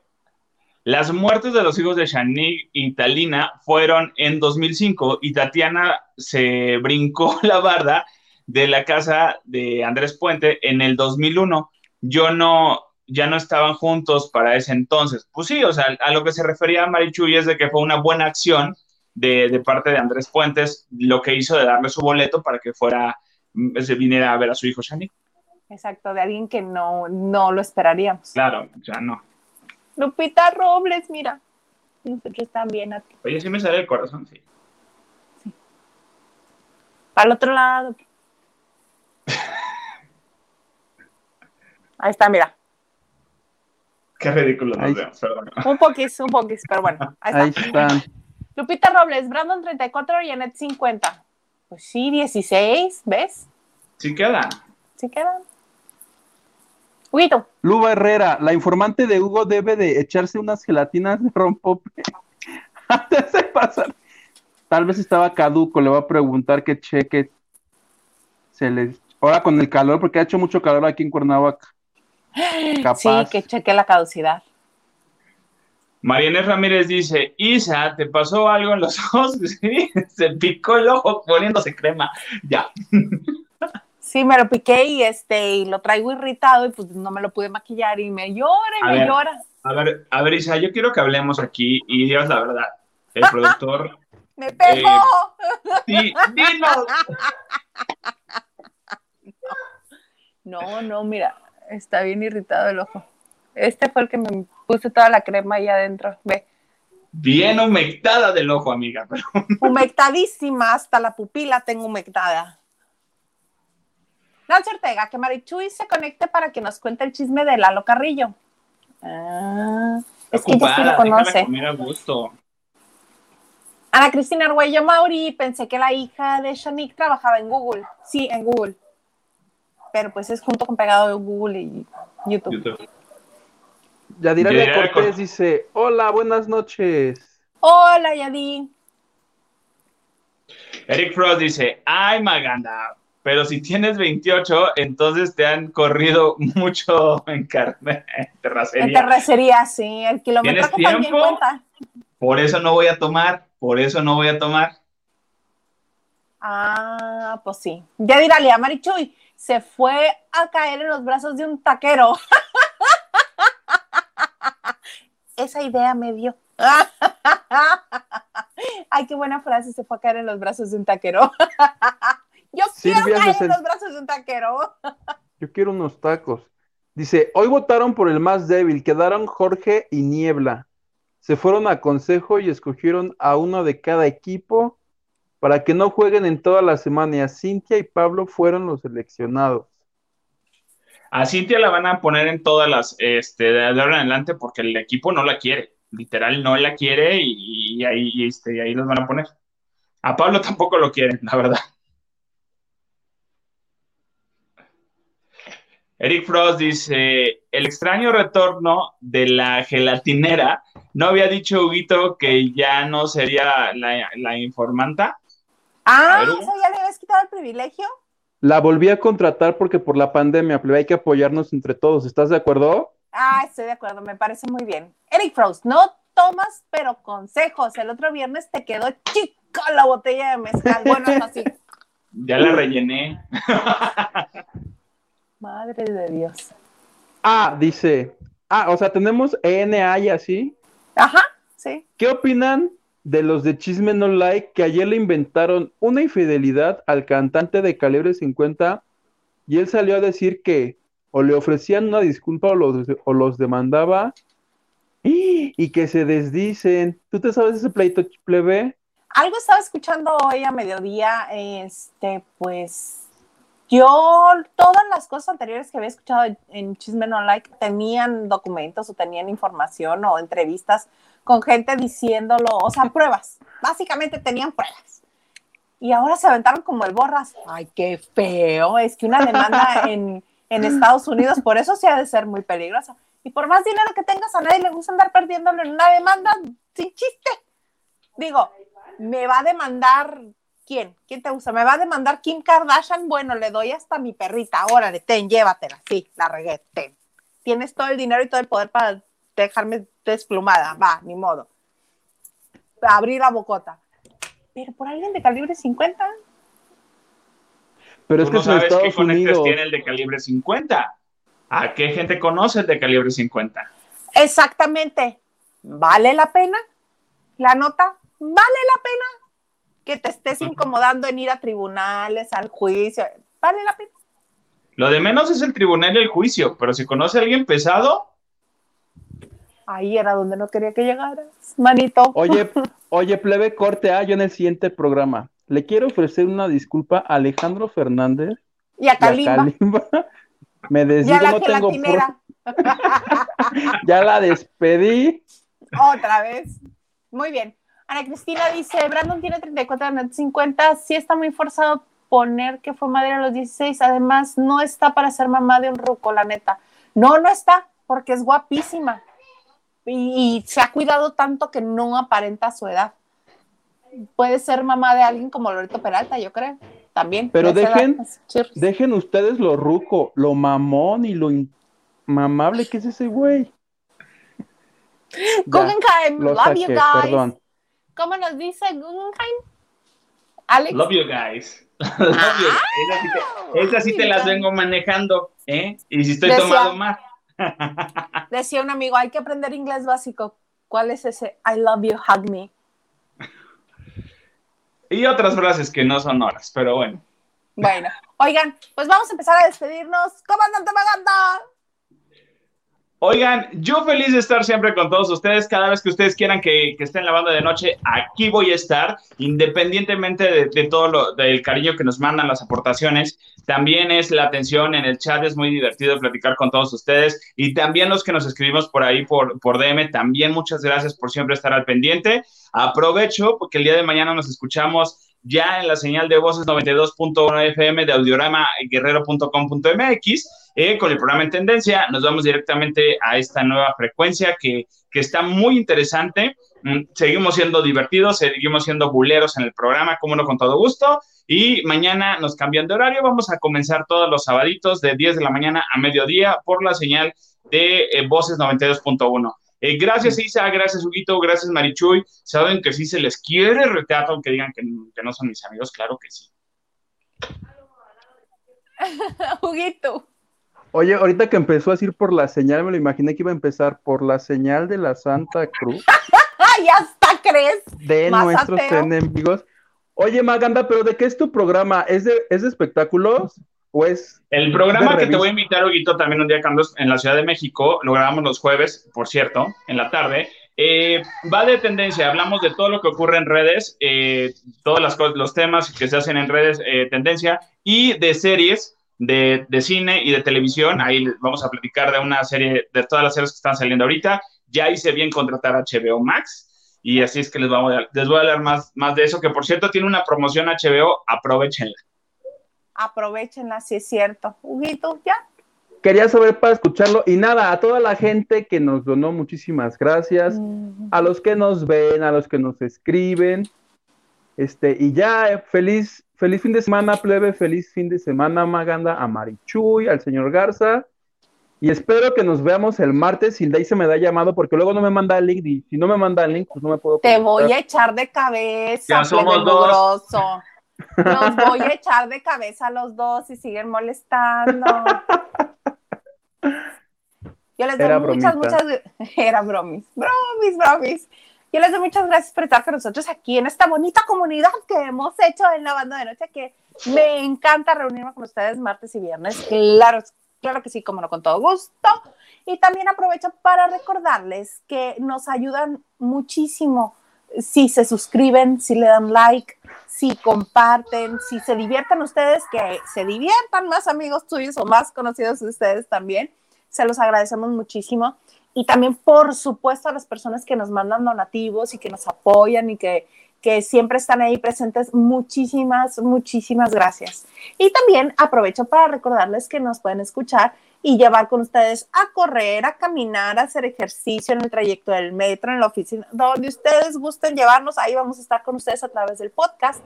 Las muertes de los hijos de Shanique y Talina fueron en 2005 y Tatiana se brincó *laughs* la barda de la casa de Andrés Puente en el 2001. Yo no, ya no estaban juntos para ese entonces. Pues sí, o sea, a lo que se refería Marichuy es de que fue una buena acción de, parte de Andrés Puentes lo que hizo de darle su boleto para que fuera, mm, se viniera a ver a su hijo Shani. Exacto, de alguien que no, no lo esperaríamos. Claro, ya no. Lupita Robles, mira. Nosotros también a ti. Oye, sí me sale el corazón, sí. Sí. Al otro lado. *laughs* Ahí está, mira. Qué ridículo nos vemos, perdón. Un poquis, un poquis, pero bueno. Ahí, está. *laughs* Lupita Robles, Brandon 34, Janet 50. Pues sí, 16, ¿ves? Sí quedan. Sí quedan. Huguito. Luba Herrera, la informante de Hugo debe de echarse unas gelatinas de rompope *laughs* antes de pasar. Tal vez estaba caduco, le voy a preguntar qué cheque se les... Ahora con el calor, porque ha hecho mucho calor aquí en Cuernavaca. *gasps* Sí, que cheque la caducidad. Mariana Ramírez dice, Isa, ¿te pasó algo en los ojos? *laughs* Sí, se picó el ojo poniéndose crema. Ya. *laughs* Sí, me lo piqué y este, y lo traigo irritado y pues no me lo pude maquillar y me llora y me llora. A ver, a ver, Isa, yo quiero que hablemos aquí y digas la verdad. El *laughs* productor. ¡Me pegó! Eh, sí, dinos. *laughs* No, no, mira, está bien irritado el ojo. Este fue el que me puse toda la crema ahí adentro. Ve. Bien humectada del ojo, amiga. *laughs* Humectadísima, hasta la pupila tengo humectada. Nancy Ortega, que Marichuy se conecte para que nos cuente el chisme de Lalo Carrillo. Ah, es que ella sí lo conoce. gusto. Ana Cristina Arguello Mauri, pensé que la hija de Shanique trabajaba en Google. Sí, en Google pero pues es junto con pegado de Google y YouTube. YouTube. Yadira Cortés dice, hola, buenas noches. Hola, Yadi. Eric Frost dice, ay, Maganda, pero si tienes 28, entonces te han corrido *laughs* mucho en, carne, terracería. En terracería, sí, el kilómetro también cuenta. Por eso no voy a tomar, por eso no voy a tomar. Ah, pues sí. Ya dirá a Marichuy, se fue a caer en los brazos de un taquero. *laughs* Esa idea me dio. *laughs* Ay, qué buena frase, se fue a caer en los brazos de un taquero. Yo quiero caer en los brazos de un taquero. Yo quiero unos tacos. Dice, hoy votaron por el más débil, quedaron Jorge y Niebla. Se fueron a consejo y escogieron a uno de cada equipo para que no jueguen en toda la semana. Y Cintia y Pablo fueron los seleccionados. A Cintia la van a poner en todas las, este, de ahora en adelante, porque el equipo no la quiere. Literal, no la quiere y, ahí, este, ahí los van a poner. A Pablo tampoco lo quieren, la verdad. Eric Frost dice, el extraño retorno de la gelatinera, ¿no había dicho Huguito que ya no sería la, la informanta? Ah, ¿eso ya le habías quitado el privilegio? La volví a contratar porque por la pandemia, hay que apoyarnos entre todos. ¿Estás de acuerdo? Ah, estoy de acuerdo, me parece muy bien. Eric Frost, no tomas, pero consejos. El otro viernes te quedó con la botella de mezcal. Bueno, así. *laughs* Ya la rellené. *laughs* Madre de Dios. Ah, dice. Ah, o sea, tenemos ENA y así. Ajá, sí. ¿Qué opinan de los de Chisme No Like que ayer le inventaron una infidelidad al cantante de calibre 50 y él salió a decir que o le ofrecían una disculpa o los, o los demandaba y que se desdicen. ¿Tú te sabes ese pleito plebe? Algo estaba escuchando hoy a mediodía, este, pues yo todas las cosas anteriores que había escuchado en Chisme No Like tenían documentos o tenían información o entrevistas con gente diciéndolo, o sea, pruebas. Básicamente tenían pruebas. Y ahora se aventaron como el borras. Ay, qué feo. Es que una demanda *laughs* en, en Estados Unidos, por eso se ha de ser muy peligrosa. Y por más dinero que tengas, a nadie le gusta andar perdiéndolo en una demanda sin chiste. Digo, me va a demandar quién? ¿Quién te gusta? ¿Me va a demandar Kim Kardashian? Bueno, le doy hasta mi perrita. Órale, ten, llévatela. Sí, la regué, ten. Tienes todo el dinero y todo el poder para dejarme desplumada. Va, ni modo. Abrir la bocota. Pero por alguien de calibre 50. Pero es que no sabes qué conectes tiene el de calibre 50. ¿A qué gente conoce el de calibre 50? Exactamente. ¿Vale la pena? ¿La nota? ¿Vale la pena? Que te estés incomodando en ir a tribunales, al juicio. ¿Vale la pena? Lo de menos es el tribunal y el juicio, pero si conoce a alguien pesado. Ahí era donde no quería que llegaras, manito. Oye, *laughs* oye, plebe, corte A, yo en el siguiente programa. Le quiero ofrecer una disculpa a Alejandro Fernández. Y a Kalimba. *laughs* Me desdigo, no tengo *laughs* ya la despedí. Otra vez. Muy bien. Ana Cristina dice, Brandon tiene 34, 50, sí está muy forzado poner que fue madre a los 16, además no está para ser mamá de un ruco, la neta. No, no está, porque es guapísima y, y se ha cuidado tanto que no aparenta su edad. Puede ser mamá de alguien como Loreto Peralta, yo creo también. Pero dejen, dejen ustedes lo ruco, lo mamón y lo mamable que es ese güey. Guggenheim, love you guys. Perdón. ¿Cómo nos dice Guggenheim? Alex. Love you guys. *laughs* love you. Esa sí te, las vengo manejando, ¿eh? Y si estoy tomando más. *laughs* decía un amigo, hay que aprender inglés básico. ¿Cuál es ese? I love you, hug me. Y otras frases que no son horas, pero bueno. Bueno, oigan, pues vamos a empezar a despedirnos. Comandante Maganda. Oigan, yo feliz de estar siempre con todos ustedes. Cada vez que ustedes quieran que, que esté en la banda de noche, aquí voy a estar, independientemente de, todo lo del cariño que nos mandan las aportaciones. También es la atención en el chat, es muy divertido platicar con todos ustedes. Y también los que nos escribimos por ahí por, por DM, también muchas gracias por siempre estar al pendiente. Aprovecho porque el día de mañana nos escuchamos ya en la señal de voces 92.1 FM de audiorama guerrero.com.mx eh, con el programa en tendencia. Nos vamos directamente a esta nueva frecuencia que, que está muy interesante. Mm, seguimos siendo divertidos, seguimos siendo buleros en el programa, como no, con todo gusto. Y mañana nos cambian de horario. Vamos a comenzar todos los sabaditos de 10 de la mañana a mediodía por la señal de eh, voces 92.1. Eh, gracias, Isa, gracias, Huguito, gracias, Marichuy. Saben que sí se les quiere retrato, aunque digan que, no son mis amigos, claro que sí. *laughs* Huguito. Oye, ahorita que empezó a decir por la señal, me lo imaginé que iba a empezar por la señal de la Santa Cruz. *laughs* ya hasta crees! De nuestros enemigos. Oye, Maganda, ¿pero de qué es tu programa? ¿Es de, ¿es de espectáculos? Pues. El programa que te voy a invitar, Huguito, también un día cuando en la Ciudad de México, lo grabamos los jueves, por cierto, en la tarde. Eh, va de tendencia, hablamos de todo lo que ocurre en redes, eh, todos los temas que se hacen en redes, eh, tendencia, y de series de, de, cine y de televisión. Ahí vamos a platicar de una serie, de todas las series que están saliendo ahorita. Ya hice bien contratar a HBO Max, y así es que les, vamos a, les voy a hablar más, más de eso, que por cierto tiene una promoción HBO, aprovechenla aprovechenla si es cierto. Huguito, ya. Quería saber para escucharlo y nada, a toda la gente que nos donó, muchísimas gracias, a los que nos ven, a los que nos escriben, este, y ya, feliz, feliz fin de semana, plebe, feliz fin de semana, Maganda, a Marichuy, al señor Garza, Y espero que nos veamos el martes si se me da llamado, porque luego no me manda el link. Y si no me manda el link, pues no me puedo. Te voy a echar de cabeza, ya somos dos. *laughs* Nos voy a echar de cabeza los dos y siguen molestando. Yo les doy muchas, muchas. *laughs* Era bromis, bromis, bromis. Yo les doy muchas gracias por estar con nosotros aquí en esta bonita comunidad que hemos hecho en la banda de noche, que me encanta reunirme con ustedes martes y viernes. Claro, claro que sí, como no, con todo gusto. Y también aprovecho para recordarles que nos ayudan muchísimo si se suscriben, si le dan like, si comparten, si se diviertan ustedes, que se diviertan más amigos tuyos o más conocidos de ustedes también. Se los agradecemos muchísimo. Y también, por supuesto, a las personas que nos mandan donativos y que nos apoyan y que, que siempre están ahí presentes, muchísimas, muchísimas gracias. Y también aprovecho para recordarles que nos pueden escuchar y llevar con ustedes a correr, a caminar, a hacer ejercicio en el trayecto del metro, en la oficina, donde ustedes gusten llevarnos. Ahí vamos a estar con ustedes a través del podcast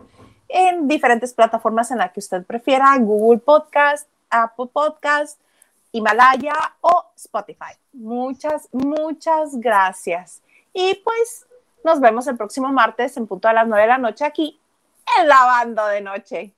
en diferentes plataformas en las que usted prefiera, Google Podcast, Apple Podcast, Himalaya o Spotify. Muchas, muchas gracias. Y pues nos vemos el próximo martes en punto a las nueve de la noche aquí en Lavando de Noche.